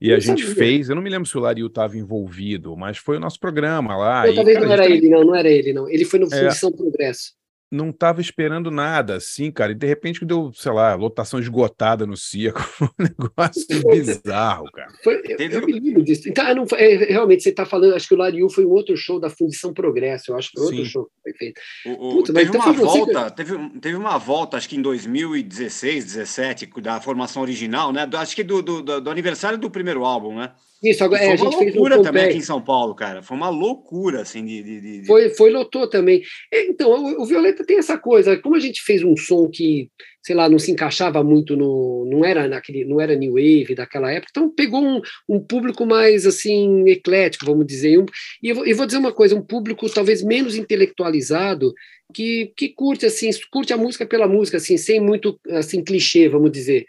e eu a gente sabia. fez. Eu não me lembro se o Lariu estava envolvido, mas foi o nosso programa lá. Eu, e, talvez cara, não era ele, não, não era ele, não. Ele foi no é, Função Progresso não estava esperando nada assim, cara, e de repente deu, sei lá, lotação esgotada no circo, um negócio bizarro, cara. Foi, eu, eu, me lembro disso. Então, não, é, realmente, você está falando, acho que o Lariu foi um outro show da Fundição Progresso, eu acho que foi outro Sim. show que foi feito. O, o, Puta, teve então uma volta, teve, teve uma volta, acho que em 2016, 17, da formação original, né? Do, acho que do, do, do, aniversário do primeiro álbum, né? Isso, agora, é, a gente fez um também aqui em São Paulo, cara. Foi uma loucura, assim, de. de, de... Foi, foi, lotou também. É, então, o, o, Violeta tem essa coisa, como a gente fez um som que, sei lá, não se encaixava muito no. não era naquele, não era New Wave daquela época, então pegou um, um público mais assim, eclético, vamos dizer. Um, e eu vou, eu vou dizer uma coisa, um público talvez menos intelectualizado, que, que curte assim, curte a música pela música, assim, sem muito assim, clichê, vamos dizer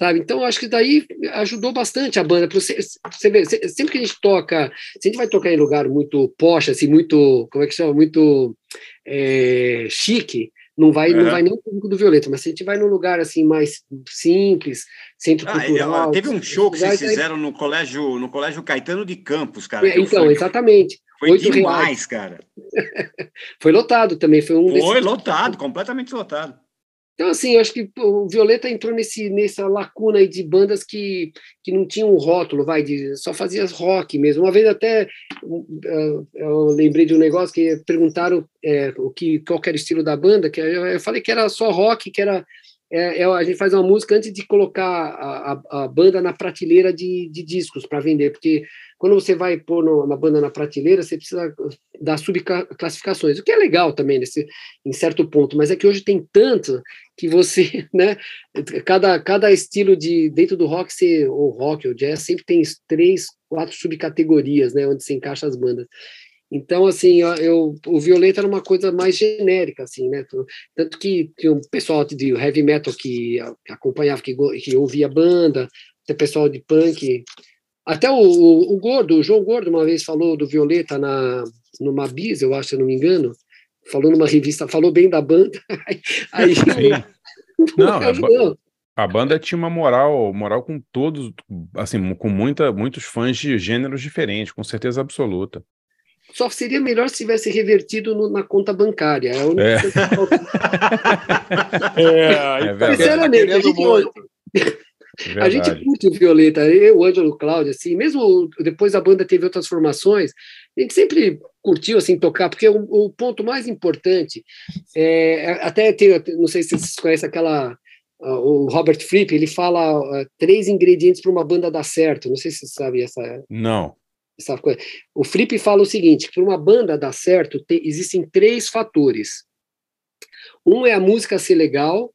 sabe? Então, acho que daí ajudou bastante a banda. Você, você vê, sempre que a gente toca, se a gente vai tocar em lugar muito poxa, assim, muito, como é que chama? Muito é, chique, não vai, é. não vai nem o público do Violeta, mas se a gente vai num lugar assim mais simples, centro ah, cultural. Teve um show que vocês fizeram no colégio, no colégio Caetano de Campos, cara. É, então, fui, exatamente. Foi demais, reais. cara. foi lotado também, foi um. Foi desses... lotado, completamente lotado. Então, assim, eu acho que o Violeta entrou nesse, nessa lacuna aí de bandas que, que não tinham um rótulo, vai, de, só fazia rock mesmo. Uma vez até eu lembrei de um negócio que perguntaram é, o que, qual era o estilo da banda, que eu falei que era só rock, que era é, é, a gente faz uma música antes de colocar a, a, a banda na prateleira de, de discos para vender, porque quando você vai pôr uma banda na prateleira, você precisa dar subclassificações, o que é legal também nesse, em certo ponto, mas é que hoje tem tanto que você, né, cada, cada estilo de dentro do rock, você, ou rock ou jazz, sempre tem três, quatro subcategorias, né, onde se encaixa as bandas. Então, assim, eu, o Violeta era uma coisa mais genérica, assim, né? Tanto que tinha um pessoal de heavy metal que acompanhava, que, que ouvia banda, até pessoal de punk. Até o, o, o, Gordo, o João Gordo, uma vez falou do Violeta na, numa bis, eu acho, se eu não me engano. Falou numa revista, falou bem da banda. aí, não, a, a, banda tinha uma moral, moral com todos, assim, com muita, muitos fãs de gêneros diferentes, com certeza absoluta. Só seria melhor se tivesse revertido no, na conta bancária. É a única é. coisa que é, é Sinceramente, a gente, a gente curte o Violeta, eu, o Ângelo, o Cláudio, assim, mesmo depois a banda teve outras formações, a gente sempre curtiu, assim, tocar, porque o, o ponto mais importante, é, até tem, não sei se vocês conhecem aquela, o Robert Fripp, ele fala uh, três ingredientes para uma banda dar certo, não sei se você sabe essa... Não. Essa coisa. O Flip fala o seguinte: que para uma banda dar certo, te, existem três fatores. Um é a música ser legal,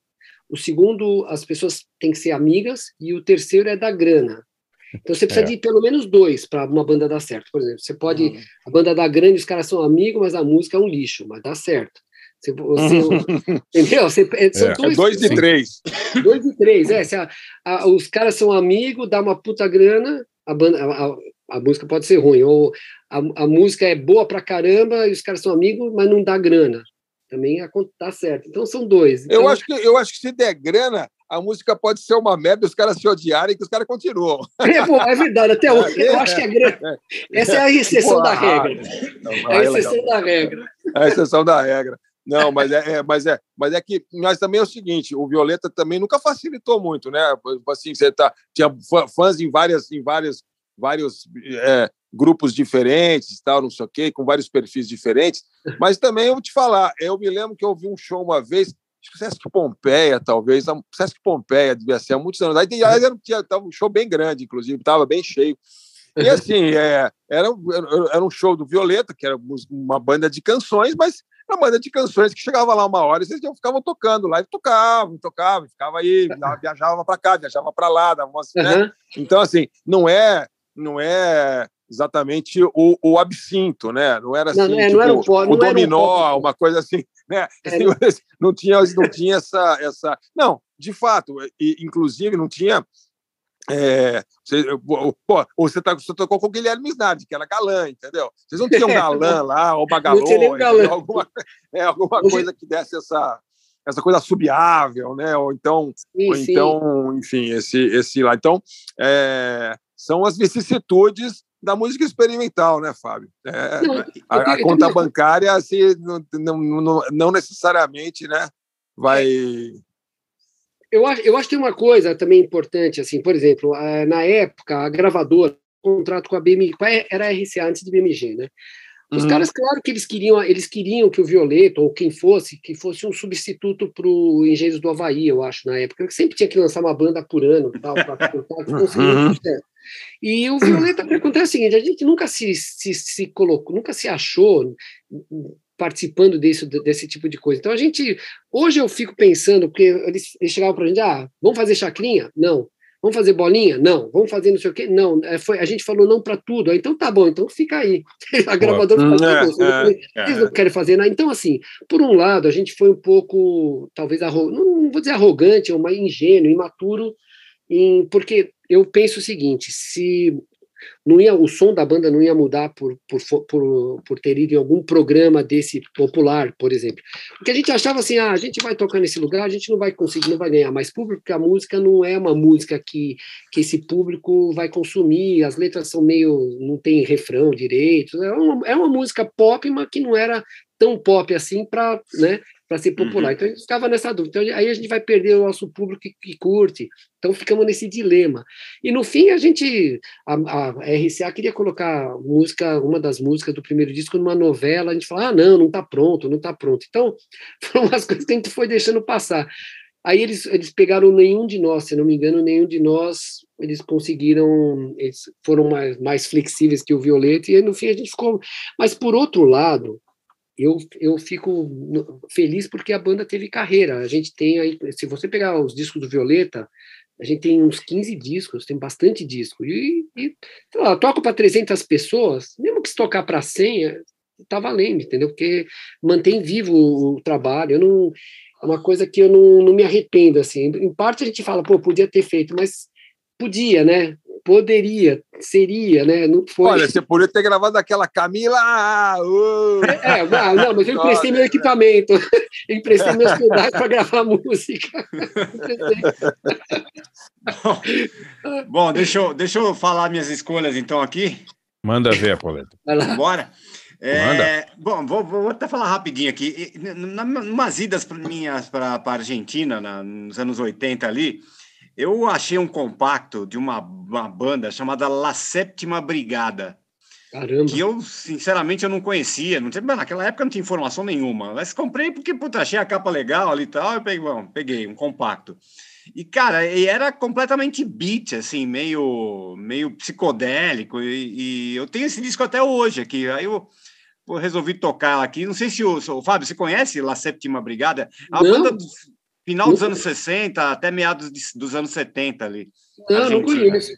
o segundo, as pessoas têm que ser amigas, e o terceiro é da grana. Então você precisa é. de pelo menos dois para uma banda dar certo. Por exemplo, você pode. Uhum. A banda dá grande, os caras são amigos, mas a música é um lixo, mas dá certo. Você, você, entendeu? Você, é, são é. dois, é dois de três. Dois de três, é. A, a, os caras são amigos, dá uma puta grana, a, banda, a, a música pode ser ruim, ou a, a música é boa pra caramba e os caras são amigos, mas não dá grana. Também dá certo. Então são dois. Então... Eu, acho que, eu acho que se der grana, a música pode ser uma merda, os caras se odiarem que os caras continuam. É, pô, é verdade, até hoje. Eu acho que é grana. Essa é a exceção pô, da regra. Não, é a exceção é da regra. É a exceção da regra. Não, mas é, é, mas é, mas é que mas também é o seguinte, o Violeta também nunca facilitou muito, né? Assim, você tá tinha fãs em várias em várias vários é, grupos diferentes, tal, não sei o quê, com vários perfis diferentes. Mas também eu vou te falar, eu me lembro que eu vi um show uma vez, acho que Sesc Pompeia, talvez, Sesc Pompeia devia ser há muitos anos. Aí era, um show bem grande, inclusive, estava bem cheio. E assim, é, era, era um show do Violeta, que era uma banda de canções, mas uma banda de canções que chegava lá uma hora e vocês ficavam tocando lá e tocavam, tocavam, ficava aí, viajava para cá, viajava para lá, dava uma, né? uhum. Então, assim, não é não é exatamente o, o absinto, né? Não era assim, não, é, tipo, não era o, o dominó, um uma coisa assim, né? É, não... não tinha, não tinha essa, essa, não, de fato, e, inclusive não tinha é, você, pô, você, tá, você tocou com o Guilherme Snardi, que era galã, entendeu? Vocês não tinham galã lá, ou bagalô, alguma, é, alguma coisa que desse essa, essa coisa subiável, né? Ou então, sim, ou então enfim, esse, esse lá. Então, é, são as vicissitudes da música experimental, né, Fábio? É, não, a, a, conta bancária assim, não, não, não, necessariamente né, vai. Eu acho, eu acho que tem uma coisa também importante, assim, por exemplo, na época, a gravadora, contrato com a BMG, era a RCA antes de BMG, né? Os uhum. caras, claro que eles queriam, eles queriam que o Violeta, ou quem fosse, que fosse um substituto para o Engenheiros do Havaí, eu acho, na época. Sempre tinha que lançar uma banda por ano, tal, para conseguir uhum. E o Violeta, acontece o seguinte, a gente nunca se, se, se colocou, nunca se achou participando desse, desse tipo de coisa. Então a gente, hoje eu fico pensando, porque eles, eles chegavam para a gente, ah, vamos fazer chacrinha? Não. Vamos fazer bolinha? Não. Vamos fazer não sei o quê? Não. É, foi, a gente falou não para tudo. Então tá bom, então fica aí. a gravadora falou, tá bom, é, eles não é. querem fazer nada. Então, assim, por um lado, a gente foi um pouco, talvez, arro... não vou dizer arrogante, mas ingênuo, imaturo, em, porque eu penso o seguinte: se não ia, o som da banda não ia mudar por, por, por, por ter ido em algum programa desse popular, por exemplo. Porque a gente achava assim, ah, a gente vai tocar nesse lugar, a gente não vai conseguir, não vai ganhar mais público, porque a música não é uma música que, que esse público vai consumir, as letras são meio, não tem refrão direito, é uma, é uma música pop, mas que não era tão pop assim para né, para ser popular. Uhum. Então a gente ficava nessa dúvida. Então aí a gente vai perder o nosso público que, que, curte. Então ficamos nesse dilema. E no fim a gente, a, a, RCA queria colocar música, uma das músicas do primeiro disco numa novela. A gente falou, ah, não, não está pronto, não está pronto. Então foram umas coisas que a gente foi deixando passar. Aí eles, eles pegaram nenhum de nós, se não me engano, nenhum de nós, eles conseguiram, eles foram mais, mais flexíveis que o Violeta, e no fim a gente ficou. Mas por outro lado, eu, eu fico feliz porque a banda teve carreira. A gente tem aí, se você pegar os discos do Violeta, a gente tem uns 15 discos, tem bastante disco. E, e sei lá, toco para 300 pessoas, mesmo que se tocar para 100, tá valendo, entendeu? Porque mantém vivo o, trabalho. Eu não, é uma coisa que eu não, não me arrependo, assim. Em parte a gente fala, pô, podia ter feito, mas podia, né? Poderia, seria, né? Não foi. Olha, você poderia ter gravado aquela Camila. Uh! É, é, não, mas eu emprestei meu equipamento, eu emprestei meus pedais para gravar música. bom, bom, deixa, eu, deixa eu falar minhas escolhas então aqui. Manda ver, Pauleta. Bora. É, bom, vou, vou, até falar rapidinho aqui. Numas idas minhas para a Argentina, na, nos anos 80 ali, eu achei um compacto de uma, uma banda chamada La Sétima Brigada. Caramba. Que eu, sinceramente, eu não conhecia. Não tinha, naquela época não tinha informação nenhuma. Mas comprei porque, puta, achei a capa legal ali e tal. Eu peguei, bom, peguei um compacto. E, cara, e era completamente beat, assim, meio, meio psicodélico. E, e, eu tenho esse disco até hoje aqui. Aí eu, eu resolvi tocar aqui. Não sei se o, o Fábio, você conhece La Sétima Brigada? A não. banda do, Final dos anos 60 até meados de, dos anos 70 ali. Não, não conheço.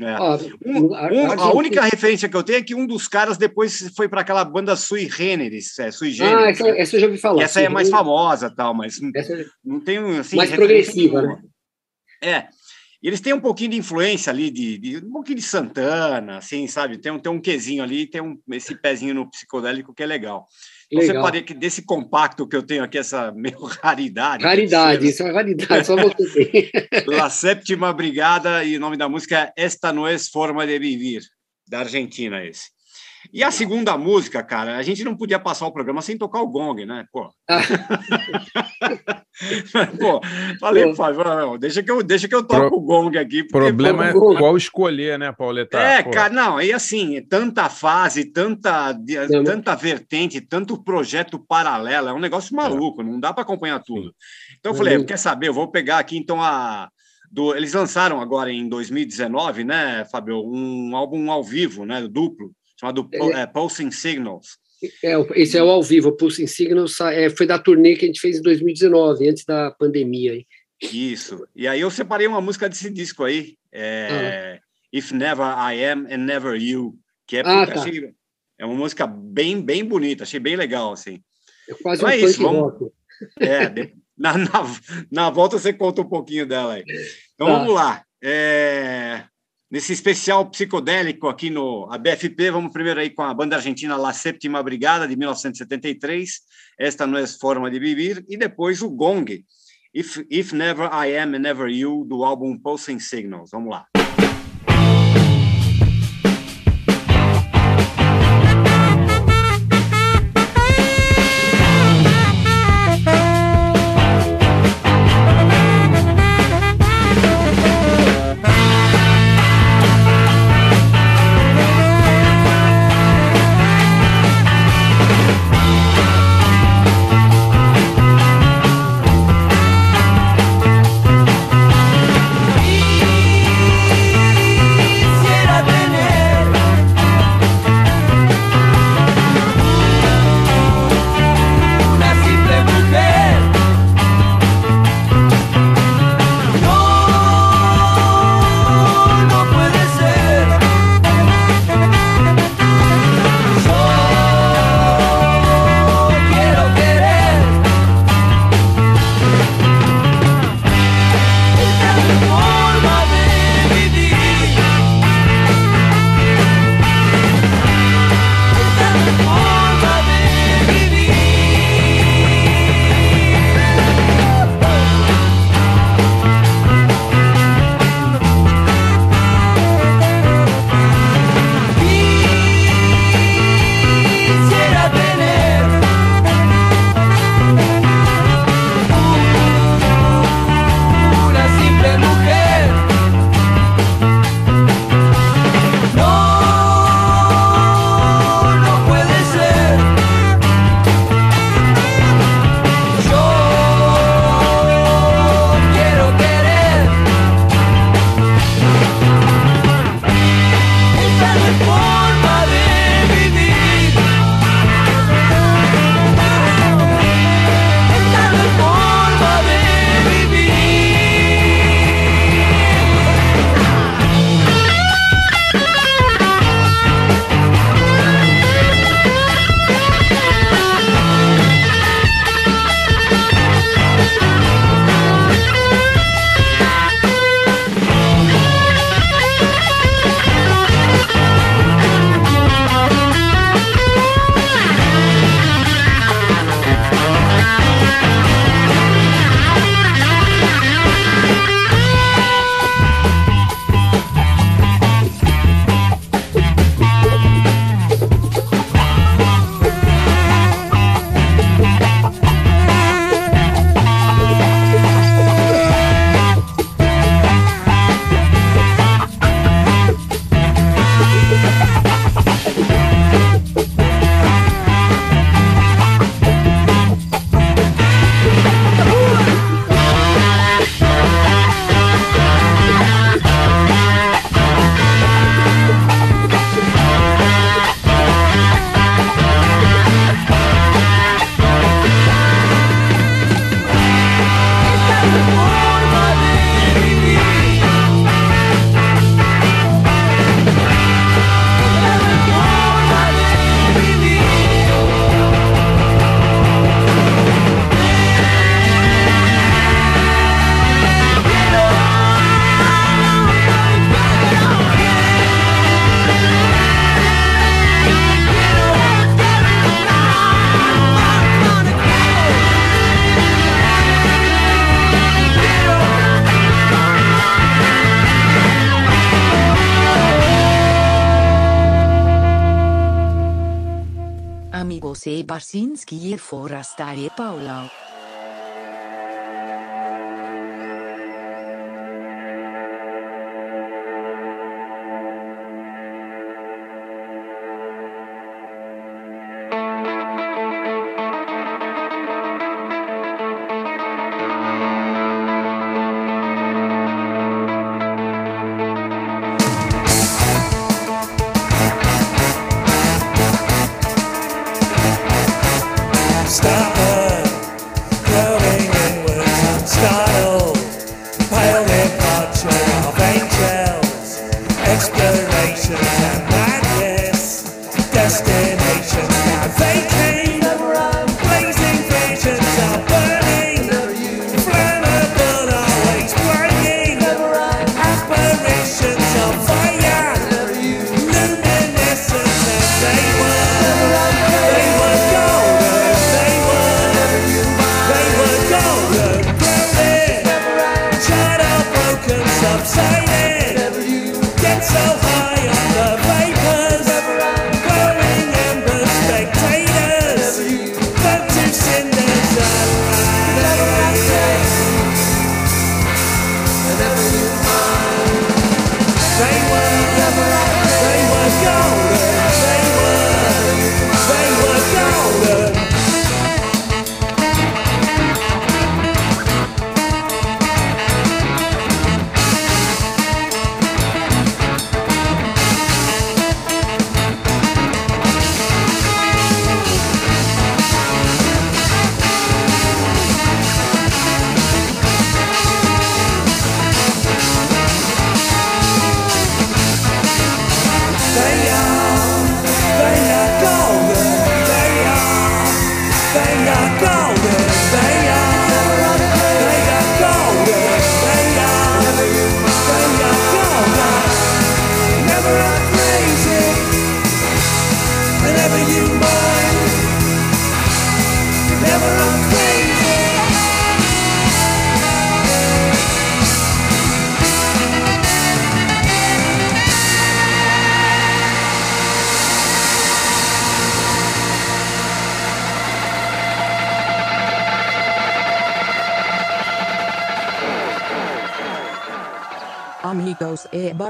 É. Ah, um, um, a única referência que eu tenho é que um dos caras depois foi para aquela banda Sui Generis, é, Sui Generis. Ah, essa, essa eu já ouvi falar. E essa é mais famosa, tal, mas essa, não tem assim, mais progressiva, né? É. Eles têm um pouquinho de influência ali, de, de, um pouquinho de Santana, assim, sabe? Tem um, tem um quezinho ali, tem um, esse pezinho no psicodélico que é legal. Então, Legal. você pode que desse compacto que eu tenho aqui, essa meio raridade. Raridade, isso é uma raridade, só você tem. La Sétima Brigada, e o nome da música é Esta Não é Forma de Vivir, da Argentina, esse. E a segunda música, cara, a gente não podia passar o programa sem tocar o gong, né? Pô. pô falei, Fábio, deixa que eu, deixa que eu toque Pro... o gong aqui. O problema é qual escolher, né, Pauleta? É, pô. cara, não, e assim, tanta fase, tanta, tanta vertente, tanto projeto paralelo, é um negócio maluco, não dá para acompanhar tudo. Então eu falei, quer saber, eu vou pegar aqui então a do, eles lançaram agora em 2019, né, Fábio, um álbum ao vivo, né, duplo, chamado é, é, Pulsing Signals. É, esse é o ao vivo, o Pulsing Signals é, foi da turnê que a gente fez em 2019, antes da pandemia. Isso. E aí eu separei uma música desse disco aí, é, ah. If Never I Am and Never You, que é, ah, tá. achei, é uma música bem, bem bonita, achei bem legal, assim. É quase então um é isso, vamos, é, na, na, na, volta você conta um pouquinho dela aí. Então tá. vamos lá. É, nesse especial psicodélico aqui no ABFP. Vamos primeiro aí com a banda argentina La Séptima Brigada, de 1973. Esta não é forma de viver. E depois o Gong, If, If Never I Am and Never You, do álbum Pulsing Signals. Vamos lá. Barsinski e Forasta e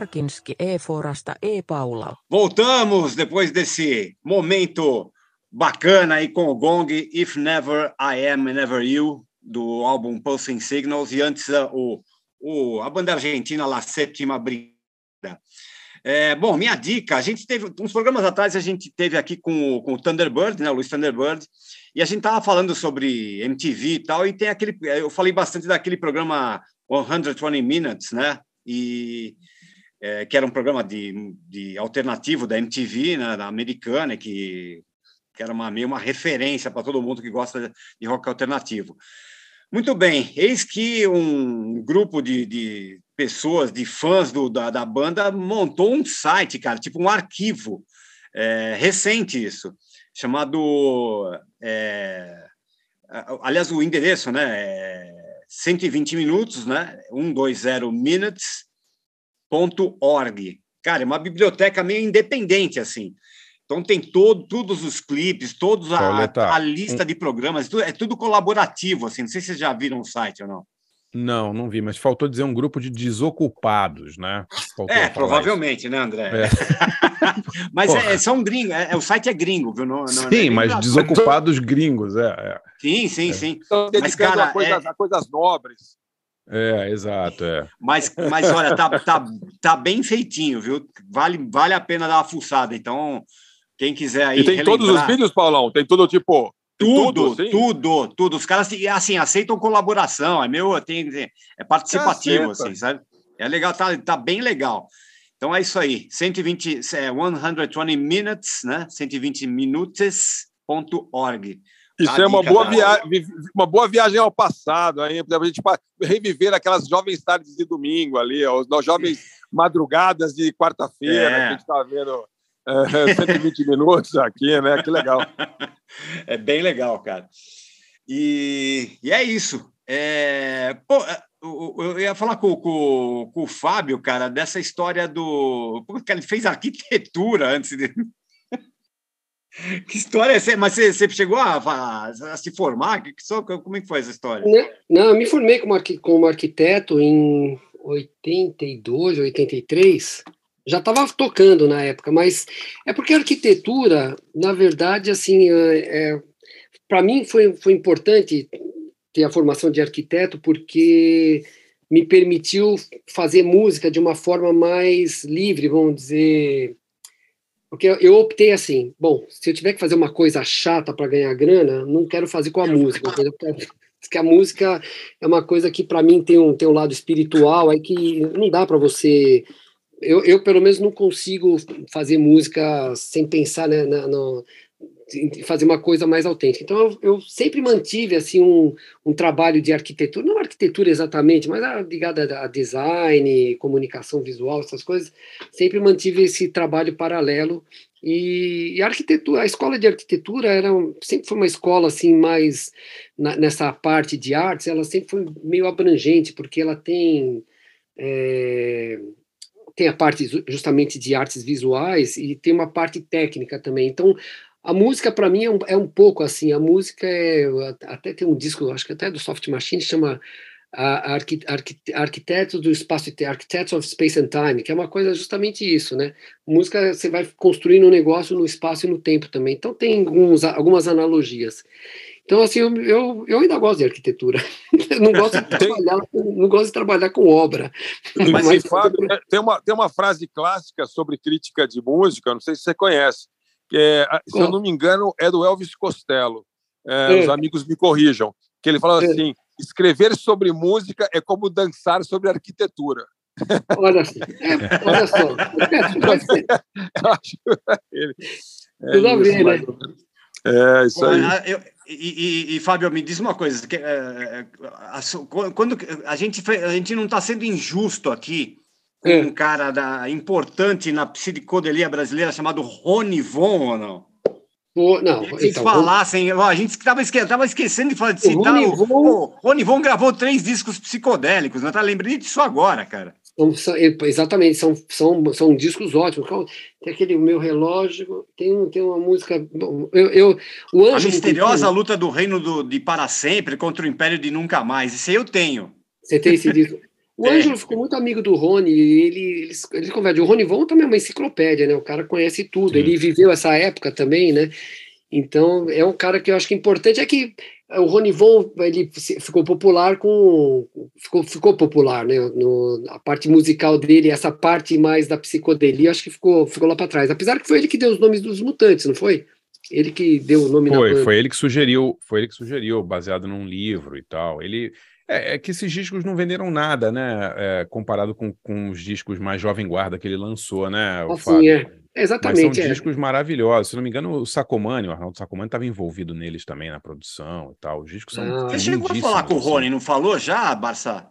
Paulo. Barkinski, E. Forasta, E. Paula. Voltamos depois desse momento bacana aí com o Gong, If Never I Am Never You, do álbum Pulsing Signals, e antes o, o, a banda argentina La Sétima Brigada. É, bom, minha dica, a gente teve, uns programas atrás, a gente teve aqui com, com o Thunderbird, né, o Luiz Thunderbird, e a gente estava falando sobre MTV e tal, e tem aquele, eu falei bastante daquele programa 120 Minutes, né, e é, que era um programa de, de alternativo da MTV, né, da americana, que, que era uma, meio uma referência para todo mundo que gosta de rock alternativo. Muito bem, eis que um grupo de, de pessoas, de fãs do, da, da, banda, montou um site, cara, tipo um arquivo, é, recente isso, chamado. É, aliás, o endereço, né? É 120 minutos, né? 120 minutes org. Cara, é uma biblioteca meio independente, assim. Então tem todo, todos os clipes, todos a, a lista de programas, é tudo colaborativo, assim. Não sei se vocês já viram o site ou não. Não, não vi, mas faltou dizer um grupo de desocupados, né? Faltou é, provavelmente, isso. né, André? É. mas é, são gringos, é, o site é gringo, viu? Não, não, sim, mas desocupados gringos, é, é. Sim, sim, sim. Estão mas, cara, a coisas, a coisas nobres. É, exato, é. Mas, mas olha, tá, tá, tá bem feitinho, viu? Vale, vale a pena dar uma fuçada. Então, quem quiser aí. E tem relembrar... todos os vídeos, Paulão? Tem tudo tipo. Tudo, tudo, tudo, tudo, Os caras assim aceitam colaboração, é meu, tem, é participativo, assim, sabe? É legal, tá, tá bem legal. Então é isso aí, 120, é, 120 minutes, né? 120 minutos.org. Isso é uma boa, via... uma boa viagem ao passado, aí, para a gente reviver aquelas jovens tardes de domingo ali, as jovens madrugadas de quarta-feira, é. que a gente está vendo é, 120 minutos aqui, né? Que legal. É bem legal, cara. E, e é isso. É, pô, é, eu ia falar com, com, com, o Fábio, cara, dessa história do. Porque ele fez arquitetura antes de. Que história é essa? Mas você, você chegou a, a, a, se formar? Que, só, como é que foi essa história? Não, não eu me formei como, como arquiteto em 82, 83. Já estava tocando na época, mas é porque a arquitetura, na verdade, assim, é, é para mim foi, foi importante ter a formação de arquiteto porque me permitiu fazer música de uma forma mais livre, vamos dizer. Porque eu optei assim, bom, se eu tiver que fazer uma coisa chata para ganhar grana, não quero fazer com a música, eu quero que a música é uma coisa que para mim tem um, tem um lado espiritual, aí que não dá para você eu, eu, pelo menos não consigo fazer música sem pensar né, na, no, fazer uma coisa mais autêntica. Então eu, eu, sempre mantive assim um, um trabalho de arquitetura, não arquitetura exatamente, mas ligada a design, comunicação visual, essas coisas. Sempre mantive esse trabalho paralelo e, e a arquitetura, a escola de arquitetura era sempre foi uma escola assim mais na, nessa parte de artes, ela sempre foi meio abrangente porque ela tem é, tem a parte justamente de artes visuais e tem uma parte técnica também. Então a música, para mim, é um, é um, pouco assim. A música é. Até tem um disco, acho que até do Soft Machine, chama a, Arqui, Arqui, Arquitetos do Espaço Architects of Space and Time, que é uma coisa justamente isso, né? Música, você vai construindo um negócio no espaço e no tempo também. Então, tem alguns, algumas analogias. Então, assim, eu, eu, eu ainda gosto de arquitetura. não gosto de trabalhar, não gosto de trabalhar com obra. Mas, mas Fábio, tem, uma, tem uma frase clássica sobre crítica de música, não sei se você conhece é, se eu não me engano, é do Elvis Costello. É, é. Os amigos me corrijam. Que ele fala é. assim: escrever sobre música é como dançar sobre arquitetura. Olha, é, olha só. eu acho ele. É Tudo a ver, né? É, isso aí. Eu, e, e, e, Fábio, me diz uma coisa: que, é, a, quando a gente, a gente não está sendo injusto aqui é. um cara da, importante na psicodelia brasileira chamado Rony Von ou não? O, não, se então, falassem, a gente estava esque, esquecendo de, falar, de citar. O Rony, Von... o Rony Von gravou três discos psicodélicos, não tá lembrando disso agora, cara. São, são, exatamente, são, são, são discos ótimos. Tem aquele meu relógio, tem, um, tem uma música. Eu, eu, o Anjo a misteriosa luta do reino do, de para sempre contra o império de nunca mais. Isso aí eu tenho. Você tem esse disco? O é. Ângelo ficou muito amigo do Rony, ele, eles, eles conversam. O Rony Von também é uma enciclopédia, né? O cara conhece tudo, Sim. ele viveu essa época também, né? Então, é um cara que eu acho que é importante é que o Rony Von ele ficou popular com ficou, ficou popular, né? No, a parte musical dele, essa parte mais da psicodelia, acho que ficou ficou lá para trás. Apesar que foi ele que deu os nomes dos mutantes, não foi? Ele que deu o nome Foi, foi ele que sugeriu, foi ele que sugeriu, baseado num livro e tal. Ele é, é, que esses discos não venderam nada, né? É, comparado com, com os discos mais Jovem Guarda que ele lançou, né? O assim, é. Exatamente. Mas são é. discos maravilhosos. Se não me engano, o Sacomani, o Arnaldo Sacomani estava envolvido neles também na produção e tal. Os discos são. Ah, Você chegou a falar com o Rony, assim. não falou já, Barça?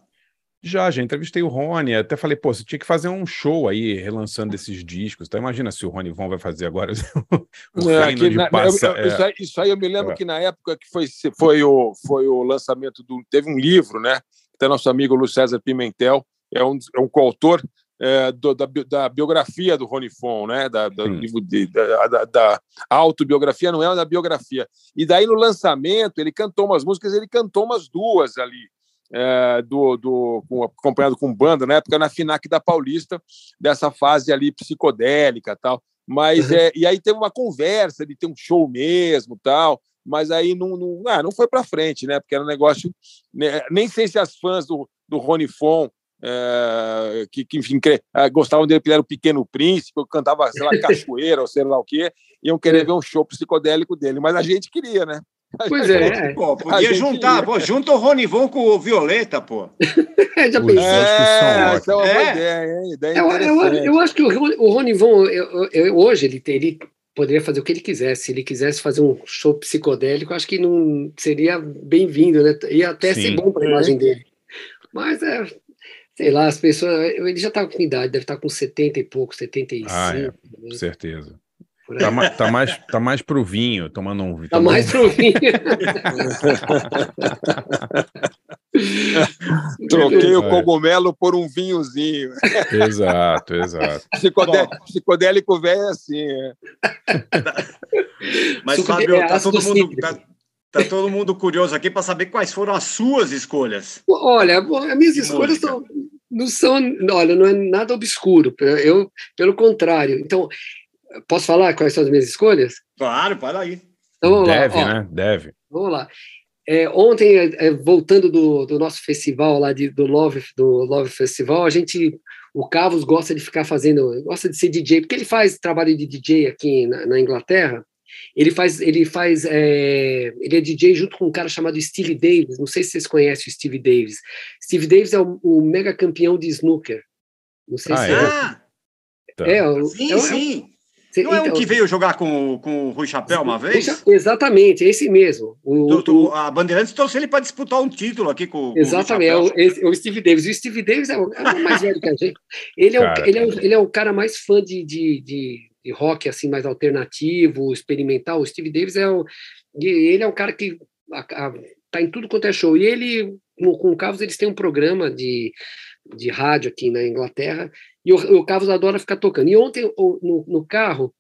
Já, já entrevistei o Rony, até falei, pô, você tinha que fazer um show aí, relançando esses discos. Então imagina se o Rony Von vai fazer agora o é, que, na, passa, eu, eu, é... isso, aí, isso, aí, eu me lembro é. que na época que foi, foi, o, foi o lançamento do. Teve um livro, né? Até nosso amigo Lu César Pimentel é um, é um coautor é, do, da, da, biografia do Rony Fon, né? Da, da, livro de, da, da, da, autobiografia, não é da biografia. E daí no lançamento ele cantou umas músicas, ele cantou umas duas ali é, do, do com, acompanhado com banda, na época na Finac da Paulista, dessa fase ali psicodélica tal. Mas, uhum. é, e aí teve uma conversa de ter um show mesmo tal, mas aí não, não, ah, não foi para frente, né? Porque era um negócio. Né, nem sei se as fãs do, do Rony Fon é, que, que, enfim, que, é, gostavam dele porque ele era o Pequeno Príncipe, cantava, sei lá, cachoeira ou sei lá o quê, iam querer é. ver um show psicodélico dele, mas a gente queria, né? Pois é. Pô, podia juntar, pô, junta o Ronivon com o Violeta, pô. Já pensou? É, essa é uma é. ideia, hein? Ideia eu, eu, eu, acho que o, o Ronivon, eu, eu, hoje, ele, ele poderia fazer o que ele quisesse. Se ele quisesse fazer um show psicodélico, acho que não seria bem-vindo, né? Ia até Sim. ser bom para a imagem dele. Mas é, sei lá, as pessoas. Ele já está com idade, deve estar tá com 70 e pouco, 75. Ah, é, né? com certeza. Tá, ma tá, mais, tá mais pro vinho, tomando um vinho. Tá mais pro vinho. Troquei o cogumelo por um vinhozinho. Exato, exato. Psicodé psicodélico velho é assim. É. Mas, Fábio, é, tá todo mundo. Tá, tá, todo mundo curioso aqui para saber quais foram as suas escolhas. Olha, as minhas escolhas são, não são. Olha, não é nada obscuro. Eu, pelo contrário. Então, posso falar quais são as minhas escolhas? Claro, para aí. Então, Deve, lá, né? Deve. Vamos lá. É, ontem, é, é, voltando do, do, nosso festival lá de, do Love do Love Festival, a gente, o Carlos gosta de ficar fazendo, gosta de ser DJ, porque ele faz trabalho de DJ aqui na, na Inglaterra. Ele faz, ele faz, é, ele é DJ junto com um cara chamado Steve Davis. Não sei se vocês conhecem o Steve Davis. Steve Davis é o, o mega campeão de snooker. Não sei ah, se é. Ah, é, é, sim, é, sim. Não é um então, que veio jogar com, com o Rui Chapéu uma vez? Exatamente, esse mesmo. O, o, a Bandeirantes trouxe ele para disputar um título aqui com, Exatamente, com o, é o, o, Steve Davis. O Steve Davis é o, é o mais velho que a gente. Ele é, o, ele, é o, ele é o cara mais fã de, de, de, de rock assim mais alternativo, experimental. O Steve Davis é o. Ele é um cara que a, a, tá em tudo quanto é show. E ele, no, com o Carlos, eles têm um programa de, de rádio aqui na Inglaterra e o, o Carlos adora ficar tocando. E ontem, no, no carro,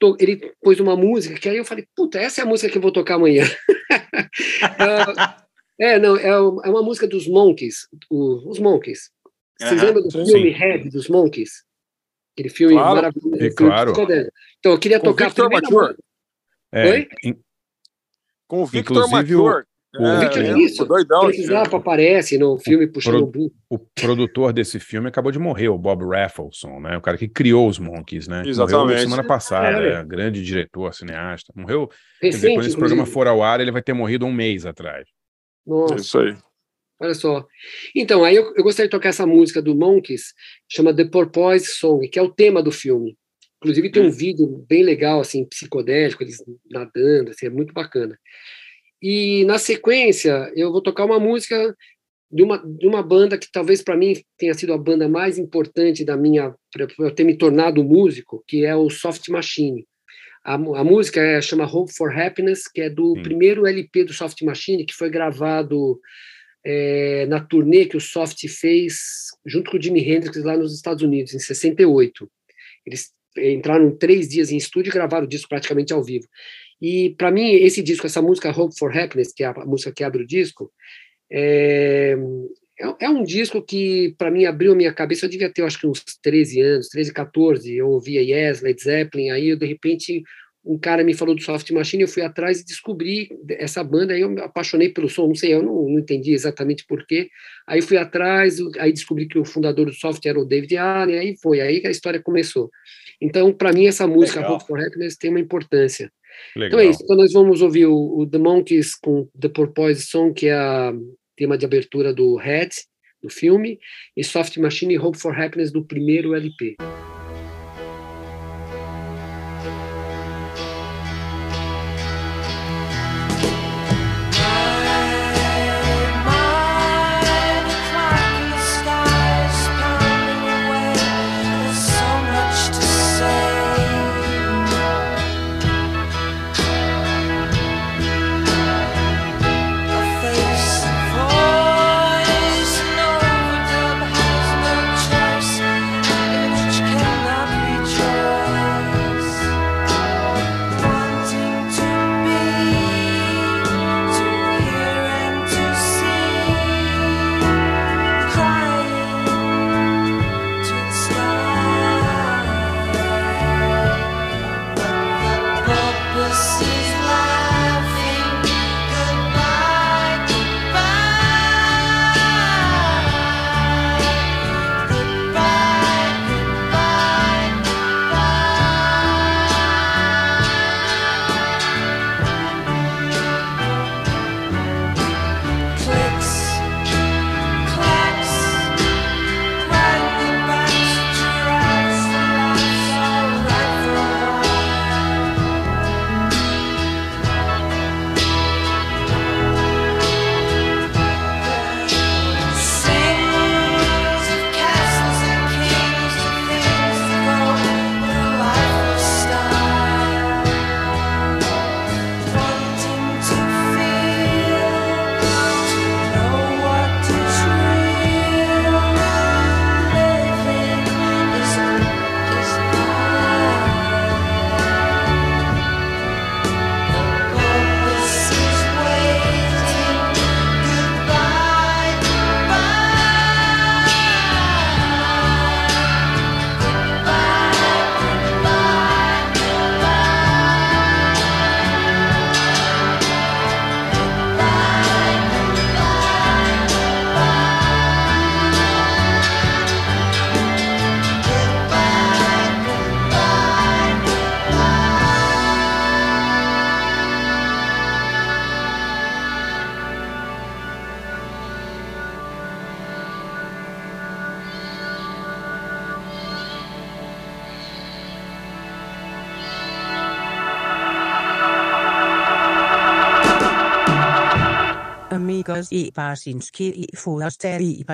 to, ele pôs uma música que aí eu falei, puta, essa é a música que eu vou tocar amanhã. é, não, é, é, uma música dos Monkeys, o, os Monkeys. Você lembra do sim, filme. Red dos Monkeys? Aquele filme claro, maravilhoso. É, claro. Então, eu queria Com tocar Victor Mature. É, Oi? In... Com o Victor Mature. O, é, é, isso, doidão, Frank aparece no filme puxando pro, o produtor desse filme acabou de morrer, o Bob Raffleson, né? O cara que criou os Monkeys, né? Exatamente. Morreu semana passada, é, grande diretor, cineasta. Morreu. Recente, quando esse programa for ao ar, ele vai ter morrido um mês atrás. Nossa. Isso aí. Olha só. Então, aí eu, eu gostaria de tocar essa música do Monkeys, chama The Porpoise Song, que é o tema do filme. Inclusive tem um hum. vídeo bem legal, assim, psicodélico, eles nadando, assim, é muito bacana. E na sequência, eu vou tocar uma música de uma, de uma banda que talvez para mim tenha sido a banda mais importante da minha para eu ter me tornado músico, que é o Soft Machine. A, a música é, chama Hope for Happiness, que é do primeiro LP do Soft Machine, que foi gravado é, na turnê que o Soft fez junto com o Jimi Hendrix lá nos Estados Unidos, em 68. Eles entraram três dias em estúdio e gravaram o disco praticamente ao vivo. E para mim, esse disco, essa música Hope for Happiness, que é a música que abre o disco, é, é, é um disco que, para mim, abriu a minha cabeça. Eu devia ter, acho que uns 13 anos, 13, 14. Eu ouvia Yes, Led Zeppelin. Aí, eu, de repente, um cara me falou do Soft Machine. Eu fui atrás e descobri essa banda. Aí, eu me apaixonei pelo som. Não sei, eu não, não entendi exatamente porquê. Aí, fui atrás. Aí, descobri que o fundador do Soft era o David Allen. Aí foi aí que a história começou. Então, para mim, essa música, Legal. Hope for Happiness, tem uma importância. Legal. Então é isso. Então nós vamos ouvir o, o, The Monkeys com The Porpoise Song, que é a tema de abertura do Red, do filme, e Soft Machine e Hope for Happiness do primeiro LP. Amigos i Barsinski i Forster i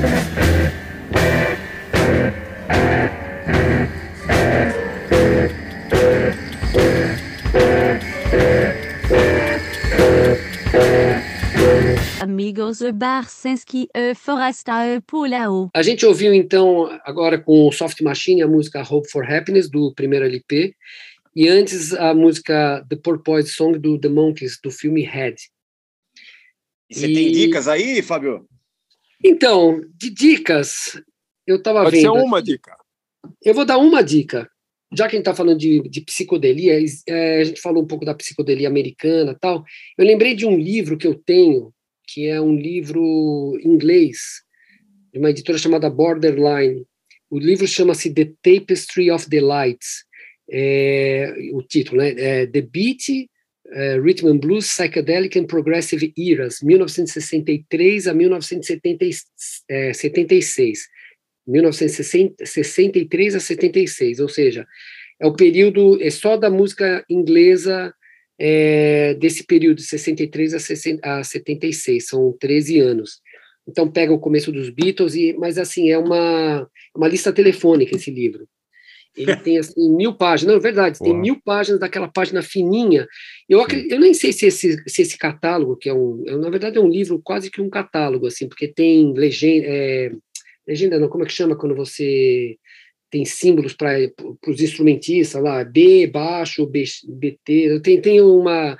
Paulo. Barsinski e Foresta Pulao. A gente ouviu então agora com o Soft Machine a música Hope for Happiness do primeiro LP e antes a música The Porpoise Song do The Monkeys do filme Head. E você e... tem dicas aí, Fábio? Então, de dicas, eu estava vendo. Pode ser uma dica. Eu vou dar uma dica. Já que a gente está falando de, de psicodelia, é, a gente falou um pouco da psicodelia americana tal. Eu lembrei de um livro que eu tenho que é um livro inglês, de uma editora chamada Borderline. o livro chama-se The Tapestry of the Lights, é, o título, né? É The Beat, é, Rhythm and Blues, Psychedelic and Progressive Eras, 1963 a 1976. 1963 a 76, ou seja, é o período, é só da música inglesa é, desse período de 63 a, 60, a 76, são 13 anos. Então pega o começo dos Beatles, e, mas assim, é uma, uma lista telefônica esse livro. Ele tem assim, mil páginas, não, é verdade, tem mil páginas daquela página fininha. Eu, eu nem sei se esse, se esse catálogo, que é um, é, na verdade é um livro quase que um catálogo, assim, porque tem legenda, é, legenda não, como é que chama quando você tem símbolos para os instrumentistas lá, B, baixo, B, BT, tem, tem uma,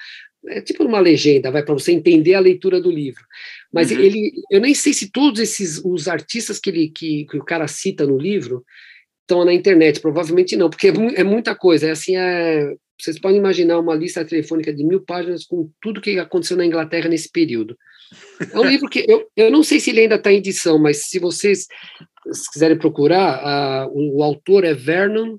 é tipo uma legenda, vai para você entender a leitura do livro. Mas uhum. ele, eu nem sei se todos esses os artistas que ele que, que o cara cita no livro estão na internet, provavelmente não, porque é, é muita coisa. É assim, é, vocês podem imaginar uma lista telefônica de mil páginas com tudo que aconteceu na Inglaterra nesse período. É um livro que eu, eu não sei se ele ainda está em edição, mas se vocês se quiserem procurar, o, o, autor é Vernon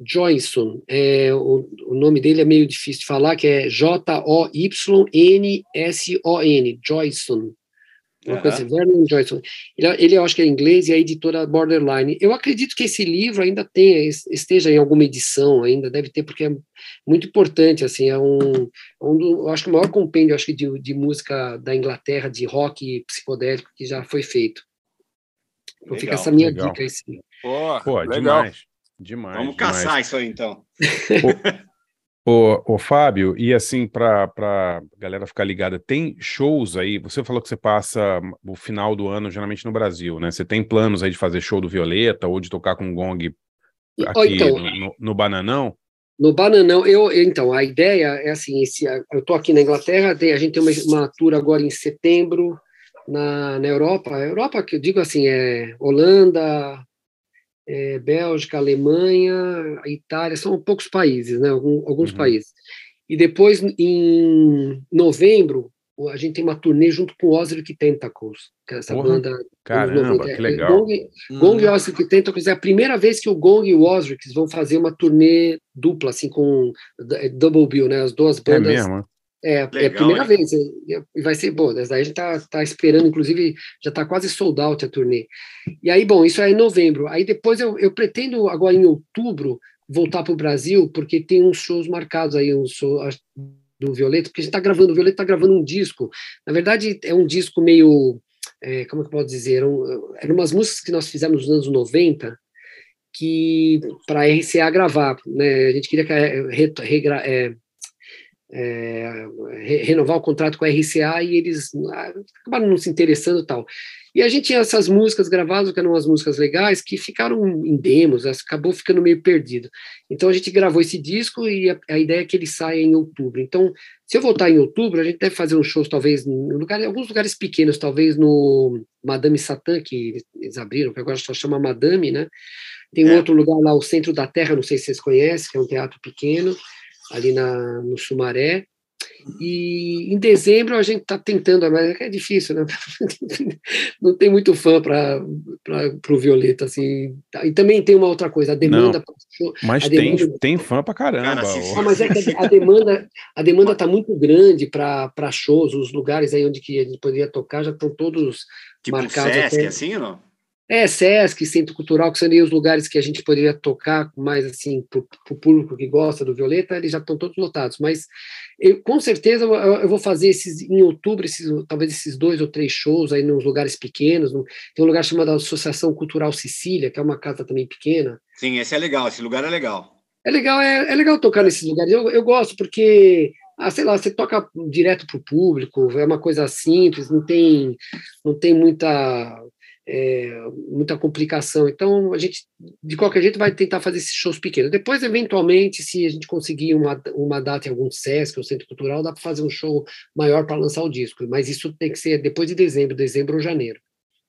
Johnson. É, o, o, nome dele é meio difícil de falar, que é J-O-Y-N-S-O-N, Joyson. Uma uhum. coisa assim, Vernon Joyson. Ele, ele, eu acho que é inglês e é a editora Borderline. Eu acredito que esse livro ainda tenha, esteja em alguma edição, ainda deve ter, porque é muito importante, assim, é um, um do, eu acho que o maior compêndio, acho que de, de música da Inglaterra, de rock psicodélico que já foi feito. Então legal, fica essa minha legal. dica aí, sim. Pô, Pô demais. Demais. Vamos demais. caçar isso aí, então. Ô, ô, Fábio, e assim, para a galera ficar ligada, tem shows aí? Você falou que você passa o final do ano geralmente no Brasil, né? Você tem planos aí de fazer show do Violeta ou de tocar com gong aqui então, no, no, Bananão? No Bananão, eu, então, a ideia é assim, esse, eu estou aqui na Inglaterra, tem, a gente tem uma, uma tour agora em setembro na, na Europa. Europa, que eu digo assim, é Holanda, é, Bélgica, Alemanha, Itália, são poucos países, né? Alguns, alguns uhum. países. E depois, em novembro, a gente tem uma turnê junto com o Ozric Tentacles, que é essa Porra, banda. Caramba, que legal. Gong, uhum. Gong e Ozric Tentacles é a primeira vez que o Gong e o Ozric vão fazer uma turnê dupla, assim, com Double Bill, né? As duas é bandas. É mesmo? É, Legal, é a primeira hein? vez, e vai ser bom. Daí a gente tá, tá esperando, inclusive, já tá quase sold out a turnê. E aí, bom, isso é em novembro. Aí depois eu, eu pretendo, agora em outubro, voltar para o Brasil, porque tem uns shows marcados aí, um show do Violeta, porque a gente tá gravando, o Violeta tá gravando um disco. Na verdade, é um disco meio. É, como é que eu posso dizer? Um, eram umas músicas que nós fizemos nos anos 90, que para a RCA gravar, né? A gente queria que a, regra, é, é, renovar o contrato com a RCA e eles ah, acabaram não se interessando tal. E a gente tinha essas músicas gravadas, que eram umas músicas legais, que ficaram em demos, acabou ficando meio perdido. Então a gente gravou esse disco e a, a, ideia é que ele saia em outubro. Então, se eu voltar em outubro, a gente deve fazer um show, talvez, em, lugar, em alguns lugares pequenos, talvez no Madame Satã, que eles abriram, que agora só chama Madame, né? Tem um é. outro lugar lá, o Centro da Terra, não sei se vocês conhecem, que é um teatro pequeno ali na, no Sumaré. E em dezembro a gente está tentando, mas é difícil, né? Não tem muito fã para o Violeta, assim. E também tem uma outra coisa, a demanda. Não, mas a demanda, tem, tem fã para caramba. Cara, ah, mas é que a demanda a demanda está muito grande para shows, os lugares aí onde que a gente poderia tocar já estão todos tipo marcados. Sesc, até. assim ou não? É, Sesc, Centro Cultural, que seriam os lugares que a gente poderia tocar mais assim para o público que gosta do Violeta, eles já estão todos lotados. Mas eu, com certeza eu, eu, vou fazer esses em outubro, esses, talvez esses dois ou três shows aí nos lugares pequenos. No, tem um lugar chamado Associação Cultural Sicília, que é uma casa também pequena. Sim, esse é legal, esse lugar é legal. É legal, é, é legal tocar nesses lugares. Eu, eu gosto porque ah, sei lá, você toca direto para o público, é uma coisa simples, não tem, não tem muita é, muita complicação. Então, a gente, de qualquer jeito, vai tentar fazer esses shows pequenos. Depois, eventualmente, se a gente conseguir uma, uma data em algum SESC ou Centro Cultural, dá para fazer um show maior para lançar o disco. Mas isso tem que ser depois de dezembro, dezembro ou janeiro.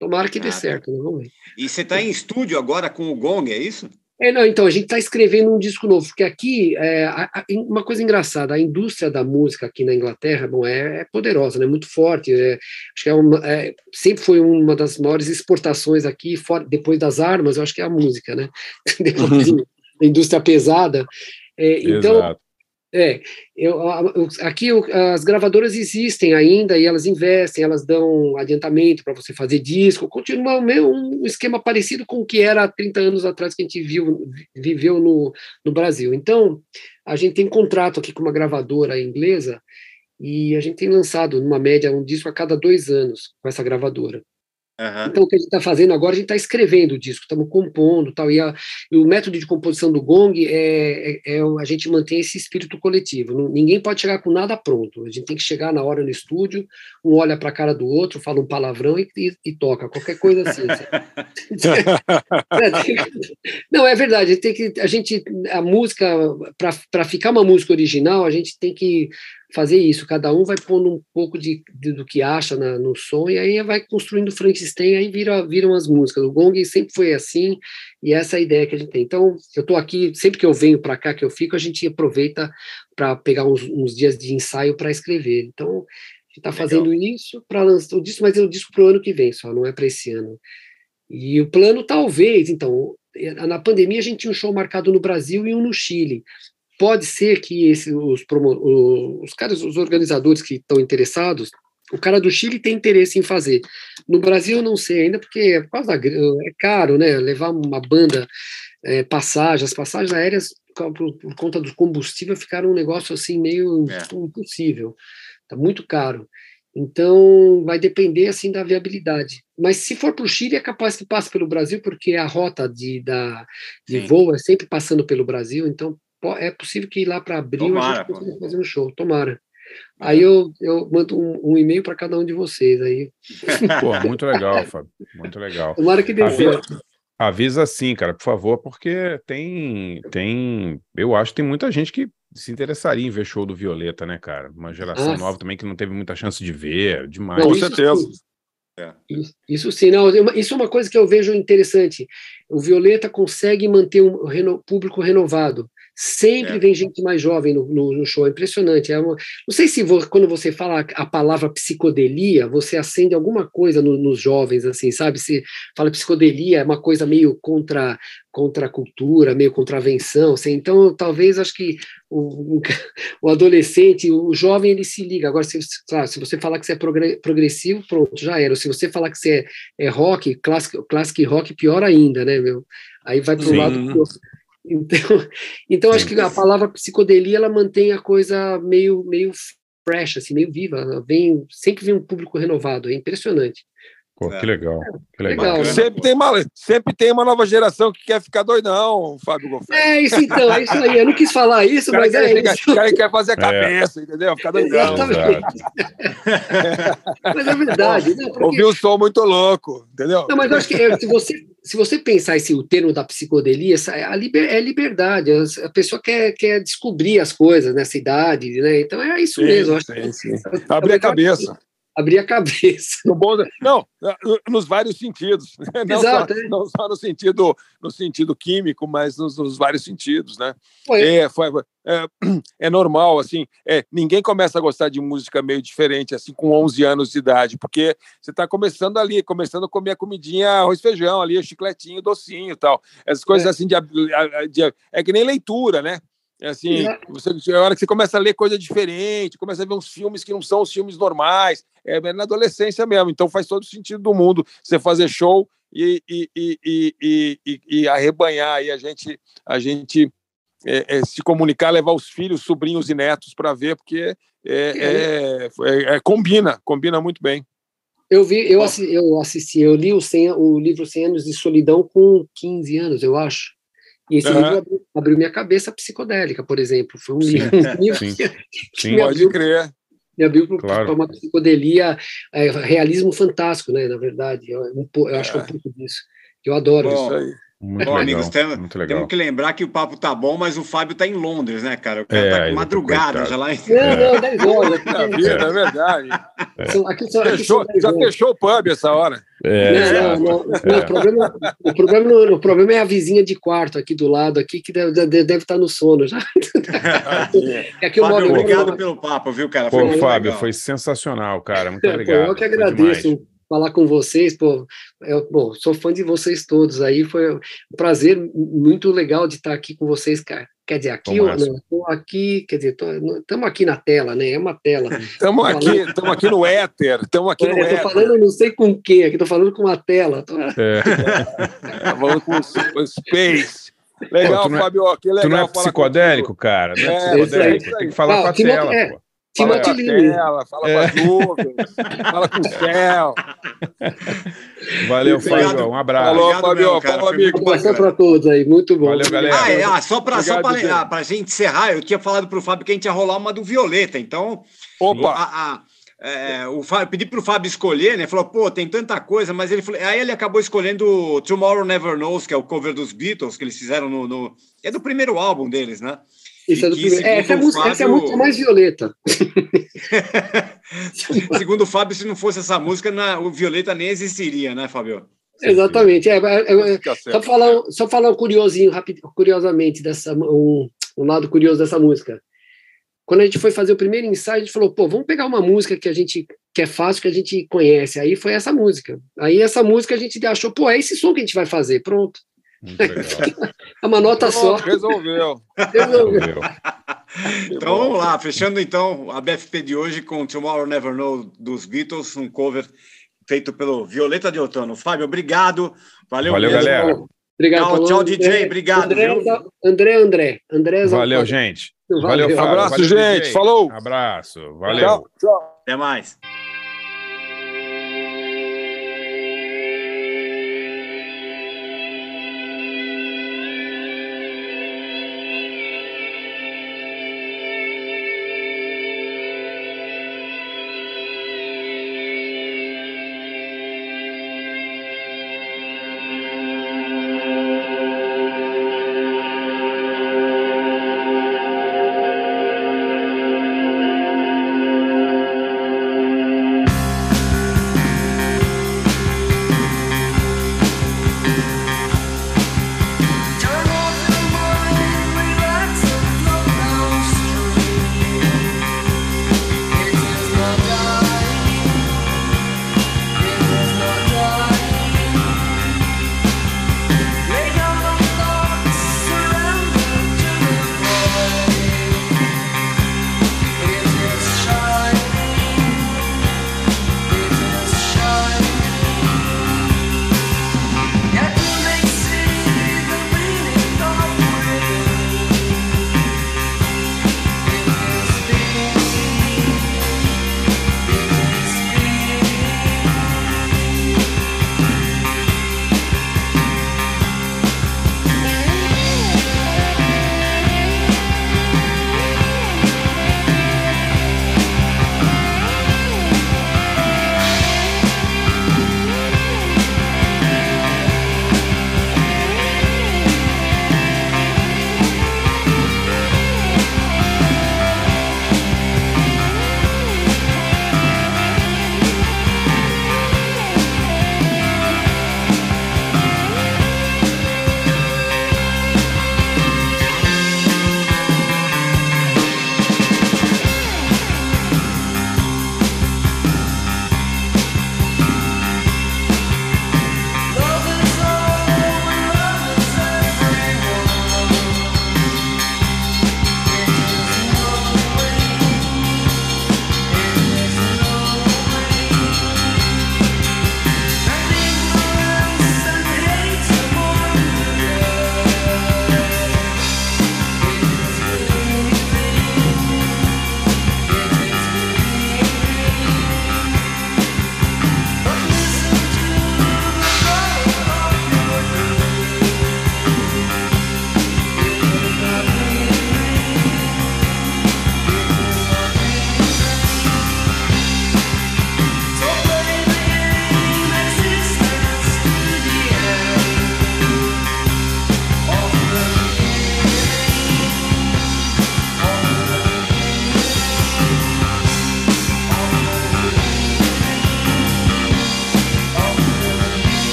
Tomara que dê ah, certo, né? Vamos ver. E você está em estúdio agora com o Gong, é isso? É, não, então, a gente está escrevendo um disco novo, porque aqui, é, a, a, uma coisa engraçada, a indústria da música aqui na Inglaterra bom, é, é poderosa, né, muito forte, é, acho que é uma, é, sempre foi uma das maiores exportações aqui, depois das armas, eu acho que é a música, né, depois da indústria pesada, é, então, Exato. É, eu, aqui as gravadoras existem ainda e elas investem, elas dão adiantamento para você fazer disco, continua um esquema parecido com o que era há 30 anos atrás que a gente viu, viveu no, no Brasil. Então, a gente tem contrato aqui com uma gravadora inglesa e a gente tem lançado, numa média, um disco a cada dois anos com essa gravadora. Uhum. Então, o que a gente está fazendo agora, a gente está escrevendo o disco, estamos compondo tal. E, a, e, o método de composição do Gong é, é, é, a gente mantém esse espírito coletivo. Ninguém pode chegar com nada pronto. A gente tem que chegar na hora no estúdio, um olha para a cara do outro, fala um palavrão e, e, e toca, qualquer coisa assim. não, é verdade. Tem que, a gente, a música, para ficar uma música original, a gente tem que fazer isso. Cada um vai pondo um pouco de, de do que acha na, no som e aí vai construindo Frankenstein, aí vira, viram as músicas. O Gong sempre foi assim e essa é a ideia que a gente tem. Então, eu estou aqui, sempre que eu venho para cá, que eu fico, a gente aproveita para pegar uns, uns, dias de ensaio para escrever. Então, a gente está fazendo isso para lançar o disco, mas é o disco para o ano que vem só, não é para esse ano. E o plano, talvez, então, na pandemia a gente tinha um show marcado no Brasil e um no Chile pode ser que esse, os, promo, os caras, os organizadores que estão interessados, o cara do Chile tem interesse em fazer. No Brasil, eu não sei ainda, porque é, por causa da, é caro, né? Levar uma banda, é, passagem, as passagens aéreas, por, por, conta do combustível, ficaram um negócio assim meio é. impossível. Está muito caro. Então, vai depender assim da viabilidade. Mas se for para o Chile, é capaz que passe pelo Brasil, porque a rota de, da, de voo é sempre passando pelo Brasil, então é possível que lá para abril Tomara, a gente consiga fazer um show. Tomara. Aí eu, eu mando um, um e-mail para cada um de vocês. Aí. Pô, muito legal, Fábio. Muito legal. Tomara que dê avisa, avisa sim, cara, por favor, porque tem, tem. Eu acho que tem muita gente que se interessaria em ver show do Violeta, né, cara? Uma geração ah, nova também que não teve muita chance de ver. Demais. Não, com certeza. É. Isso, isso, sim, não, isso é uma coisa que eu vejo interessante. O Violeta consegue manter um reno, público renovado. Sempre é. vem gente mais jovem no, no, no show, é impressionante. É uma, não sei se vou, quando você fala a palavra psicodelia, você acende alguma coisa no, nos jovens, assim, sabe? Se fala psicodelia, é uma coisa meio contra, contra a cultura, meio contravenção. Assim, então, talvez acho que o, o, adolescente, o jovem, ele se liga. Agora, se, claro, se você falar que você é progressivo, pronto, já era. Se você falar que você é, é rock, classic, classic rock, pior ainda, né, meu? Aí vai para o lado então, então acho que a palavra psicodelia ela mantém a coisa meio meio fresh, assim, meio viva. vem sempre vem um público renovado. É impressionante. Pô, que legal. Que legal. legal sempre, tem uma, sempre tem uma nova geração que quer ficar doidão, Fábio Goffin. É isso então, é isso aí. Eu não quis falar isso, mas quer, é isso. O cara quer fazer a é. cabeça, é. entendeu? Ficar doidão. mas é verdade. Né? Porque... Ouviu um som muito louco, entendeu? Não, mas eu acho que é, se você, se você pensar esse, o termo da psicodelia, a liber, é liberdade. A pessoa quer, quer descobrir as coisas nessa idade, né? Então é isso sim, mesmo. Sim, sim. Abrir a cabeça abrir a cabeça. No bom, não, nos vários sentidos. Não, Exato, só, é. não só no sentido, no sentido químico, mas nos, nos vários sentidos, né? Foi. É, foi, é, é, normal, assim, é, ninguém começa a gostar de música meio diferente, assim, com 11 anos de idade, porque você está começando ali, começando a comer a comidinha, arroz feijão ali, chicletinho, docinho e tal. Essas coisas é. assim de, de, É que nem leitura, né? É assim, você, é a hora que você começa a ler coisa diferente, começa a ver uns filmes que não são os filmes normais, é, é na adolescência mesmo. Então faz todo sentido do mundo você fazer show e, e, e, e, e arrebanhar aí a gente, a gente é, é, se comunicar, levar os filhos, sobrinhos e netos para ver, porque é, é, combina, combina muito bem. Eu vi, eu assisti, eu, assisti, eu li o, 100, o livro 100 anos de solidão com 15 anos, eu acho. E esse uhum. livro abriu, abriu, minha cabeça psicodélica, por exemplo. Foi um sim, livro, um livro sim. que, sim, me abriu, pode crer. Me abriu para claro. uma psicodelia, é, realismo fantástico, né? Na verdade, eu, eu acho que é um é. pouco disso. Eu adoro Bom, isso. Muito Bom, legal, amigos, tem- muito legal. temos que lembrar que o papo tá bom, mas o Fábio tá em Londres, né, cara? O cara É, tá com tá madrugada já lá em. Não, não, 10 horas. Aqui, É vida, é verdade. são, aqui, são, aqui Fechou, são 10 já horas. fechou o pub essa hora. É, Não, não, não, não, É. o, problema, o, problema, não- o problema é a vizinha de quarto aqui do lado, aqui, que deve, deve, deve estar no sono já. É que Fábio, obrigado moro- pelo papo, viu, cara? Pô, muito Fábio, legal. foi sensacional, cara. Muito Pô, obrigado. eu que Foi agradeço demais. Falar com vocês, pô. Eu, bom, sou fã de vocês todos aí, foi um prazer muito legal de estar aqui com vocês, cara. Quer dizer, aqui, eu estou aqui, quer dizer, estamos aqui na tela, né? É uma tela. Estamos aqui, estamos aqui no éter, estamos aqui no É, eu tô éter. falando não sei com quem, aqui tô falando com uma tela. Tô- É. Tá falando com o Space. Legal, Pô, não é- Fábio, que legal Tu não é falar psicodélico, cara? Não é, É, psicodélico. isso aí, isso Tem que falar Ah, com a tela, é, pô. Fala com a tela, fala É. com as nuvens, fala com o céu. Valeu. Fábio. Um abraço. Falou, Fábio. Falou, amigo. Abração bacana. para todos aí, muito bom. Valeu, galera. Ah, é, ah, só para pra, gente. encerrar, eu tinha falado pro Fábio que a gente ia rolar uma do Violeta, então. Opa, a- a- é, o Fábio, pedi pro Fábio escolher, né? Falou, pô, tem tanta coisa, mas ele falou. Aí ele acabou escolhendo Tomorrow Never Knows, que é o cover dos Beatles, que eles fizeram no. no- é do primeiro álbum deles, né? É do que, primeiro. Essa, é a segundo o música, essa é a Fábio- música mais violeta. Segundo o Fábio, se não fosse essa música, na- o Violeta nem existiria, né, Fábio? Exatamente. É, é, é, só, falar, um- só falar um curiosinho, rápido, curiosamente, dessa, um, um lado curioso dessa música. Quando a gente foi fazer o primeiro ensaio, a gente falou, pô, vamos pegar uma música que a gente que é fácil, que a gente conhece. Aí foi essa música. Aí essa música a gente achou, pô, é esse som que a gente vai fazer. Pronto. É uma nota só. Resolveu. Resolveu. Então vamos lá, fechando então a BFP de hoje com Tomorrow Never Know dos Beatles, um cover feito pelo Violeta de Outono. Fábio, obrigado. Valeu, Valeu, mesmo. galera. Obrigado. Tchau, tchau, André- DJ, obrigado, André, viu? André, André. André Valeu, gente. Valeu. Valeu, Fábio. Abraço, Valeu, gente. DJ. Falou. Abraço. Valeu. Tchau, tchau. Até mais.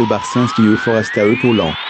Amigos e Barcinski e Foresta e Poulon.